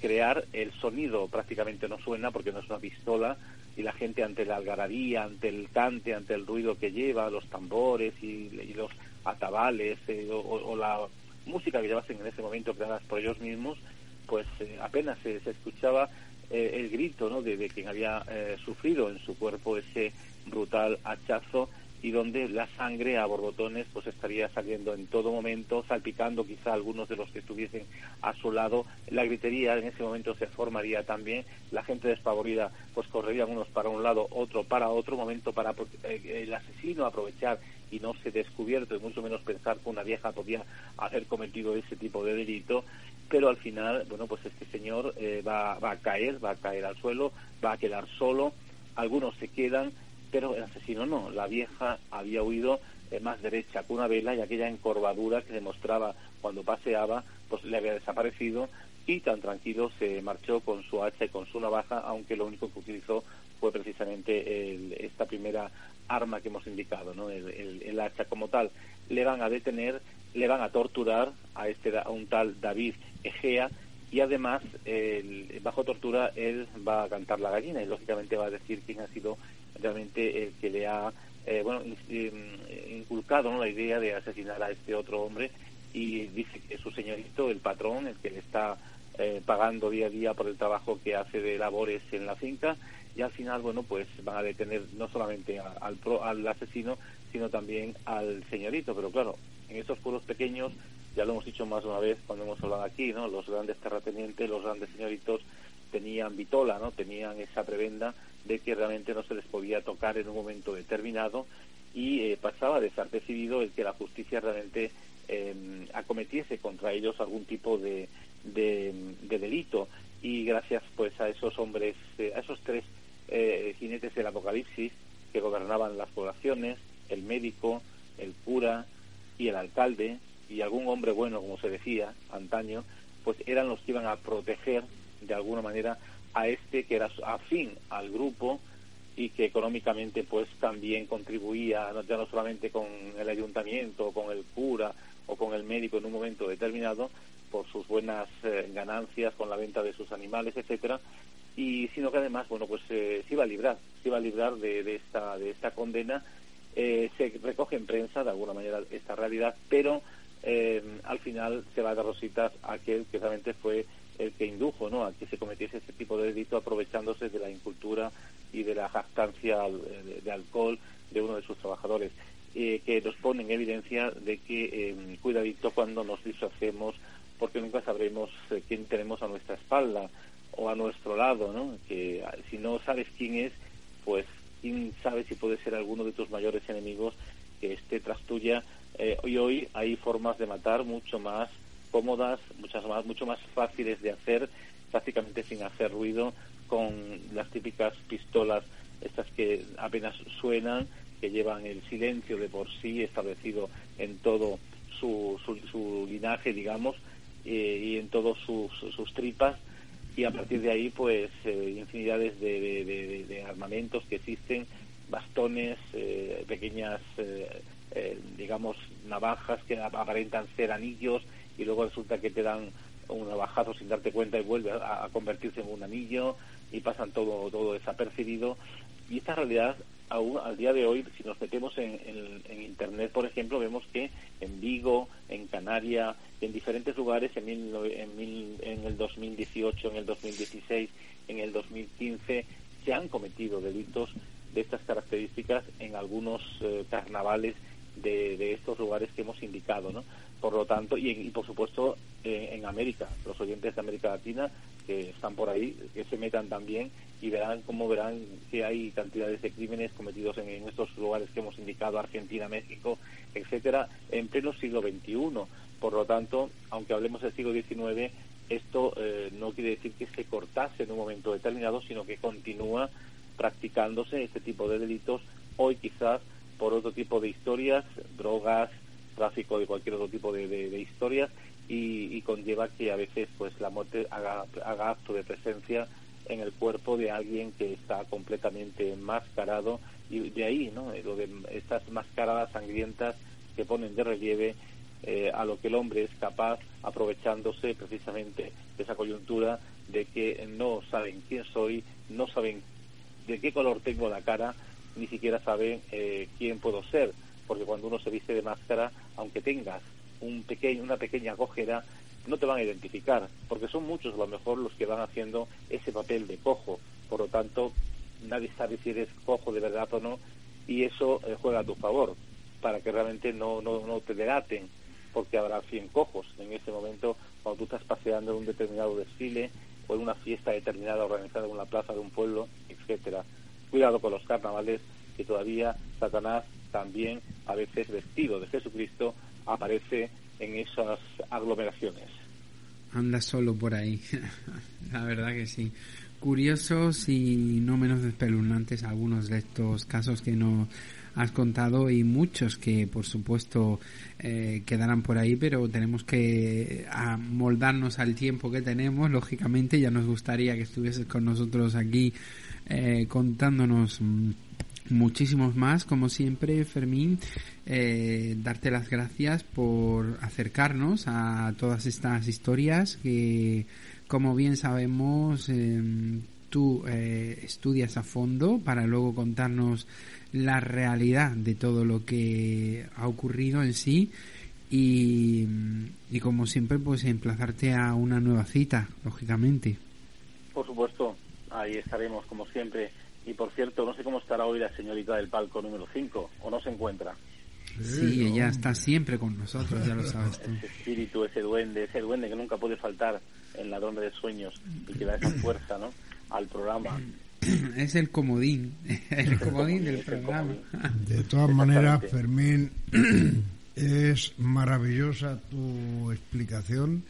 S8: crear. El sonido prácticamente no suena porque no es una pistola y la gente ante la algarabía, ante el cante, ante el ruido que lleva, los tambores y, los atabales eh, o, la música que llevasen en ese momento creadas por ellos mismos, pues eh, apenas se, escuchaba eh, el grito ¿no? de, quien había sufrido en su cuerpo ese brutal hachazo y donde la sangre a borbotones pues estaría saliendo en todo momento, salpicando quizá algunos de los que estuviesen a su lado. La gritería en ese momento se formaría también, la gente despavorida pues correrían unos para un lado, otro para otro, momento para eh, el asesino aprovechar y no se descubierto y mucho menos pensar que una vieja podía haber cometido ese tipo de delito, pero al final, bueno, pues este señor eh, va, va a caer, va a caer al suelo, va a quedar solo, algunos se quedan, pero el asesino no, la vieja había huido eh, más derecha con una vela y aquella encorvadura que demostraba cuando paseaba, pues le había desaparecido y tan tranquilo se marchó con su hacha y con su navaja, aunque lo único que utilizó fue precisamente esta primera arma que hemos indicado, ¿no? El, hacha como tal. Le van a detener, le van a torturar a, este, a un tal David Egea y además bajo tortura él va a cantar la gallina y lógicamente va a decir quién ha sido realmente el que le ha eh, bueno inculcado ¿no? la idea de asesinar a este otro hombre y dice que su señorito el patrón el que le está eh, pagando día a día por el trabajo que hace de labores en la finca y al final bueno pues van a detener no solamente al, al asesino sino también al señorito. Pero claro, en estos pueblos pequeños, ya lo hemos dicho más de una vez cuando hemos hablado aquí, ¿no? Los grandes terratenientes, los grandes señoritos tenían vitola, ¿no? Tenían esa prebenda de que realmente no se les podía tocar en un momento determinado y eh, pasaba desapercibido el que la justicia realmente em, acometiese contra ellos algún tipo de, de, delito y gracias pues a esos hombres, eh, a esos tres eh, jinetes del apocalipsis que gobernaban las poblaciones, el médico, el cura y el alcalde y algún hombre bueno, como se decía antaño, pues eran los que iban a proteger de alguna manera a este que era afín al grupo y que económicamente pues también contribuía ya no solamente con el ayuntamiento, con el cura o con el médico en un momento determinado por sus buenas eh, ganancias con la venta de sus animales, etcétera, y sino que además bueno pues eh, se iba a librar, se iba a librar de, esta de esta condena, eh, se recoge en prensa de alguna manera esta realidad, pero al final se va a dar rositas a aquel que realmente fue el que indujo ¿no? a que se cometiese este tipo de delito aprovechándose de la incultura y de la jactancia de, alcohol de uno de sus trabajadores, eh, que nos pone en evidencia de que eh, cuidadito cuando nos dishacemos porque nunca sabremos eh, quién tenemos a nuestra espalda o a nuestro lado, ¿no? que ah, si no sabes quién es, pues quién sabe si puede ser alguno de tus mayores enemigos que esté tras tuya. y hoy hay formas de matar mucho más cómodas, muchas más, mucho más fáciles de hacer, prácticamente sin hacer ruido, con las típicas pistolas, estas que apenas suenan, que llevan el silencio de por sí establecido en todo su, su, linaje, digamos, eh, y en todas sus, sus, tripas, y a partir de ahí, pues, eh, infinidades de, de, armamentos que existen, bastones, eh, pequeñas, digamos, navajas que aparentan ser anillos, y luego resulta que te dan un navajazo sin darte cuenta y vuelve a, convertirse en un anillo y pasan todo, todo desapercibido. Y esta realidad, aún al día de hoy, si nos metemos en, Internet, por ejemplo, vemos que en Vigo, en Canarias, en diferentes lugares, en, en, el 2018, en el 2016, en el 2015, se han cometido delitos de estas características en algunos eh, carnavales de, de, estos lugares que hemos indicado, ¿no? Por lo tanto, y, por supuesto en América, los oyentes de América Latina que están por ahí, que se metan también y verán cómo verán que hay cantidades de crímenes cometidos en, estos lugares que hemos indicado, Argentina, México, etcétera, en pleno siglo XXI. Por lo tanto, aunque hablemos del siglo XIX, esto eh, no quiere decir que se cortase en un momento determinado, sino que continúa practicándose este tipo de delitos, hoy quizás por otro tipo de historias, drogas, tráfico de cualquier otro tipo de, historias y, conlleva que a veces pues la muerte haga, haga acto de presencia en el cuerpo de alguien que está completamente mascarado y de ahí no lo de estas mascaradas sangrientas que ponen de relieve eh, a lo que el hombre es capaz aprovechándose precisamente de esa coyuntura de que no saben quién soy no saben de qué color tengo la cara ni siquiera saben eh, quién puedo ser porque cuando uno se viste de máscara, aunque tengas un pequeño, una pequeña cojera, no te van a identificar, porque son muchos a lo mejor los que van haciendo ese papel de cojo. Por lo tanto, nadie sabe si eres cojo de verdad o no, y eso eh, juega a tu favor, para que realmente no, no, no te delaten, porque habrá 100 cojos en ese momento cuando tú estás paseando en un determinado desfile o en una fiesta determinada organizada en una plaza de un pueblo, etcétera. Cuidado con los carnavales, que todavía Satanás también a veces vestido de Jesucristo aparece en esas aglomeraciones.
S1: Anda solo por ahí, [LAUGHS] la verdad que sí. Curiosos y no menos espeluznantes algunos de estos casos que nos has contado y muchos que por supuesto eh, quedarán por ahí, pero tenemos que amoldarnos al tiempo que tenemos. Lógicamente ya nos gustaría que estuvieses con nosotros aquí eh, contándonos mm, muchísimos más, como siempre, Fermín, eh, darte las gracias por acercarnos a todas estas historias que, como bien sabemos, em, tú eh, estudias a fondo para luego contarnos la realidad de todo lo que ha ocurrido en sí y, y como siempre, pues emplazarte a una nueva cita, lógicamente.
S8: Por supuesto, ahí estaremos como siempre Y por cierto, no sé cómo estará hoy la señorita del palco número 5, o no se encuentra.
S1: Sí, ella está siempre con nosotros, ya lo sabes tú.
S8: Ese espíritu, ese duende, ese duende que nunca puede faltar en Ladrón de Sueños y que da esa fuerza ¿no? al programa. [CLEARS THROAT]
S1: Es el comodín, [LAUGHS] el comodín del programa.
S2: De todas maneras, Fermín, [CLEARS THROAT] es maravillosa tu explicación.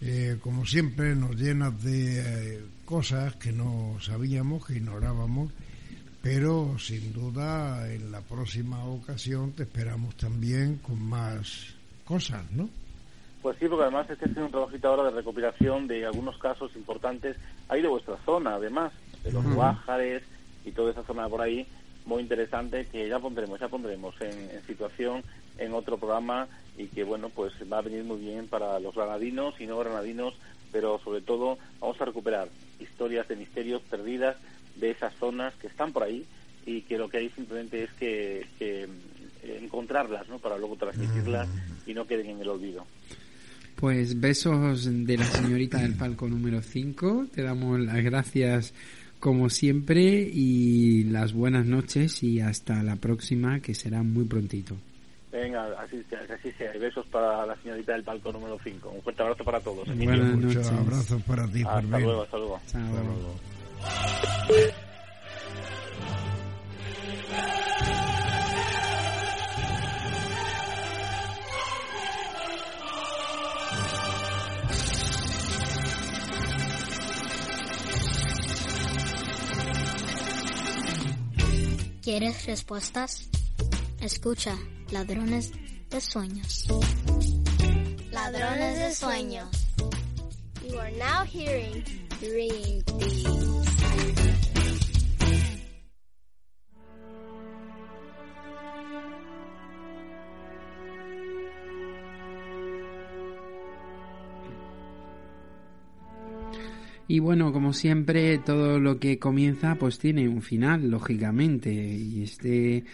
S2: Eh, como siempre, nos llenas de eh, cosas que no sabíamos, que ignorábamos pero sin duda en la próxima ocasión te esperamos también con más cosas, ¿no?
S8: Pues sí, porque además este es un trabajito ahora de recopilación de algunos casos importantes ahí de vuestra zona, además, de los Guájares y toda esa zona por ahí, muy interesante, que ya pondremos, ya pondremos en, situación en otro programa y que, bueno, pues va a venir muy bien para los granadinos y no granadinos, pero sobre todo vamos a recuperar historias de misterios perdidas de esas zonas que están por ahí y que lo que hay simplemente es que, eh, encontrarlas ¿no? para luego transmitirlas y no queden en el olvido.
S1: Pues besos de la señorita del palco número 5. Te damos las gracias como siempre y las buenas noches y hasta la próxima que será muy prontito.
S8: Venga, así, así sea. besos para la señorita del palco número 5. Un fuerte abrazo para todos.
S1: Buenas noches.
S2: abrazos para ti.
S8: Hasta luego, hasta luego.
S1: Hasta luego.
S5: ¿Quieres respuestas? Escucha, ladrones de sueños. Ladrones de sueños. You are now hearing Dream
S1: Y bueno, como siempre, todo lo que comienza pues tiene un final, lógicamente, y este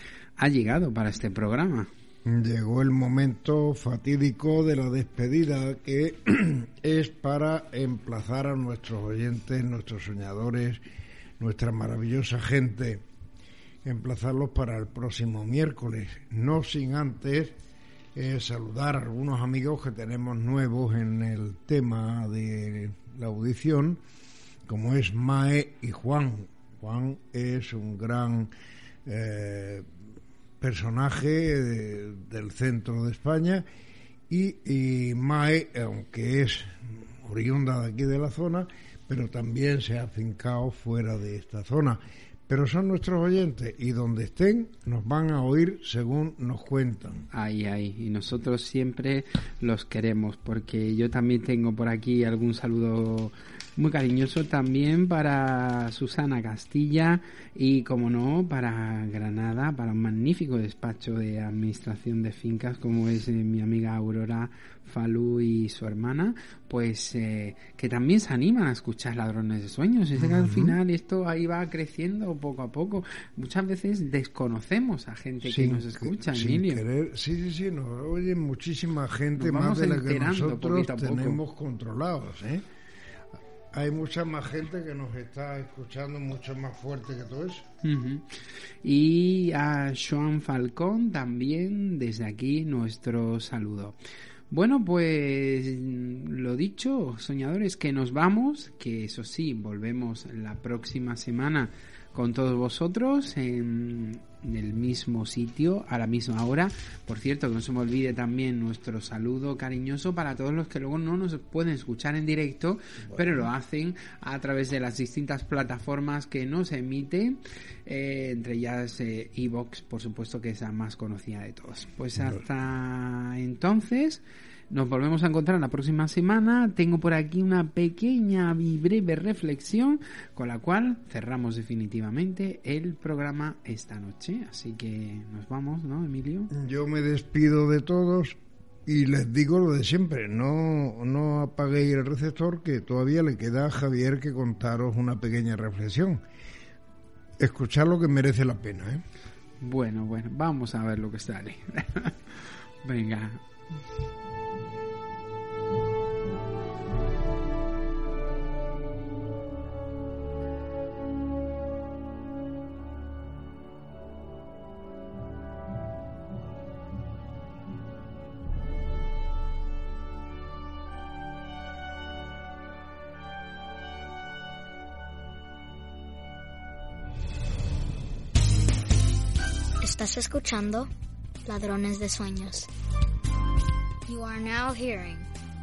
S1: ha llegado para este programa.
S2: Llegó el momento fatídico de la despedida que [CLEARS THROAT] es para emplazar a nuestros oyentes, nuestros soñadores, nuestra maravillosa gente, emplazarlos para el próximo miércoles, no sin antes eh, saludar a algunos amigos que tenemos nuevos en el tema de la audición, como es Mae y Juan. Juan es un gran eh, personaje del centro de España y, Mae, aunque es oriunda de aquí de la zona, pero también se ha afincado fuera de esta zona. Pero son nuestros oyentes y donde estén nos van a oír según nos cuentan.
S1: Ay, ay, y nosotros siempre los queremos porque yo también tengo por aquí algún saludo muy cariñoso también para Susana Castilla y, como no, para Granada, para un magnífico despacho de administración de fincas como es eh, mi amiga Aurora Falú y su hermana, pues eh, que también se animan a escuchar Ladrones de Sueños. Es que al final esto ahí va creciendo poco a poco. Muchas veces desconocemos a gente que nos escucha, Emilio.
S2: sí, sí, sí, nos oyen muchísima gente más de la que nosotros tenemos controlados, ¿eh? Hay mucha más gente que nos está escuchando mucho más fuerte que todo eso.
S1: Y a Joan Falcón también desde aquí nuestro saludo. Bueno, pues lo dicho, soñadores, que nos vamos, que eso sí, volvemos la próxima semana con todos vosotros en, el mismo sitio a la misma hora. Por cierto, que no se me olvide también nuestro saludo cariñoso para todos los que luego no nos pueden escuchar en directo, pero lo hacen a través de las distintas plataformas que nos emiten, eh, entre ellas Evox, por supuesto, que es la más conocida de todos. Pues hasta entonces. Nos volvemos a encontrar la próxima semana. Tengo por aquí una pequeña y breve reflexión con la cual cerramos definitivamente el programa esta noche. Así que nos vamos, ¿no, Emilio?
S2: Yo me despido de todos y les digo lo de siempre. No, no apaguéis el receptor que todavía le queda a Javier que contaros una pequeña reflexión. Escuchar lo que merece la pena, ¿eh?
S1: Bueno, bueno, vamos a ver lo que sale. [LAUGHS] Venga.
S5: Escuchando Ladrones de Sueños. You are now hearing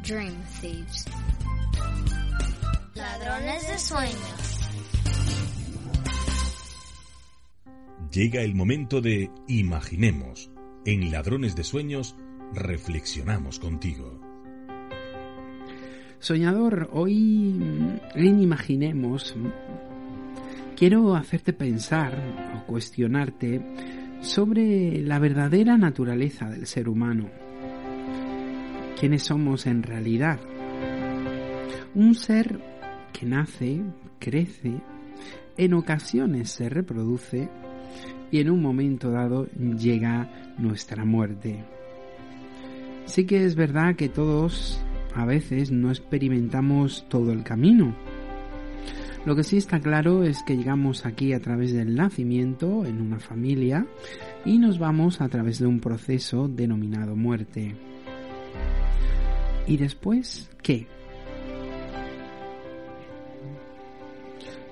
S5: Dream Thieves. Ladrones de Sueños.
S3: Llega el momento de Imaginemos. En Ladrones de Sueños reflexionamos contigo.
S1: Soñador, hoy en Imaginemos quiero hacerte pensar o cuestionarte sobre la verdadera naturaleza del ser humano. ¿Quiénes somos en realidad? Un ser que nace, crece, en ocasiones se reproduce y en un momento dado llega nuestra muerte. Sí que es verdad que todos a veces no experimentamos todo el camino. Lo que sí está claro es que llegamos aquí a través del nacimiento en una familia y nos vamos a través de un proceso denominado muerte. ¿Y después qué?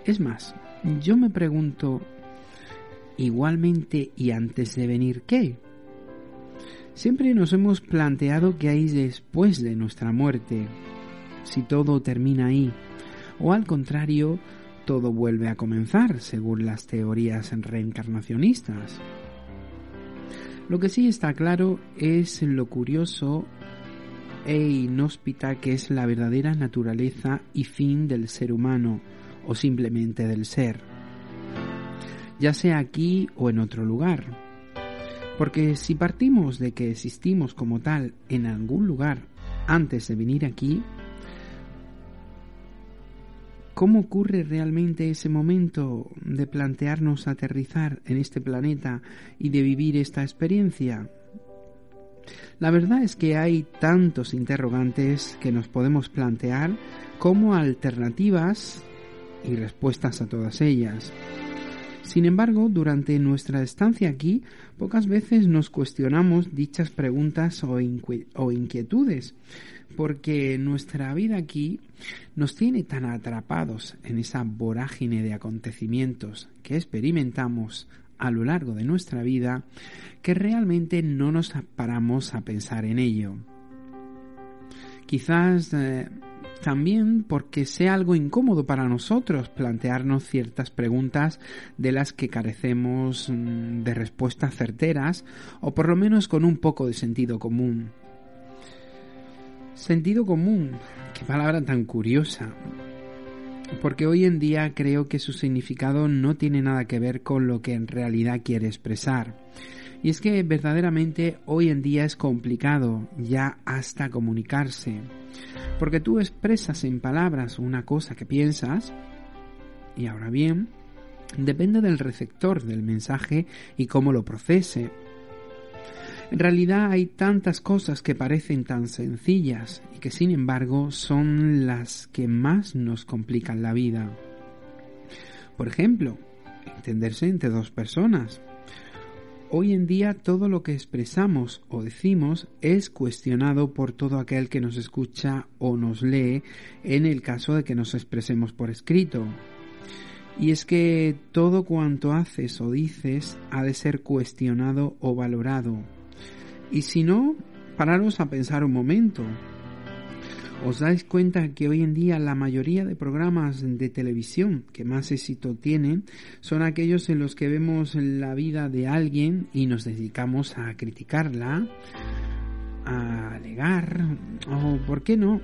S1: Es más, yo me pregunto, igualmente y antes de venir qué? Siempre nos hemos planteado qué hay después de nuestra muerte, si todo termina ahí, o al contrario, todo vuelve a comenzar, según las teorías reencarnacionistas. Lo que sí está claro es lo curioso e inhóspita que es la verdadera naturaleza y fin del ser humano, o simplemente del ser, ya sea aquí o en otro lugar porque si partimos de que existimos como tal en algún lugar antes de venir aquí, ¿cómo ocurre realmente ese momento de plantearnos aterrizar en este planeta y de vivir esta experiencia? La verdad es que hay tantos interrogantes que nos podemos plantear como alternativas y respuestas a todas ellas. Sin embargo, durante nuestra estancia aquí, pocas veces nos cuestionamos dichas preguntas o, inquietudes, porque nuestra vida aquí nos tiene tan atrapados en esa vorágine de acontecimientos que experimentamos a lo largo de nuestra vida que realmente no nos paramos a pensar en ello. Quizás eh, también porque sea algo incómodo para nosotros plantearnos ciertas preguntas de las que carecemos mm, de respuestas certeras o por lo menos con un poco de sentido común. Sentido común, qué palabra tan curiosa, porque hoy en día creo que su significado no tiene nada que ver con lo que en realidad quiere expresar. Y es que verdaderamente hoy en día es complicado ya hasta comunicarse. Porque tú expresas en palabras una cosa que piensas y ahora bien, depende del receptor del mensaje y cómo lo procese. En realidad hay tantas cosas que parecen tan sencillas y que sin embargo son las que más nos complican la vida. Por ejemplo, entenderse entre dos personas. Hoy en día todo lo que expresamos o decimos es cuestionado por todo aquel que nos escucha o nos lee en el caso de que nos expresemos por escrito. Y es que todo cuanto haces o dices ha de ser cuestionado o valorado. Y si no, pararos a pensar un momento. ¿Os dais cuenta que hoy en día la mayoría de programas de televisión que más éxito tienen son aquellos en los que vemos la vida de alguien y nos dedicamos a criticarla, a alegar o, ¿por qué no?,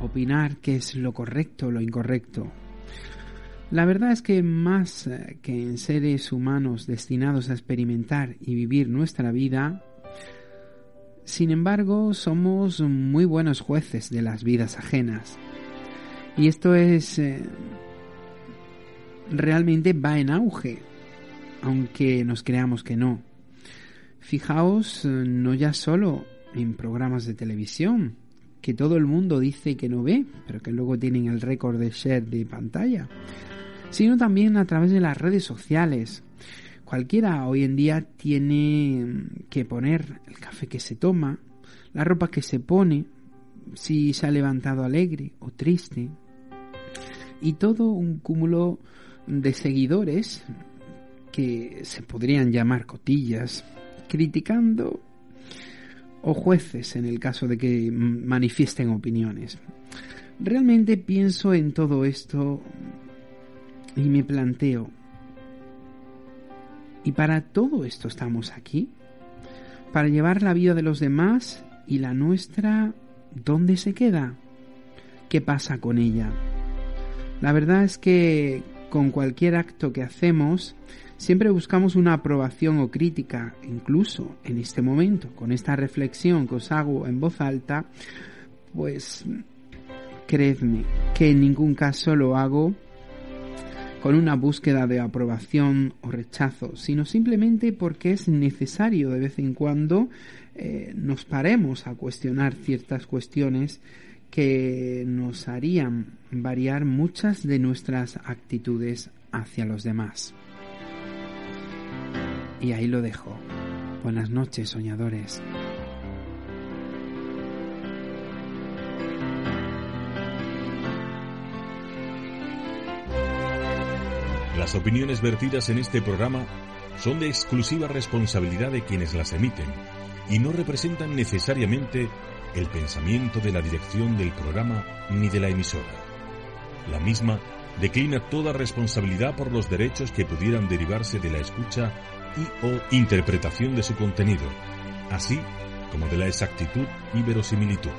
S1: opinar qué es lo correcto o lo incorrecto. La verdad es que más que en seres humanos destinados a experimentar y vivir nuestra vida, sin embargo, somos muy buenos jueces de las vidas ajenas. Y esto es... Eh, realmente va en auge, aunque nos creamos que no. Fijaos, eh, no ya solo en programas de televisión, que todo el mundo dice que no ve, pero que luego tienen el récord de share de pantalla, sino también a través de las redes sociales, Cualquiera hoy en día tiene que poner el café que se toma, la ropa que se pone, si se ha levantado alegre o triste, y todo un cúmulo de seguidores que se podrían llamar cotillas, criticando o jueces en el caso de que manifiesten opiniones. Realmente pienso en todo esto y me planteo, ¿y para todo esto estamos aquí? ¿Para llevar la vida de los demás y la nuestra dónde se queda? ¿Qué pasa con ella? La verdad es que con cualquier acto que hacemos, siempre buscamos una aprobación o crítica, incluso en este momento, con esta reflexión que os hago en voz alta, pues creedme que en ningún caso lo hago con una búsqueda de aprobación o rechazo, sino simplemente porque es necesario de vez en cuando eh, nos paremos a cuestionar ciertas cuestiones que nos harían variar muchas de nuestras actitudes hacia los demás. Y ahí lo dejo. Buenas noches, soñadores.
S3: Las opiniones vertidas en este programa son de exclusiva responsabilidad de quienes las emiten y no representan necesariamente el pensamiento de la dirección del programa ni de la emisora. La misma declina toda responsabilidad por los derechos que pudieran derivarse de la escucha y o interpretación de su contenido, así como de la exactitud y verosimilitud.